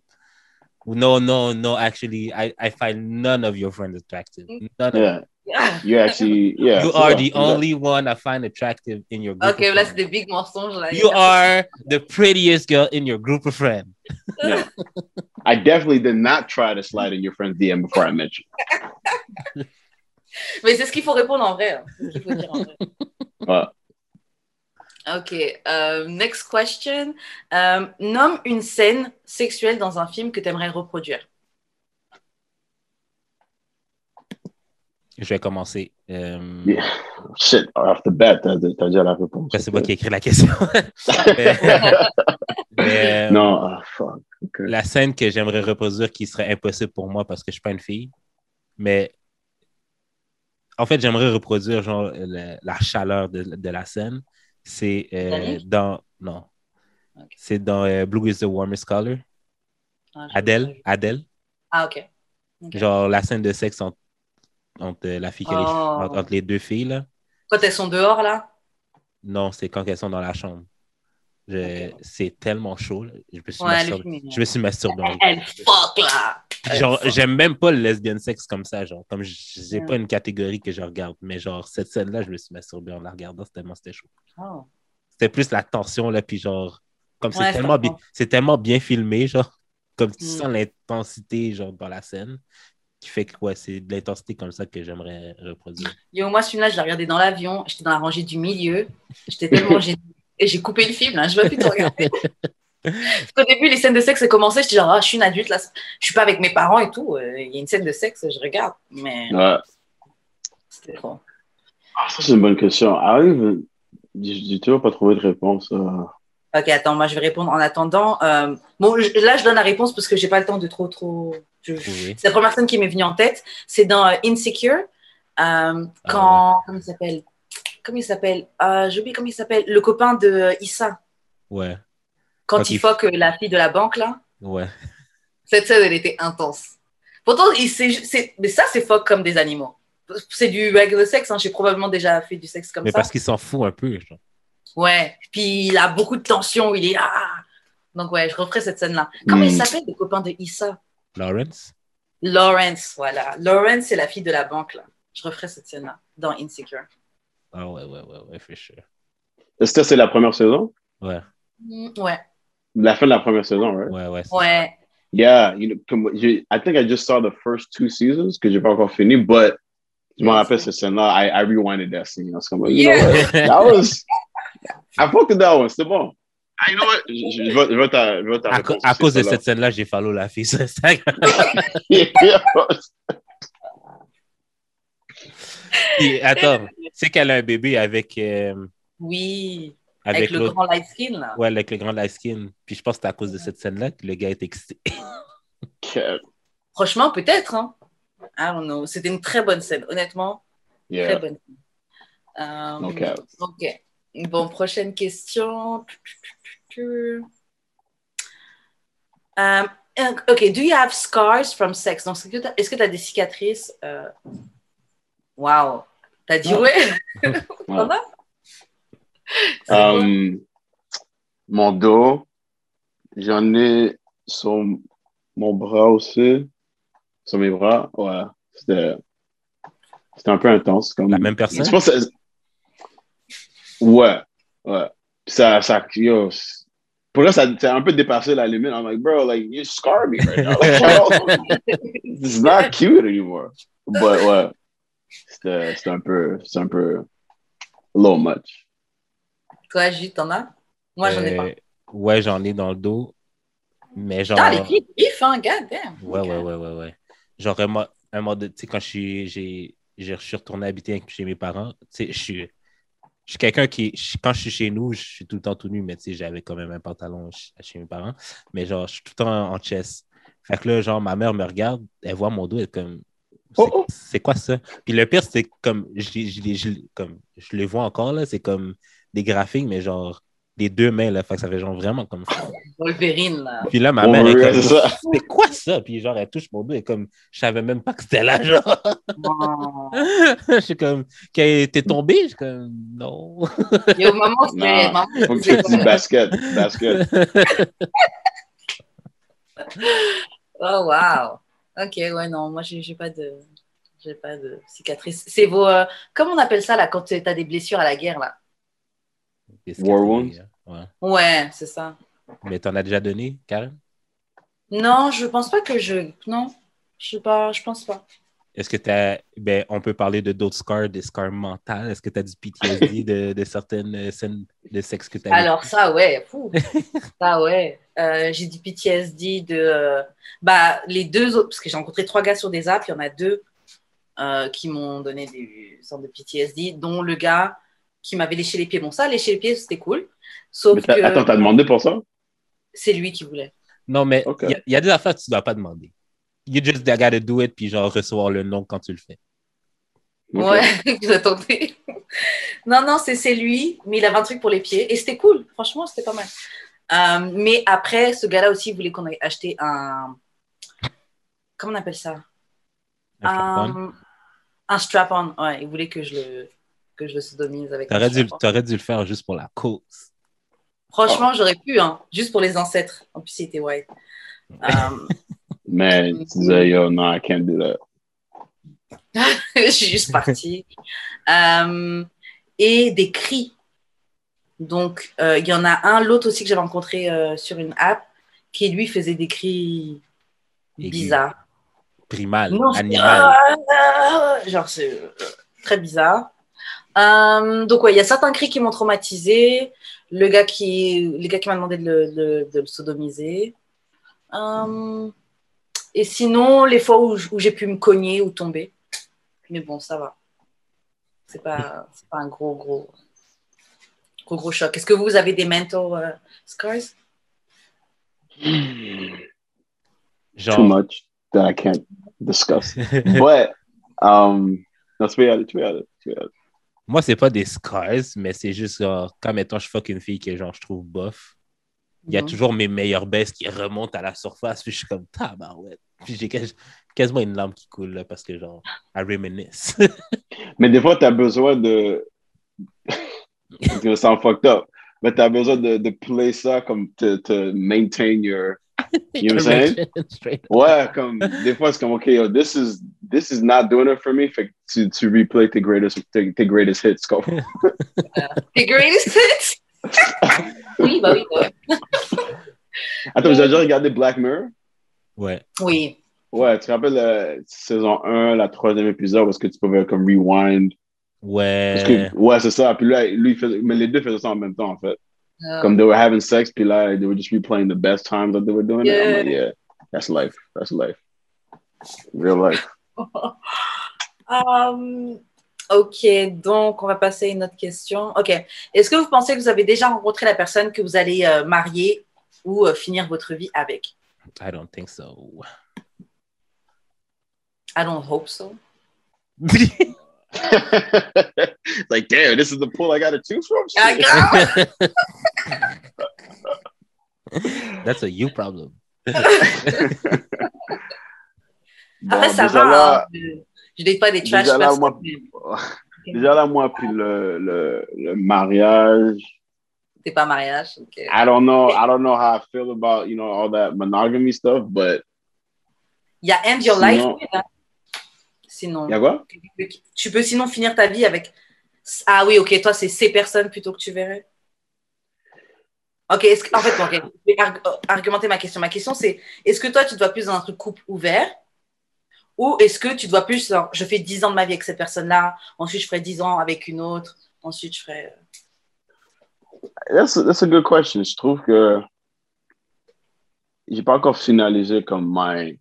Speaker 1: Ou Non, non, no, actually, I, I find none of your friends attractive. Mm. None of
Speaker 2: Yeah, you actually, yeah.
Speaker 1: You are
Speaker 2: ça,
Speaker 1: the
Speaker 2: c'est ça.
Speaker 1: only one I find attractive in your group.
Speaker 3: Ok,
Speaker 1: of
Speaker 3: là, c'est big mensonges. Là.
Speaker 1: You are the prettiest girl in your group of friends.
Speaker 2: Yeah. I definitely did not try to slide in your friend's DM before I met you.
Speaker 3: Mais c'est ce qu'il faut répondre en vrai. hein. C'est ce qu'il faut dire en vrai.
Speaker 2: Ouais.
Speaker 3: Ok, euh, next question. Euh, nomme une scène sexuelle dans un film que tu aimerais reproduire.
Speaker 1: Je vais commencer. Euh,
Speaker 2: Yeah. Shit, off the bat, t'as t'as déjà la réponse.
Speaker 1: ben, c'est moi qui ai écrit la question. mais, mais, euh,
Speaker 2: Non, ah, fuck.
Speaker 1: la scène que j'aimerais reproduire qui serait impossible pour moi parce que je suis pas une fille. Mais en fait, j'aimerais reproduire genre le- la chaleur de, de la scène. C'est euh, dans non. C'est dans euh, Blue is the warmest color.
Speaker 3: Ah,
Speaker 1: Adèle, Adèle?
Speaker 3: Ah, ok. Ok.
Speaker 1: Genre la scène de sexe entre, entre la fille les-
Speaker 3: Oh.
Speaker 1: entre, entre les deux filles là.
Speaker 3: Quand elles sont dehors, là?
Speaker 1: Non, c'est quand elles sont dans la chambre. C'est tellement chaud. là. Je me suis
Speaker 3: Ouais,
Speaker 1: masturbé. Je me suis masturbé. en-
Speaker 3: Elle fuck, là
Speaker 1: Genre, j'aime même pas le lesbian sexe comme ça. Genre, comme j'ai
Speaker 3: Ouais.
Speaker 1: pas une catégorie que je regarde. Mais genre, cette scène-là, je me suis masturbé en la regardant. C'était tellement c'était chaud.
Speaker 3: Oh.
Speaker 1: C'était plus la tension, là. Puis genre, comme c'est
Speaker 3: Ouais,
Speaker 1: tellement, tellement bien filmé, genre, comme tu
Speaker 3: Mm.
Speaker 1: sens l'intensité, genre, dans la scène, qui fait que, ouais, c'est de l'intensité comme ça que j'aimerais reproduire.
Speaker 3: Yo, moi, ce film-là, je l'ai regardé dans l'avion. J'étais dans la rangée du milieu. J'étais tellement gênée. Et j'ai coupé le film. Je ne veux plus te regarder. Parce qu'au début, les scènes de sexe, commençaient. J'étais genre, ah, je suis une adulte, là. Je suis pas avec mes parents et tout. Euh, Il y a une scène de sexe, je regarde. Mais
Speaker 2: Ouais.
Speaker 3: c'était trop.
Speaker 2: Ah, ça, c'est une bonne question. Arrive, j'ai j'ai toujours pas trouvé de réponse. euh.
Speaker 3: Ok, attends, moi, je vais répondre en attendant. Euh, bon, je- là, je donne la réponse parce que j'ai pas le temps de trop, trop. je-
Speaker 1: Oui.
Speaker 3: C'est la première scène qui m'est venue en tête. C'est dans euh, Insecure. Euh, quand. Comment il s'appelle Comment il s'appelle J'oublie comment il s'appelle. Le copain de Issa.
Speaker 1: Ouais,
Speaker 3: Quand
Speaker 1: Quand
Speaker 3: il fuck euh, la fille de la banque, là.
Speaker 1: ouais.
Speaker 3: Cette scène, elle était intense. Pourtant, il, c'est- mais ça, c'est fuck comme des animaux. C'est du regular sexe. Hein. J'ai probablement déjà fait du sexe comme
Speaker 1: Mais
Speaker 3: ça.
Speaker 1: parce qu'il s'en fout un peu. genre.
Speaker 3: Ouais. Puis il a beaucoup de tension. Il est ah. Donc ouais, je referai cette scène-là. Comment il
Speaker 2: Hmm.
Speaker 3: s'appelle le copain de Issa?
Speaker 1: Lawrence?
Speaker 3: Lawrence, voilà. Lawrence, c'est la fille de la banque là. Je referai cette scène-là dans Insecure.
Speaker 1: Ah ouais, ouais, ouais, ouais, for sure.
Speaker 2: Est-ce que c'est la première saison?
Speaker 1: Ouais,
Speaker 3: Mm, Ouais,
Speaker 2: La fin de la première saison, right?
Speaker 1: ouais, ouais.
Speaker 3: ouais.
Speaker 2: Yeah, you know, I think I just saw the first two seasons que j'ai pas encore fini, but je me rappelle cette scène-là. I, I rewinded that scene. I was comme, you know what?
Speaker 1: ça.
Speaker 2: That was. I with that one. C'était bon. Ah, you know what? Je, je, vais, ta, je vais ta
Speaker 1: À,
Speaker 2: réponse
Speaker 1: à cause de cette scène-là, j'ai follow la fille sur Instagram. Puis, attends, tu sais qu'elle a un bébé avec, euh,
Speaker 3: Oui,
Speaker 1: avec,
Speaker 3: avec, le grand light skin là.
Speaker 1: Ouais, avec le grand light skin. Puis je pense que c'est à cause de cette scène-là que le gars est excité.
Speaker 3: Franchement, peut-être. Hein. I don't know. C'était une très bonne scène, honnêtement. Très
Speaker 2: Yeah.
Speaker 3: bonne scène.
Speaker 2: Ok.
Speaker 3: Ok. Bon, prochaine question. Um, ok, do you have scars from sex? Donc, est-ce que tu as des cicatrices? Euh... Wow. T'as dit ouais?
Speaker 2: Um, mon dos, j'en ai sur mon bras aussi, sur mes bras. Ouais, c'était un peu intense. Comme...
Speaker 1: La même personne?
Speaker 2: Je pense que c'est- Ouais, ouais. Puis Ça, ça, yo, pour là, ça, a un peu dépassé la limite. I'm like, bro, like, you scar me right now. Like, it's not cute anymore. But ouais, c'était un peu, c'est un peu, a little much.
Speaker 3: Toi, Gilles, t'en as? Moi, j'en ai pas.
Speaker 1: Euh, Ouais, j'en ai dans le dos. Mais genre.
Speaker 3: Ah, les filles, hein, god damn.
Speaker 1: Ouais, ouais, ouais, ouais, ouais. Genre, un mo- un mode, tu sais, quand je suis, j'ai, je suis retourné habiter chez mes parents, tu sais, je suis, je suis quelqu'un qui, je- quand je suis chez nous, je suis tout le temps tout nu, mais tu sais, j'avais quand même un pantalon ch- chez mes parents. Mais genre, je suis tout le temps en chest. Fait que là, genre, ma mère me regarde, elle voit mon dos, elle est comme, c'est,
Speaker 2: Oh, oh.
Speaker 1: quoi ça? Puis le pire, c'est comme, je, je, comme, je les vois encore, là, c'est comme des graphiques, mais genre, les deux mains, là, fait que ça fait genre vraiment comme
Speaker 3: Wolverine, là.
Speaker 1: puis là, ma mère est comme,
Speaker 2: c'est ça.
Speaker 1: c'est quoi ça? Puis genre, elle touche mon dos et comme, je savais même pas que c'était là, genre.
Speaker 3: Oh.
Speaker 1: je suis comme, qu'elle était tombée? Je suis comme, non.
Speaker 3: Yo, maman, c'était.
Speaker 2: Non.
Speaker 3: maman,
Speaker 2: Faut que
Speaker 3: c'était-
Speaker 2: tu dises basket, basket.
Speaker 3: Oh, wow. Ok, ouais, non, moi, j'ai pas de. J'ai pas de cicatrices. C'est vos. euh, comment on appelle ça, là, quand tu as des blessures à la guerre, là?
Speaker 1: hein.
Speaker 2: War wounds?
Speaker 1: Ouais.
Speaker 3: Ouais, c'est ça.
Speaker 1: Mais t'en as déjà donné, Karen?
Speaker 3: Non, je pense pas que je. Non, je sais pas, je pense pas.
Speaker 1: Est-ce que tu as. Ben, on peut parler de d'autres scars, des scars mentales. Est-ce que tu as du PTSD de, de certaines euh, scènes de sexe que tu as
Speaker 3: Alors, ça, ouais, fou. ça, ouais. Euh, j'ai du PTSD de. euh, bah, les deux autres, parce que j'ai rencontré trois gars sur des apps, il y en a deux. euh, qui m'ont donné des sortes de PTSD, dont le gars qui m'avait léché les pieds. Bon, ça, lécher les pieds, c'était cool. Sauf
Speaker 2: Mais t'as-
Speaker 3: que
Speaker 2: Attends, t'as demandé pour ça?
Speaker 3: c'est lui qui voulait.
Speaker 1: Non, mais il y, a- y a des affaires que tu dois pas demander. You just gotta do it, puis genre recevoir le nom quand tu le fais.
Speaker 3: Ouais, j'attendais. non, non, c'est c'est lui, mais il avait un truc pour les pieds et c'était cool. Franchement, c'était pas mal. Euh, mais après, ce gars-là aussi voulait qu'on aille acheter un. Comment on appelle ça?
Speaker 1: Un strap-on.
Speaker 3: Un, un strap-on. Ouais, il voulait que je le, que je le sodomise avec
Speaker 1: T'aurais dû, t'aurais dû le faire juste pour la cause.
Speaker 3: Franchement, j'aurais pu, hein, juste pour les ancêtres. En plus, il était white. Euh,
Speaker 2: Mais tu disais, yo, no, I can't do that.
Speaker 3: je suis juste partie. Euh, et des cris. Donc, euh, il y en a un, l'autre aussi que j'avais rencontré euh, sur une app, qui lui faisait des cris bizarres.
Speaker 1: Primal,
Speaker 3: Non,
Speaker 1: animal.
Speaker 3: Ah, Genre, c'est très bizarre. Euh, donc, ouais, il y a certains cris qui m'ont traumatisé. Le gars qui, le gars qui m'a demandé de le, de- de le sodomiser. Euh, et sinon, les fois où, j'ai pu me cogner ou tomber. Mais bon, ça va. C'est pas, c'est pas un gros, gros, gros, gros choc. Est-ce que vous avez des mental euh, scars?
Speaker 2: Too
Speaker 1: Genre,
Speaker 2: much that I can't discuss. But, um, no, tu peux y aller, tu peux y aller, tu peux y aller.
Speaker 1: Moi, c'est pas des scars, mais c'est juste genre, quand mettons, je fuck une fille que genre, je trouve bof, il y a
Speaker 3: Mhm.
Speaker 1: toujours mes meilleures baisses qui remontent à la surface, puis je suis comme tabarouette. Puis j'ai quas- quasiment une larme qui coule là, parce que genre, I reminisce.
Speaker 2: Mais des fois, tu as besoin de. Sound fucked up. Mais tu as besoin de, de play ça comme to, to maintain your. You know what I'm saying? Ouais, comme des fois, c'est comme, OK, yo, this is, this is not doing it for me. Fait que tu, tu replay tes greatest, tes, tes greatest hits. Comme.
Speaker 3: The greatest hits? oui, bah oui, bah ouais.
Speaker 2: Attends, vous avez déjà regardé Black Mirror?
Speaker 1: Ouais.
Speaker 3: Oui.
Speaker 2: Ouais, tu te rappelles la saison 1, la troisième épisode, parce que tu pouvais comme rewind? Parce
Speaker 1: Ouais.
Speaker 2: que, ouais, c'est ça. Puis là, lui, il faisait, mais les deux faisaient ça en même temps, en fait.
Speaker 3: Euh,
Speaker 2: Comme they were having sex, puis là, they were just replaying the best times that they were doing it. I'm like,
Speaker 3: Yeah.
Speaker 2: yeah, that's life. That's life. Real life.
Speaker 3: Um, ok, donc on va passer à une autre question. Ok, est-ce que vous pensez que vous avez déjà rencontré la personne que vous allez euh, marier ou euh, finir votre vie avec?
Speaker 1: I don't think so.
Speaker 3: I don't hope so.
Speaker 2: like, damn, this is the pool I got to choose from.
Speaker 3: Ah,
Speaker 2: Shit.
Speaker 1: That's a you problem.
Speaker 2: Bon,
Speaker 3: Après, ça
Speaker 2: déjà
Speaker 3: va.
Speaker 2: là,
Speaker 3: hein. Je- Je date pas des trash
Speaker 2: déjà là, moi,
Speaker 3: mais
Speaker 2: déjà là, moi, puis le, le, le mariage,
Speaker 3: c'est pas mariage. ok.
Speaker 2: I don't know. I don't know how I feel about, you know, all that monogamy stuff, but
Speaker 3: Yeah, End Your Life.
Speaker 2: Sinon-
Speaker 3: Sinon,
Speaker 2: y a quoi?
Speaker 3: tu peux sinon finir ta vie avec. Ah oui, ok, toi, c'est ces personnes plutôt que tu verrais. Ok, est-ce que- en fait, je vais arg- euh, argumenter ma question. Ma question, c'est est-ce que toi, tu dois plus dans un truc couple ouvert ou est-ce que tu dois plus, genre, je fais 10 ans de ma vie avec cette personne-là, ensuite je ferai 10 ans avec une autre, ensuite je ferai.
Speaker 2: That's a, that's a good question. Je trouve que j'ai pas encore finalisé comme my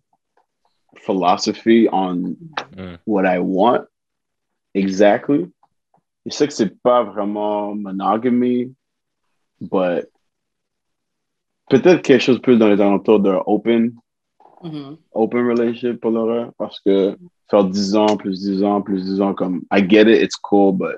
Speaker 2: philosophy on
Speaker 1: Mm.
Speaker 2: what I want exactly. Je sais que c'est pas vraiment monogamy, but peut-être quelque chose plus dans les alentours d'un open,
Speaker 3: Mhm.
Speaker 2: open relationship pour Laura, parce que faire 10 ans, plus 10 ans, plus 10 ans, comme, I get it, it's cool, but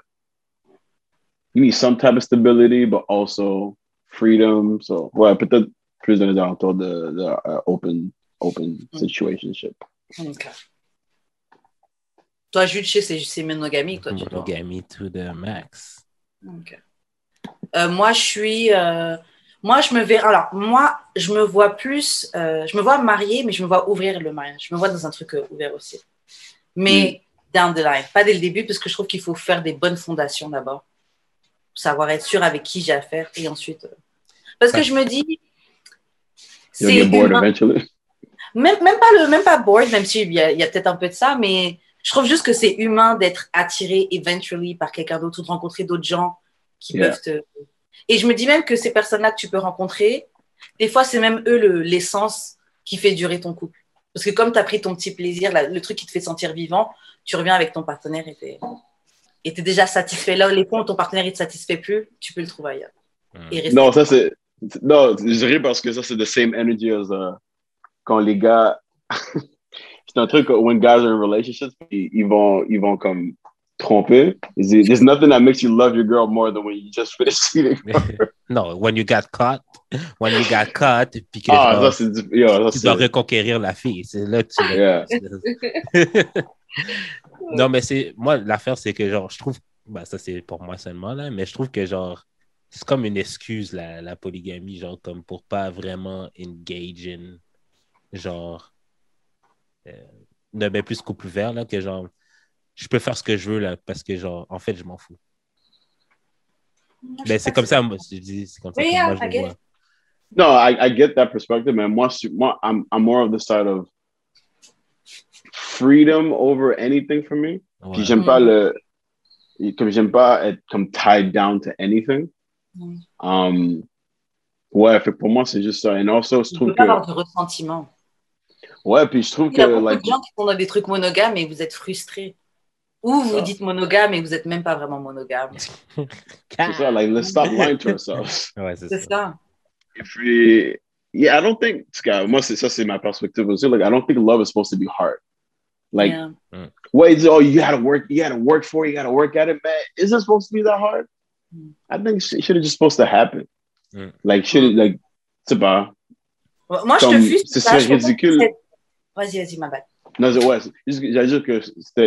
Speaker 2: you need some type of stability, but also freedom. So, ouais, peut-être plus dans les alentours de, de uh, open, open situationship.
Speaker 3: Ok. Toi, Jules, c'est- monogamique, toi, tu dois.
Speaker 1: Monogamy to the max.
Speaker 3: Euh, moi, je suis. euh, moi, je me vais. Alors, moi, je me vois plus. euh, je me vois mariée, mais je me vois ouvrir le mariage. Je me vois dans un truc euh, ouvert aussi. Mais down the line. Pas dès le début, parce que je trouve qu'il faut faire des bonnes fondations d'abord. Savoir être sûr avec qui j'ai affaire. Et ensuite. euh, Parce que je me dis.
Speaker 2: You'll
Speaker 3: C'est
Speaker 2: get bored
Speaker 3: humain. Même, même pas le même pas bored, même s'il y a, il y a peut-être un peu de ça, mais je trouve juste que c'est humain d'être attiré eventually par quelqu'un d'autre ou de rencontrer d'autres gens qui
Speaker 2: Yeah.
Speaker 3: peuvent te. Et je me dis même que ces personnes-là que tu peux rencontrer, des fois c'est même eux le- l'essence qui fait durer ton couple. Parce que comme tu as pris ton petit plaisir, la- le truc qui te fait sentir vivant, tu reviens avec ton partenaire et t'es t'es déjà satisfait. Là, les points où ton partenaire ne te satisfait plus, tu peux le trouver ailleurs. Et rester-
Speaker 2: Non, ça c'est. Non, je ris parce que ça c'est the same energy as uh, quand les gars. c'est un truc, when guys are in relationships, ils, vont, ils vont comme tromper. There's nothing that makes you love your girl more than when you just finish cheating.
Speaker 1: non, when you got caught, when you got caught, puis que
Speaker 2: Ah,
Speaker 1: genre,
Speaker 2: ça c'est. du- Yo, ça,
Speaker 1: tu dois reconquérir la fille. C'est là que tu
Speaker 2: Yeah.
Speaker 1: non, mais c'est. Moi, l'affaire, c'est que, genre, je trouve. bah, ça, c'est pour moi seulement, là, mais je trouve que, genre, c'est comme une excuse, la, la polygamie, genre, comme pour pas vraiment engage in, genre, euh, ne ben plus couple ouvert, là, que, genre, je peux faire ce que je veux, là, parce que, genre, en fait, je m'en fous. Ben, c'est comme ça, moi, je dis, c'est comme ça que moi, je vois.
Speaker 2: No, I, I get that perspective, man. Moi, je- moi I'm, I'm more of the side of freedom over anything for me.
Speaker 1: Ouais.
Speaker 2: Puis j'aime pas le. Comme j'aime pas être comme tied down to anything.
Speaker 3: Mm.
Speaker 2: Um, ouais, fait pour moi, c'est juste ça. Et also, je trouve
Speaker 3: peux pas avoir
Speaker 2: que.
Speaker 3: de ressentiment.
Speaker 2: Ouais, puis je trouve
Speaker 3: Il y a
Speaker 2: que.
Speaker 3: beaucoup
Speaker 2: Like,
Speaker 3: de gens qui sont dans des trucs monogames et vous êtes frustrés. Ou vous
Speaker 2: Ça.
Speaker 3: dites monogame et vous n'êtes même pas vraiment monogame.
Speaker 2: c'est ça, like, let's stop lying to ourselves.
Speaker 1: Ouais, c'est
Speaker 3: C'est
Speaker 1: ça.
Speaker 3: ça.
Speaker 2: Et puis, yeah, I don't think, en tout cas, moi, c'est ça, c'est ma perspective aussi. Like, I don't think love is supposed to be hard. Like,
Speaker 3: Yeah.
Speaker 2: Wait, oh, you gotta work, you gotta work for it, you gotta work at it, man. Is it supposed to be that hard?
Speaker 3: Mm.
Speaker 2: I think it should have just supposed to happen.
Speaker 1: Mm.
Speaker 2: Like, should like, c'est pas.
Speaker 3: Moi, je te
Speaker 2: Comme,
Speaker 3: je pense que
Speaker 2: ridicule.
Speaker 3: Vas-y, vas-y, ma bad.
Speaker 2: Non, c'est- ouais, j'allais dire que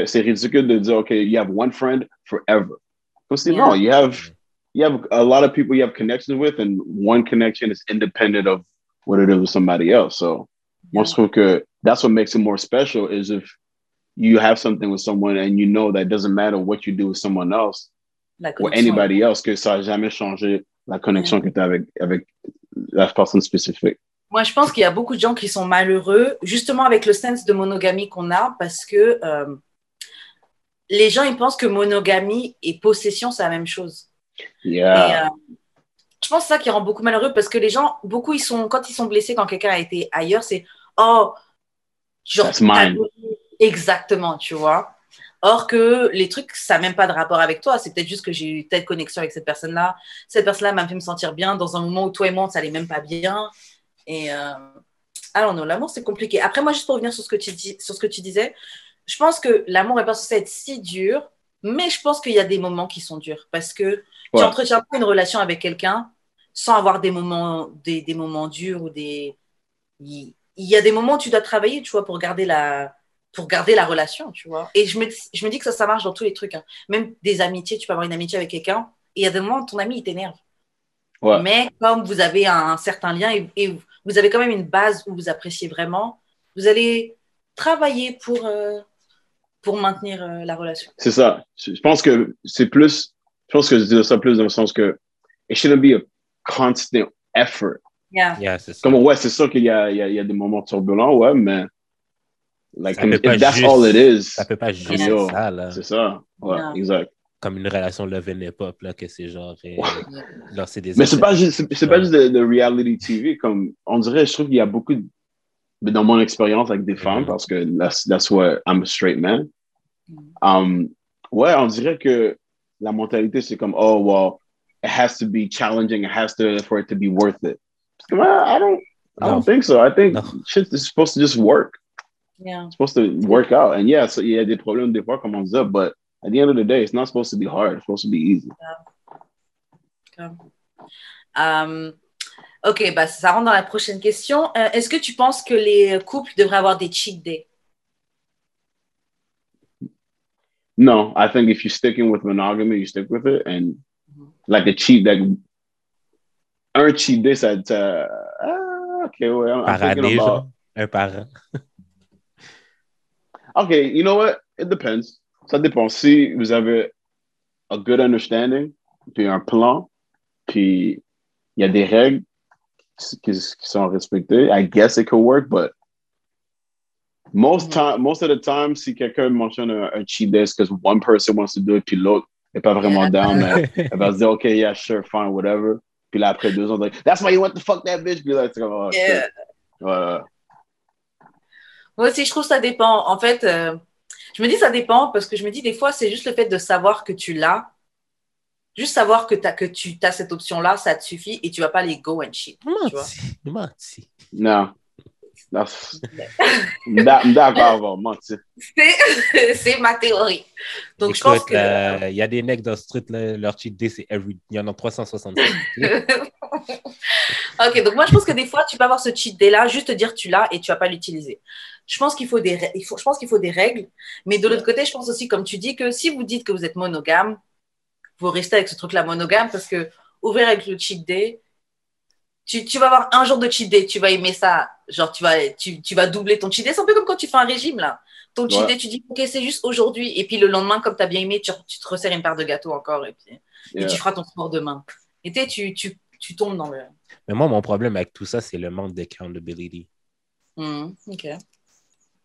Speaker 2: c'est ridicule de dire, okay, you have one friend forever. Comme
Speaker 3: Yeah.
Speaker 2: non, you have, you have a lot of people you have connections with, and one connection is independent of what it is with somebody else. So, moi, je trouve que that's what makes it more special is if you have something with someone and you know that it doesn't matter what you do with someone else or anybody else, que ça n'a jamais changé la connexion que tu as avec, avec la personne spécifique.
Speaker 3: Moi, je pense qu'il y a beaucoup de gens qui sont malheureux, justement avec le sens de monogamie qu'on a, parce que euh, les gens, ils pensent que monogamie et possession, c'est la même chose.
Speaker 2: Yeah.
Speaker 3: Et, euh, je pense que c'est ça qui rend beaucoup malheureux, parce que les gens, beaucoup, ils sont, quand ils sont blessés, quand quelqu'un a été ailleurs, c'est oh, genre,
Speaker 2: That's mine.
Speaker 3: exactement, tu vois. Or que les trucs, ça n'a même pas de rapport avec toi. C'est peut-être juste que j'ai eu telle connexion avec cette personne-là. Cette personne-là m'a fait me sentir bien dans un moment où toi et moi, ça allait même pas bien. Et euh, alors non, l'amour, c'est compliqué. Après, moi, juste pour revenir sur ce que tu, dis, sur ce que tu disais, je pense que l'amour est pas censé être si dur, mais je pense qu'il y a des moments qui sont durs parce que tu entretiens pas une relation avec quelqu'un sans avoir des moments, des, des moments durs ou des. Il il y a des moments où tu dois travailler, tu vois, pour garder la, pour garder la relation, tu vois. Et je me, je me dis que ça, ça marche dans tous les trucs. hein. Même des amitiés, tu peux avoir une amitié avec quelqu'un et il y a des moments où ton ami, il t'énerve.
Speaker 2: Ouais.
Speaker 3: Mais comme vous avez un certain lien et, et vous avez quand même une base où vous appréciez vraiment, vous allez travailler pour, euh, pour maintenir euh, la relation.
Speaker 2: C'est ça. Je pense que c'est plus, je pense que je dis ça plus dans le sens que it shouldn't be a constant effort.
Speaker 3: Yeah.
Speaker 1: Yeah, c'est ça.
Speaker 2: Comme, ouais, c'est sûr qu'il y a, il y, a, il y a des moments turbulents, ouais, mais like,
Speaker 1: Ça peut
Speaker 2: if that's
Speaker 1: juste-
Speaker 2: all it is,
Speaker 1: Ça peut pas juste.
Speaker 2: Yo,
Speaker 1: ça, là.
Speaker 2: c'est ça. Ouais,
Speaker 3: Yeah.
Speaker 2: exact.
Speaker 1: Comme une relation love and hip-hop, là, que c'est genre... euh, genre, c'est des
Speaker 2: Mais c'est pas juste, c'est pas juste de, de reality TV. Comme, on dirait, je trouve qu'il y a beaucoup, de, mais dans mon expérience avec des femmes,
Speaker 1: Mhm.
Speaker 2: parce que that's, that's what I'm a straight man.
Speaker 3: Mhm.
Speaker 2: Um, ouais, on dirait que la mentalité, c'est comme, oh, well, it has to be challenging, it has to, for it to be worth it. Parce que, well, I don't, I
Speaker 1: No.
Speaker 2: don't think so. I think
Speaker 1: No.
Speaker 2: shit is supposed to just work.
Speaker 3: Yeah.
Speaker 2: It's supposed to work out. And yeah, so il y a des problèmes des fois, comme on disait, but at the end of the day, it's not supposed to be hard. It's supposed to be easy.
Speaker 3: Euh, ok, bah, ça rentre dans la prochaine question. Euh, Est-ce que tu penses que les couples devraient avoir des cheat days?
Speaker 2: No, I think if you're sticking with monogamy, you stick with it. And
Speaker 3: Mhm.
Speaker 2: like a cheat, like un cheat day, ça, ça ah, okay, well, I'm, I'm
Speaker 1: Par
Speaker 2: thinking
Speaker 1: année,
Speaker 2: about.
Speaker 1: Un par an.
Speaker 2: okay, you know what? It depends. Ça dépend. Si vous avez a good understanding, puis un plan, puis il y a des règles qui, qui sont respectées, I guess it could work, but most
Speaker 3: Mhm.
Speaker 2: time, most of the time, si quelqu'un mentionne un, un cheat day, because one person wants to do it, puis l'autre n'est pas vraiment down, mais elle va se dire, OK, yeah, sure, fine, whatever. Puis là, après deux ans, like, that's why you want to fuck that bitch. Puis là, c'est comme, oh,
Speaker 3: Yeah.
Speaker 2: shit. Ouais.
Speaker 3: Moi aussi, je trouve que ça dépend. En fait, euh, je me dis ça dépend parce que je me dis des fois, c'est juste le fait de savoir que tu l'as. Juste savoir que, as, que tu as cette option-là, ça te suffit et tu vas pas les go and shit. Tu vois?
Speaker 1: Menti, menti.
Speaker 2: Non.
Speaker 3: C'est c'est ma théorie. Donc, je pense que.
Speaker 1: euh, il y a des necks dans le street, là, leur cheat day, c'est every... Il y en a 365.
Speaker 3: ok, donc moi je pense que des fois tu peux avoir ce cheat day là, juste te dire tu l'as et tu vas pas l'utiliser. Je pense qu'il faut des, rè- il faut, je pense qu'il faut des règles, mais de l'autre côté, je pense aussi, comme tu dis, que si vous dites que vous êtes monogame, vous restez avec ce truc-là monogame parce que ouvrir avec le cheat day, tu, tu vas avoir un jour de cheat day, tu vas aimer ça, genre tu vas, tu, tu vas doubler ton cheat day. C'est un peu comme quand tu fais un régime là. Ton cheat
Speaker 2: Ouais.
Speaker 3: day, tu dis ok c'est juste aujourd'hui, et puis le lendemain, comme tu as bien aimé, tu, tu te resserres une part de gâteau encore, et puis et tu feras ton sport demain. Et tu sais, tu, tu, tu tombes dans le.
Speaker 1: Mais moi, mon problème avec tout ça, c'est le manque d'accountability.
Speaker 3: Hmm, ok.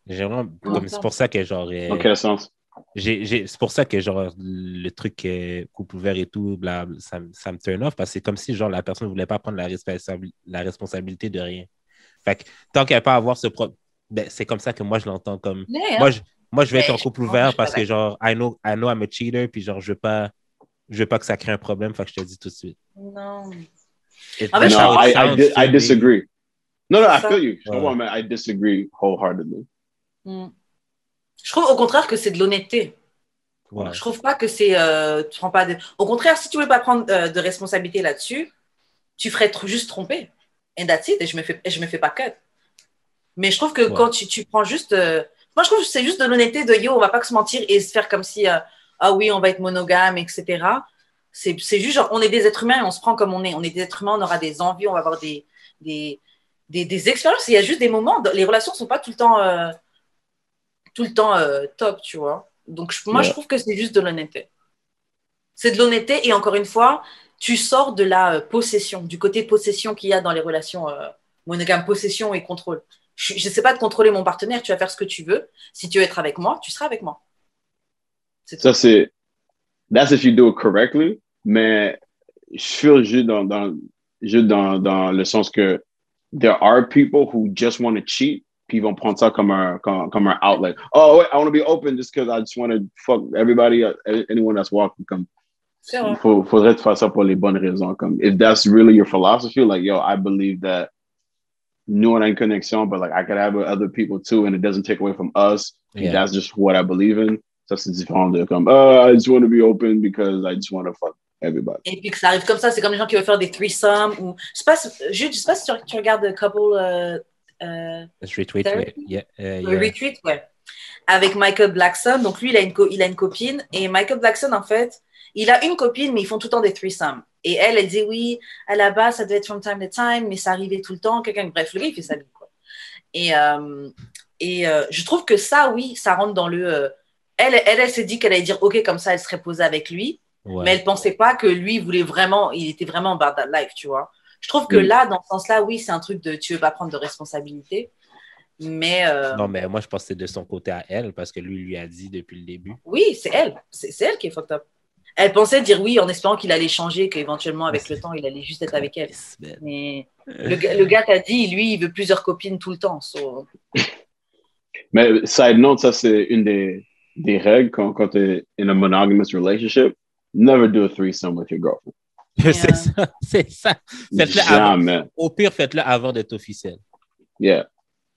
Speaker 1: J'ai vraiment-
Speaker 3: Comment
Speaker 1: comme-
Speaker 3: ça?
Speaker 1: C'est pour ça que genre. euh,
Speaker 2: Dans quel sens?
Speaker 1: j'ai- j'ai- c'est pour ça que genre le truc euh, couple ouvert et tout, bla, bla, ça, me- ça me turn off parce que c'est comme si genre la personne ne voulait pas prendre la responsabilité de rien. Fait que tant qu'elle n'a pas à avoir ce pro... ben, c'est comme ça que moi je l'entends comme. Moi, je, moi, je vais être
Speaker 3: Mais
Speaker 1: en couple ouvert parce que genre, I know, I know I'm a cheater, puis genre, je veux pas, je veux pas que ça crée un problème, fait que je te le dis tout de suite.
Speaker 3: Non.
Speaker 1: It-
Speaker 2: No,
Speaker 1: it
Speaker 2: I, I, di- disagree. No, no, I feel you. Je comprends, mais I disagree wholeheartedly.
Speaker 3: Hmm. Je trouve au contraire que c'est de l'honnêteté.
Speaker 1: Ouais.
Speaker 3: Je trouve pas que c'est. euh, tu prends pas de... Au contraire, si tu voulais pas prendre euh, de responsabilité là-dessus, tu ferais juste tromper. And that's it. Et je me fais, je me fais pas cut. Mais je trouve que
Speaker 1: Ouais.
Speaker 3: quand tu, tu prends juste. euh, Moi, je trouve que c'est juste de l'honnêteté de yo, on va pas se mentir et se faire comme si. euh, ah oui, on va être monogame, etc. C'est c'est juste genre, on est des êtres humains et on se prend comme on est. On est des êtres humains, on aura des envies, on va avoir des, des, des, des expériences. Il y a juste des moments, les relations sont pas tout le temps, euh, tout le temps top, tu vois. Donc, je- moi, je trouve que c'est juste de l'honnêteté. C'est de l'honnêteté et encore une fois, tu sors de la euh, possession, du côté possession qu'il y a dans les relations euh, monogames, possession et contrôle. Je ne sais pas de contrôler mon partenaire, tu vas faire ce que tu veux. Si tu veux être avec moi, tu seras avec moi. C'est tout.
Speaker 2: Ça, c'est. That's if you do it correctly. Mais je feel juste dans, dans, juste dans, dans le sens que there are people who just want to cheat. Puis ils vont prendre ça comme un, comme, comme un outlet. Oh, wait, I want to be open just because I just want to fuck everybody, anyone that's walking. Comme,
Speaker 3: Vrai.
Speaker 2: faut, faudrait te faire ça pour les bonnes raisons. Comme, if that's really your philosophy, like, yo, I believe that nous, on a une connexion, but like, I could have other people too, and it doesn't take away from us.
Speaker 1: Yeah.
Speaker 2: that's just what I believe in. Ça, c'est différent de comme, oh, I just want to be open because I just want to fuck everybody.
Speaker 3: Et puis que ça arrive comme ça, c'est comme les gens qui veulent faire des threesomes ou je sais pas, si- je sais pas si tu, tu regardes Couple euh, euh,
Speaker 1: Je retweet, ouais. Yeah, euh,
Speaker 3: le
Speaker 1: yeah.
Speaker 3: retweet, ouais, avec Michael Blackson. Donc lui, il a une co- il a une copine et Michael Blackson en fait, il a une copine mais ils font tout le temps des threesomes. Et elle, elle dit oui, à la base ça devait être from time to time, mais ça arrivait tout le temps. Quelqu'un, bref, le gars il fait sa vie quoi. Et euh, et euh, je trouve que ça, oui, ça rentre dans le. euh, elle, elle, elle s'est dit qu'elle allait dire ok comme ça, elle serait posée avec lui.
Speaker 1: Ouais.
Speaker 3: Mais elle pensait pas que lui voulait vraiment, il était vraiment about that life, tu vois. Je trouve que
Speaker 2: Mm.
Speaker 3: là, dans ce sens-là, oui, c'est un truc de tu veux pas prendre de responsabilité. Mais euh,
Speaker 1: Non, mais moi, je pense que c'est de son côté à elle parce que lui lui a dit depuis le début.
Speaker 3: oui, c'est elle. C'est c'est elle qui est fucked up. Elle pensait dire oui en espérant qu'il allait changer, qu'éventuellement, avec le temps, il allait juste être avec elle. Mais le, gars- le gars t'a dit, lui, il veut plusieurs copines tout le temps. so-
Speaker 2: Mais side note, ça, c'est une des, des règles quand, quand tu es in a monogamous relationship. Never do a threesome with your girlfriend.
Speaker 1: c'est ça, c'est ça. Faites-le avant. Au pire, faites-le avant d'être officiel.
Speaker 2: Yeah.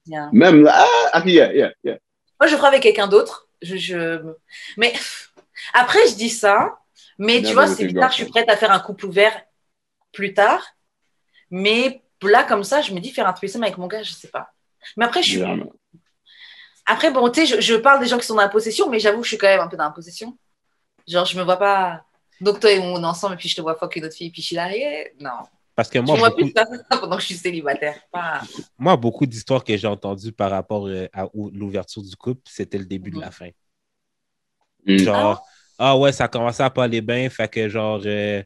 Speaker 3: Yeah.
Speaker 2: Même là, ah, yeah, yeah, yeah.
Speaker 3: Moi, je le ferai avec quelqu'un d'autre. Je, je... Mais après, je dis ça. Mais tu vois, c'est bizarre, je suis prête à faire un couple ouvert plus tard. Mais là, comme ça, je me dis faire un threesome avec mon gars, je sais pas. Mais après, je suis. Après, bon, tu sais, je, je parle des gens qui sont dans la possession, mais j'avoue que je suis quand même un peu dans la possession. Genre, je me vois pas. Donc, toi et moi, on est ensemble, et puis je te vois fuck une autre fille, puis je suis là, eh, non.
Speaker 1: Parce que
Speaker 3: je
Speaker 1: moi,
Speaker 3: vois
Speaker 1: beaucoup,
Speaker 3: plus ça pendant que je suis célibataire. Pas...
Speaker 1: moi, beaucoup d'histoires que j'ai entendues par rapport euh, à ou- l'ouverture du couple, c'était le début de
Speaker 3: Mhm.
Speaker 1: la fin.
Speaker 2: Mm.
Speaker 1: Genre, ah ouais, ça commençait à pas aller bien, fait que genre, euh,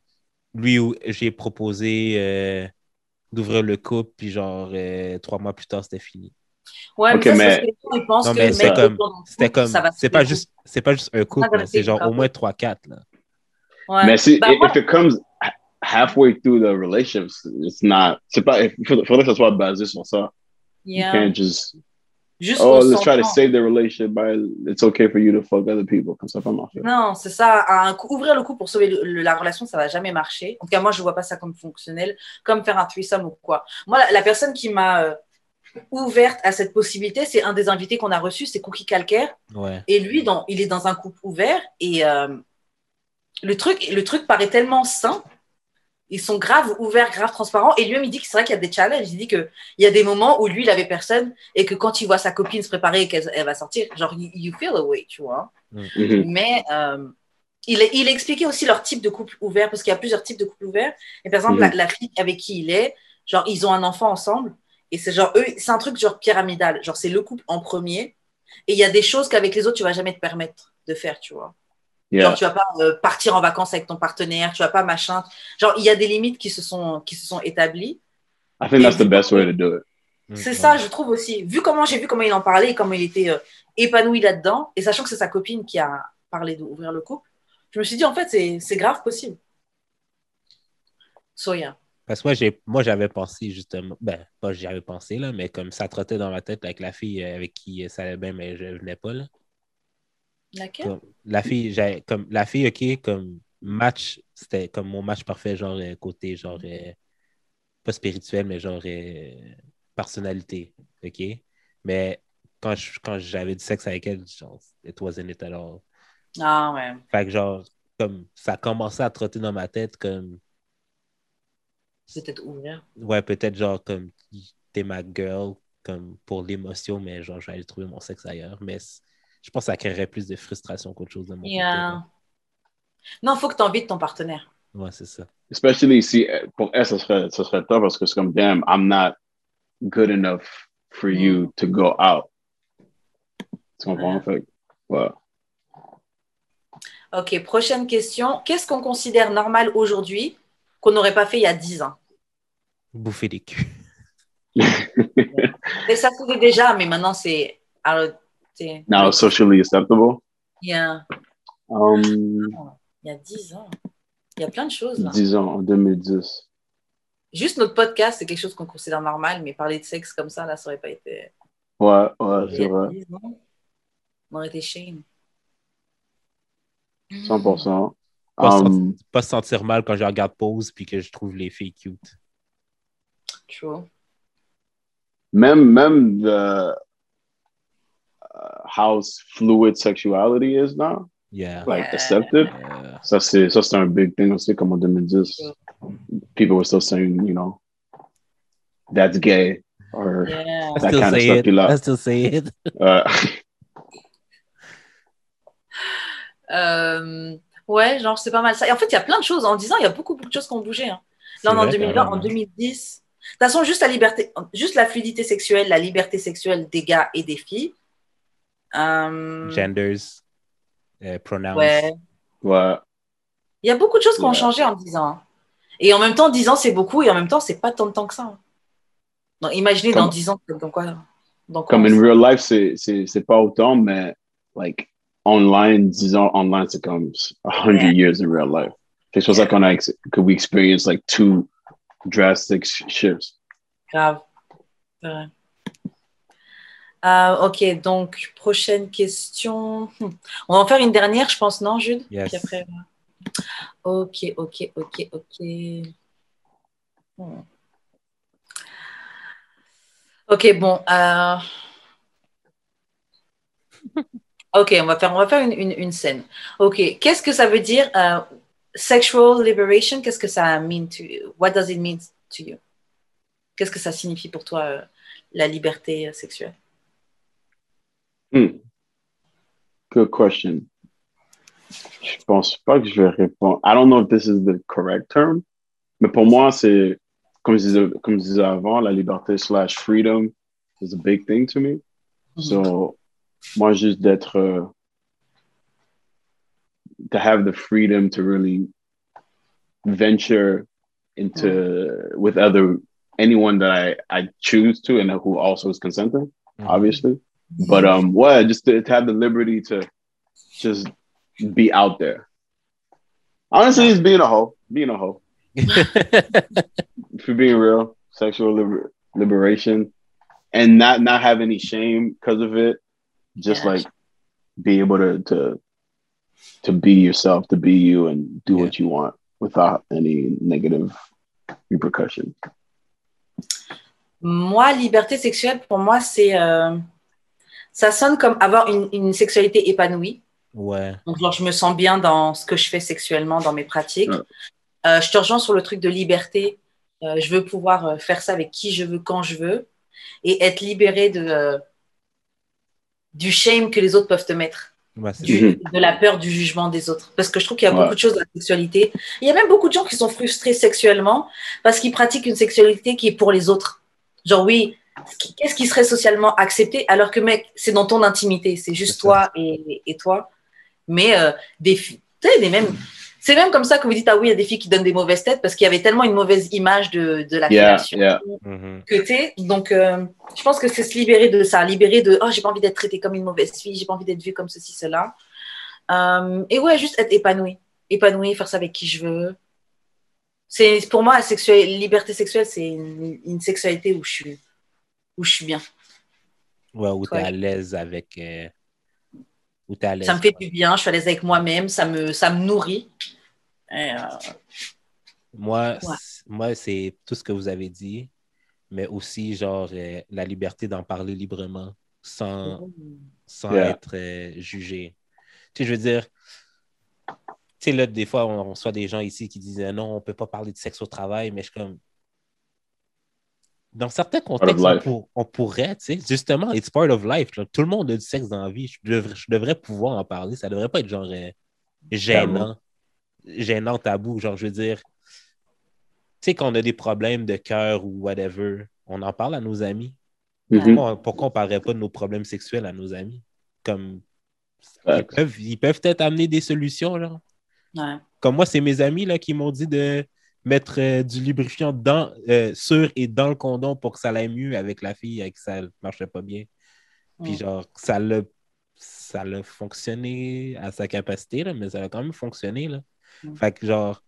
Speaker 1: lui, ou- j'ai proposé euh, d'ouvrir le couple, puis genre, euh, trois mois plus tard, c'était fini.
Speaker 3: Ouais, mais ça, c'est
Speaker 2: mais-
Speaker 1: c'est comme- C'était comme, c'est pas
Speaker 3: faire.
Speaker 1: juste, c'est pas juste un couple, c'est genre au moins trois, quatre, là.
Speaker 3: Ouais.
Speaker 2: Mais si,
Speaker 3: Bah,
Speaker 2: if, it comes ha- halfway through the relationship, it's not. C'est pas. Il faudrait faudrait que ça soit basé sur ça.
Speaker 3: Yeah.
Speaker 2: You can't just.
Speaker 3: Juste
Speaker 2: Oh, let's try to save the relationship by it's okay for you to fuck other people. Comme ça, pas marcher.
Speaker 3: Non, c'est ça. Un coup- ouvrir le coup pour sauver le- le- la relation, ça va jamais marcher. En tout cas, moi, je vois pas ça comme fonctionnel, comme faire un threesome ou quoi. Moi, la, la personne qui m'a euh, ouverte à cette possibilité, c'est un des invités qu'on a reçu, c'est Cookie Calcaire.
Speaker 1: Ouais.
Speaker 3: Et lui, dans, il est dans un couple ouvert et euh, le, truc, le truc paraît tellement sain. Ils sont grave ouverts, grave transparents. Et lui-même, il dit que c'est vrai qu'il y a des challenges. Il dit qu'il y a des moments où lui, il avait personne et que quand il voit sa copine se préparer et qu'elle elle va sortir, genre, you, you feel away, tu vois.
Speaker 2: Mhm.
Speaker 3: Mais euh, il, il expliquait aussi leur type de couple ouvert parce qu'il y a plusieurs types de couples ouverts. Et par exemple,
Speaker 2: Mhm.
Speaker 3: la, la fille avec qui il est, genre, ils ont un enfant ensemble. Et c'est genre, eux, c'est un truc genre pyramidal. Genre, c'est le couple en premier. Et il y a des choses qu'avec les autres, tu vas jamais te permettre de faire, tu vois.
Speaker 2: Yeah.
Speaker 3: Genre, tu vas pas euh, partir en vacances avec ton partenaire, tu vas pas machin. Genre, il y a des limites qui se sont, qui se sont établies.
Speaker 2: I think that's the best way to do it.
Speaker 3: C'est
Speaker 1: Ouais.
Speaker 3: ça, je trouve aussi. Vu comment j'ai vu comment il en parlait et comment il était euh, épanoui là-dedans, et sachant que c'est sa copine qui a parlé d'ouvrir le couple, je me suis dit, en fait, c'est c'est grave possible. So, yeah.
Speaker 1: Parce que moi, j'ai, moi, j'avais pensé justement, ben, pas j'y avais pensé, là, mais comme ça trottait dans ma tête avec la fille euh, avec qui euh, ça allait bien, mais je venais pas, là.
Speaker 3: Laquelle?
Speaker 1: Comme, la fille, j'ai, comme, la fille, OK, comme match, c'était comme mon match parfait, genre, euh, côté, genre, euh, pas spirituel, mais genre, euh, personnalité, OK? Mais quand, je- quand j'avais du sexe avec elle, genre, it wasn't it all.
Speaker 3: Ah ouais.
Speaker 1: Fait que, genre, comme, ça a commencé à trotter dans ma tête, comme,
Speaker 3: peut-être ouvert.
Speaker 1: Ouais, peut-être genre comme t'es ma girl comme pour l'émotion, mais genre j'allais trouver mon sexe ailleurs. Mais je pense que ça créerait plus de frustration qu'autre chose de mon.
Speaker 3: Yeah. Non, faut que tu invites ton partenaire.
Speaker 1: Ouais, c'est ça.
Speaker 2: Especially si pour elle, ce serait, ce serait top parce que c'est comme, damn, I'm not good enough for you to go out. Tu comprends? Fait ouais.
Speaker 3: Ok, prochaine question. Qu'est-ce qu'on considère normal aujourd'hui qu'on n'aurait pas fait il y a 10 ans?
Speaker 1: Bouffer des culs.
Speaker 3: Et ça se faisait déjà, mais maintenant c'est. C'est-
Speaker 2: Now socially acceptable.
Speaker 3: Il y a,
Speaker 2: Um,
Speaker 3: il y a 10 ans. Il y a plein de choses là.
Speaker 2: disons en 2010.
Speaker 3: Juste notre podcast, c'est quelque chose qu'on considère normal, mais parler de sexe comme ça, là, ça aurait pas été.
Speaker 2: Ouais, ouais, c'est vrai.
Speaker 3: 10 ans, on aurait été shame.
Speaker 2: 100%.
Speaker 1: Pas, se
Speaker 2: Um,
Speaker 1: sentir, pas se sentir mal quand je regarde Pose puis que je trouve les filles cute.
Speaker 3: True.
Speaker 2: même, même the, uh, how fluid sexuality is now,
Speaker 1: Yeah.
Speaker 2: like
Speaker 3: Yeah.
Speaker 2: accepted.
Speaker 1: Euh,
Speaker 2: Ça, c'est, ça, c'est un big thing aussi, comme en 2010. People were still saying, you know, that's gay. Or,
Speaker 3: Yeah.
Speaker 2: That kind of stuff
Speaker 1: it.
Speaker 2: you love.
Speaker 1: I still say it.
Speaker 2: uh,
Speaker 3: Euh, ouais, genre, c'est pas mal ça. Et en fait, il y a plein de choses. En 10 ans, il y a beaucoup, beaucoup de choses qui ont bougé. hein. Là, on est en
Speaker 1: C'est vrai,
Speaker 3: 2020,
Speaker 1: carrément.
Speaker 3: en 2010. De toute façon, juste la liberté, juste la fluidité sexuelle, la liberté sexuelle des gars et des filles. Euh,
Speaker 1: Genders, euh, pronouns.
Speaker 3: ouais.
Speaker 2: ouais.
Speaker 3: Il y a beaucoup de choses qui ont changé en 10 ans. hein. Et en même temps, 10 ans, c'est beaucoup, et en même temps, c'est pas tant de temps que ça. hein. Donc, imaginez dans
Speaker 2: Comme-
Speaker 3: 10 ans, dans quoi dans quoi
Speaker 2: Comme in real life, c'est, c'est, c'est pas autant, mais like online, disons online, c'est comme 100
Speaker 3: Yeah.
Speaker 2: years in real life. C'est pour ça qu'on a, que we experience like two drastic sh- shifts.
Speaker 3: Grave. C'est vrai. Euh, ok, donc prochaine question. Hmm. On va en faire une dernière, je pense, non, Jude?
Speaker 1: Yes.
Speaker 3: Puis après, euh, Ok, ok, ok, ok. Hmm. Ok, bon. euh, Ok, on va faire, on va faire une, une, une scène. Ok, qu'est-ce que ça veut dire euh, sexual liberation? Qu'est-ce que ça mean to you? What does it mean to you? Qu'est-ce que ça signifie pour toi euh, la liberté sexuelle?
Speaker 2: Hmm. Good question. Je pense pas que je vais répondre. I don't know if this is the correct term, mais pour moi, c'est, comme je disais, comme je disais avant, la liberté slash freedom is a big thing to me. So, moi, juste d'être, euh, to have the freedom to really venture into with other anyone that I I choose to and who also is consenting,
Speaker 1: Mhm.
Speaker 2: obviously. But um, well, just to, to have the liberty to just be out there. Honestly, it's being a hoe, being a hoe. For being real, sexual liber- liberation, and not not have any shame because of it. Just
Speaker 3: Yeah.
Speaker 2: like be able to to to be yourself, to be you, and do what you want without any negative repercussions.
Speaker 3: Moi, liberté sexuelle, pour moi, c'est. euh, ça sonne comme avoir une, une sexualité épanouie.
Speaker 1: Ouais.
Speaker 3: Donc, genre, je me sens bien dans ce que je fais sexuellement, dans mes pratiques.
Speaker 2: Ouais.
Speaker 3: Euh, je te rejoins sur le truc de liberté. Euh, je veux pouvoir euh, faire ça avec qui je veux, quand je veux, et être libérée de, euh, du shame que les autres peuvent te mettre,
Speaker 1: Ouais, c'est
Speaker 3: du- de la peur du jugement des autres. Parce que je trouve qu'il y a
Speaker 2: Ouais.
Speaker 3: beaucoup de choses dans la sexualité. Il y a même beaucoup de gens qui sont frustrés sexuellement parce qu'ils pratiquent une sexualité qui est pour les autres. Genre, oui, qu'est-ce qui serait socialement accepté alors que, mec, c'est dans ton intimité, c'est juste toi et, et toi. Mais euh, des filles, tu sais, des mêmes. C'est même comme ça que vous dites, ah oui, il y a des filles qui donnent des mauvaises têtes parce qu'il y avait tellement une mauvaise image de, de la
Speaker 2: Yeah.
Speaker 1: Mhm.
Speaker 3: que t'es. Donc, euh, je pense que c'est se libérer de ça, libérer de, oh, j'ai pas envie d'être traitée comme une mauvaise fille, j'ai pas envie d'être vue comme ceci, cela. Euh, et ouais, juste être épanoui. Épanoui, faire ça avec qui je veux. C'est, pour moi, la sexuelle, liberté sexuelle, c'est une, une sexualité où je suis, où je suis bien.
Speaker 1: Ouais, où t'es
Speaker 3: Ouais.
Speaker 1: à l'aise avec. euh, où t'es à l'aise.
Speaker 3: Ça me fait du bien, je suis à l'aise avec moi-même, ça me, ça me nourrit. Et, euh,
Speaker 1: Moi,
Speaker 3: Ouais.
Speaker 1: moi c'est tout ce que vous avez dit, mais aussi, genre, euh, la liberté d'en parler librement sans, sans
Speaker 2: Yeah.
Speaker 1: être jugé. Tu sais, je veux dire, tu sais, là, des fois, on reçoit des gens ici qui disent non, on ne peut pas parler de sexe au travail, mais je suis comme. Dans certains contextes, on, pour- on pourrait, tu sais, justement, it's part of life. là. Tout le monde a du sexe dans la vie. Je devrais, je devrais pouvoir en parler. Ça ne devrait pas être genre euh, gênant, gênant, tabou. Genre, je veux dire, tu sais, qu'on a des problèmes de cœur ou whatever, on en parle à nos amis.
Speaker 2: Mhm.
Speaker 1: Pourquoi, pourquoi on ne parlerait pas de nos problèmes sexuels à nos amis? Comme ils peuvent, ils peuvent peut-être amener des solutions, genre.
Speaker 3: ouais.
Speaker 1: Comme moi, c'est mes amis là, qui m'ont dit de mettre euh, du lubrifiant dans, euh, sur et dans le condom pour que ça aille mieux avec la fille avec qui ça ne marchait pas bien. Puis
Speaker 3: Mm.
Speaker 1: genre, ça l'a ça l'a fonctionné à sa capacité, là, mais ça a quand même fonctionné. Là.
Speaker 3: Mm.
Speaker 1: Fait que genre,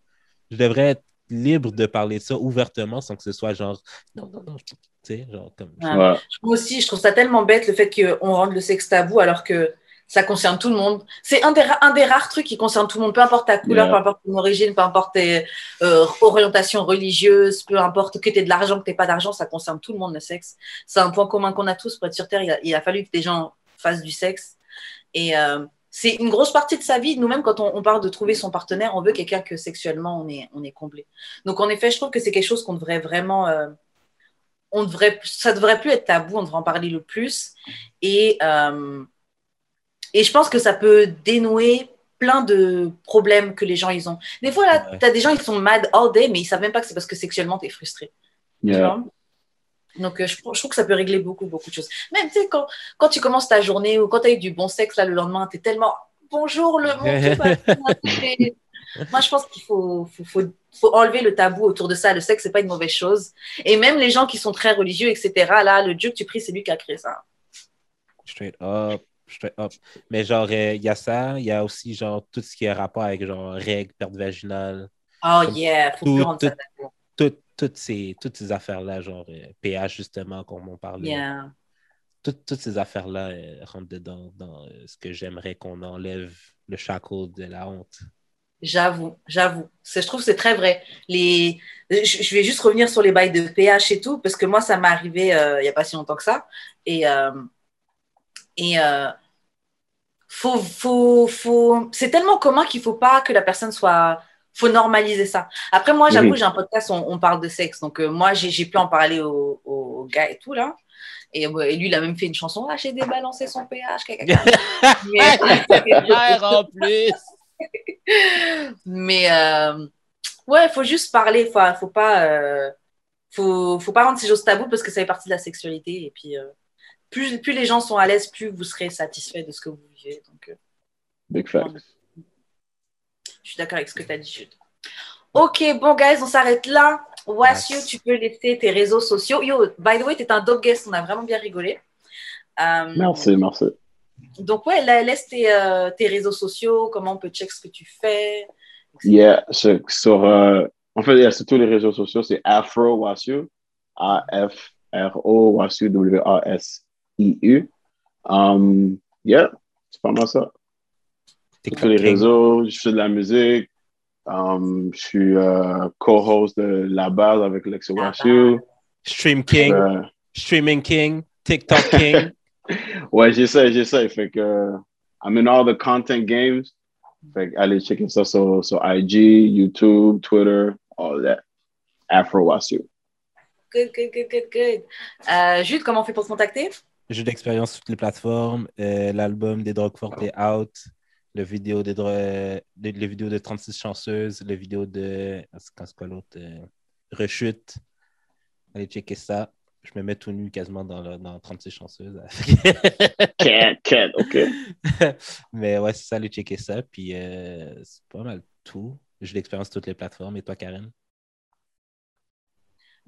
Speaker 1: je devrais être libre de parler de ça ouvertement sans que ce soit genre non, non, non, tu sais, genre comme.
Speaker 3: Ouais.
Speaker 2: Ouais.
Speaker 3: Moi aussi, je trouve ça tellement bête le fait qu'on rende le sexe tabou alors que ça concerne tout le monde. C'est un un des rares trucs qui concerne tout le monde, peu importe ta couleur,
Speaker 2: Yeah.
Speaker 3: peu importe ton origine, peu importe tes euh, orientations religieuses, peu importe que tu aies de l'argent, que tu pas d'argent, ça concerne tout le monde le sexe. C'est un point commun qu'on a tous pour être sur Terre. Il a, il a fallu que des gens fassent du sexe. Et euh, c'est une grosse partie de sa vie. Nous-mêmes, quand on, on parle de trouver son partenaire, on veut quelqu'un que sexuellement on est, on est comblé. Donc, en effet, je trouve que c'est quelque chose qu'on devrait vraiment. euh, on devrait, ça devrait plus être tabou, on devrait en parler le plus. Et, euh, et je pense que ça peut dénouer plein de problèmes que les gens ils ont. Des fois, là,
Speaker 1: Ouais.
Speaker 3: tu as des gens qui sont mad all day, mais ils savent même pas que c'est parce que sexuellement, tu es frustré. tu
Speaker 2: Yeah.
Speaker 3: vois. Donc, euh, je, je trouve que ça peut régler beaucoup, beaucoup de choses. Même, tu sais, quand, quand tu commences ta journée ou quand tu as eu du bon sexe, là, le lendemain, tu es tellement bonjour le monde. Moi, je pense qu'il faut, faut, faut, faut enlever le tabou autour de ça. Le sexe, c'est pas une mauvaise chose. Et même les gens qui sont très religieux, etc., là, le Dieu que tu pries, c'est lui qui a créé ça.
Speaker 1: Straight up, Mais genre, euh, il y a ça, il y a aussi genre tout ce qui est rapport avec genre règles, perte vaginale,
Speaker 3: Oh
Speaker 1: Comme
Speaker 3: yeah, faut
Speaker 1: tout- tout- tout- toutes ces, toutes ces affaires-là, genre euh, pH justement, comme on parlait.
Speaker 3: Yeah.
Speaker 1: Toutes, toutes ces affaires-là euh, rentrent dedans dans euh, ce que j'aimerais qu'on enlève le shackle de la honte.
Speaker 3: J'avoue, j'avoue. Je trouve que c'est très vrai. Les... Je, je vais juste revenir sur les bails de pH et tout, parce que moi, ça m'est arrivé euh, il n'y a pas si longtemps que ça. Et, euh, et euh, faut, faut, faut... c'est tellement commun qu'il ne faut pas que la personne soit. faut normaliser ça. Après, moi, j'avoue, j'ai un podcast, on, on parle de sexe. Donc, euh, moi, j'ai j'ai pu en parler aux au gars et tout, là. Et, euh, et lui, il a même fait une chanson. Ah, j'ai débalancé son pH. Mais-
Speaker 1: en plus!
Speaker 3: Mais euh, ouais, il faut juste parler. Faut, faut pas, euh, faut, faut pas rendre ces choses taboues parce que ça fait partie de la sexualité. Et puis, euh, plus, plus les gens sont à l'aise, plus vous serez satisfait de ce que vous Donc, euh,
Speaker 2: Big facts.
Speaker 3: je suis d'accord avec ce que tu as dit, Jude. Ok, bon, guys, on s'arrête là. Wassio,
Speaker 1: Nice.
Speaker 3: tu peux laisser tes réseaux sociaux. Yo, by the way, tu es un dope guest. On a vraiment bien rigolé. Euh,
Speaker 2: Merci, merci.
Speaker 3: Donc, ouais, la- laisse tes, euh, tes réseaux sociaux, comment on peut check ce que tu fais. etc.
Speaker 2: Yeah, sur, euh, en fait, yeah, sur tous les réseaux sociaux, c'est Afro Wasio, A-F R-O, Wasiu, W-A-S-I-U. Um, yeah, c'est pas mal ça. Sur les réseaux, je fais de la musique. Um, je suis euh, co-host de La Base avec Lexi Wasiu.
Speaker 1: Stream King,
Speaker 2: Euh,
Speaker 1: Streaming King, TikTok King.
Speaker 2: ouais, j'essaie, j'essaie. Fait que I'm in all the content games. Fait que allez checker ça sur, sur IG, YouTube, Twitter, all that. Afro Wasiu.
Speaker 3: Good, good, good, good, good. Euh, Jude, comment on fait pour se contacter?
Speaker 1: Jeu d'expérience sur toutes les plateformes. Euh, L'album des drogues fortes est out. Le vidéo, des dro- euh, le, le vidéo de 36 chanceuses. Le vidéo de. C'est quoi l'autre euh, Rechute. Allez checker ça. Je me mets tout nu quasiment dans, le- dans 36 chanceuses.
Speaker 2: Cat, cat, OK.
Speaker 1: Mais ouais, c'est ça, allez checker ça. Puis euh, c'est pas mal tout. Jeu d'expérience sur toutes les plateformes. Et toi, Karen?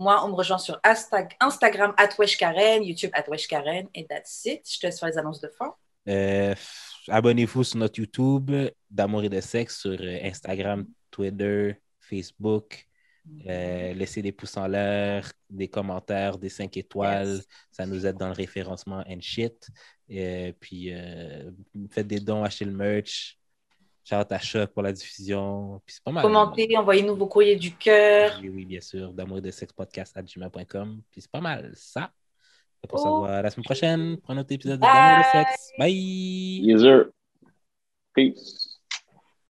Speaker 3: Moi, on me rejoint sur Insta- Instagram, Karen, YouTube, Karen, et that's it. Je te laisse faire les annonces de fin.
Speaker 1: Euh, Abonnez-vous sur notre YouTube d'amour et de sexe sur euh, Instagram, Twitter, Facebook. Euh, laissez des pouces en l'air, des commentaires, des 5 étoiles.
Speaker 3: Yes.
Speaker 1: Ça nous aide dans le référencement and shit. Et puis, euh, faites des dons, achetez le merch. Shout à Choc pour la diffusion. Puis c'est pas mal.
Speaker 3: Commentez, envoyez-nous vos courriers du cœur.
Speaker 1: Oui, oui, bien sûr. D'amour et de sexe podcast à gmail.com. Puis c'est pas mal ça. Qu'on se
Speaker 3: Oh.
Speaker 1: revoit la semaine prochaine pour un autre épisode de. D'amour et de sexe. Bye!
Speaker 2: Yes, sir. Peace.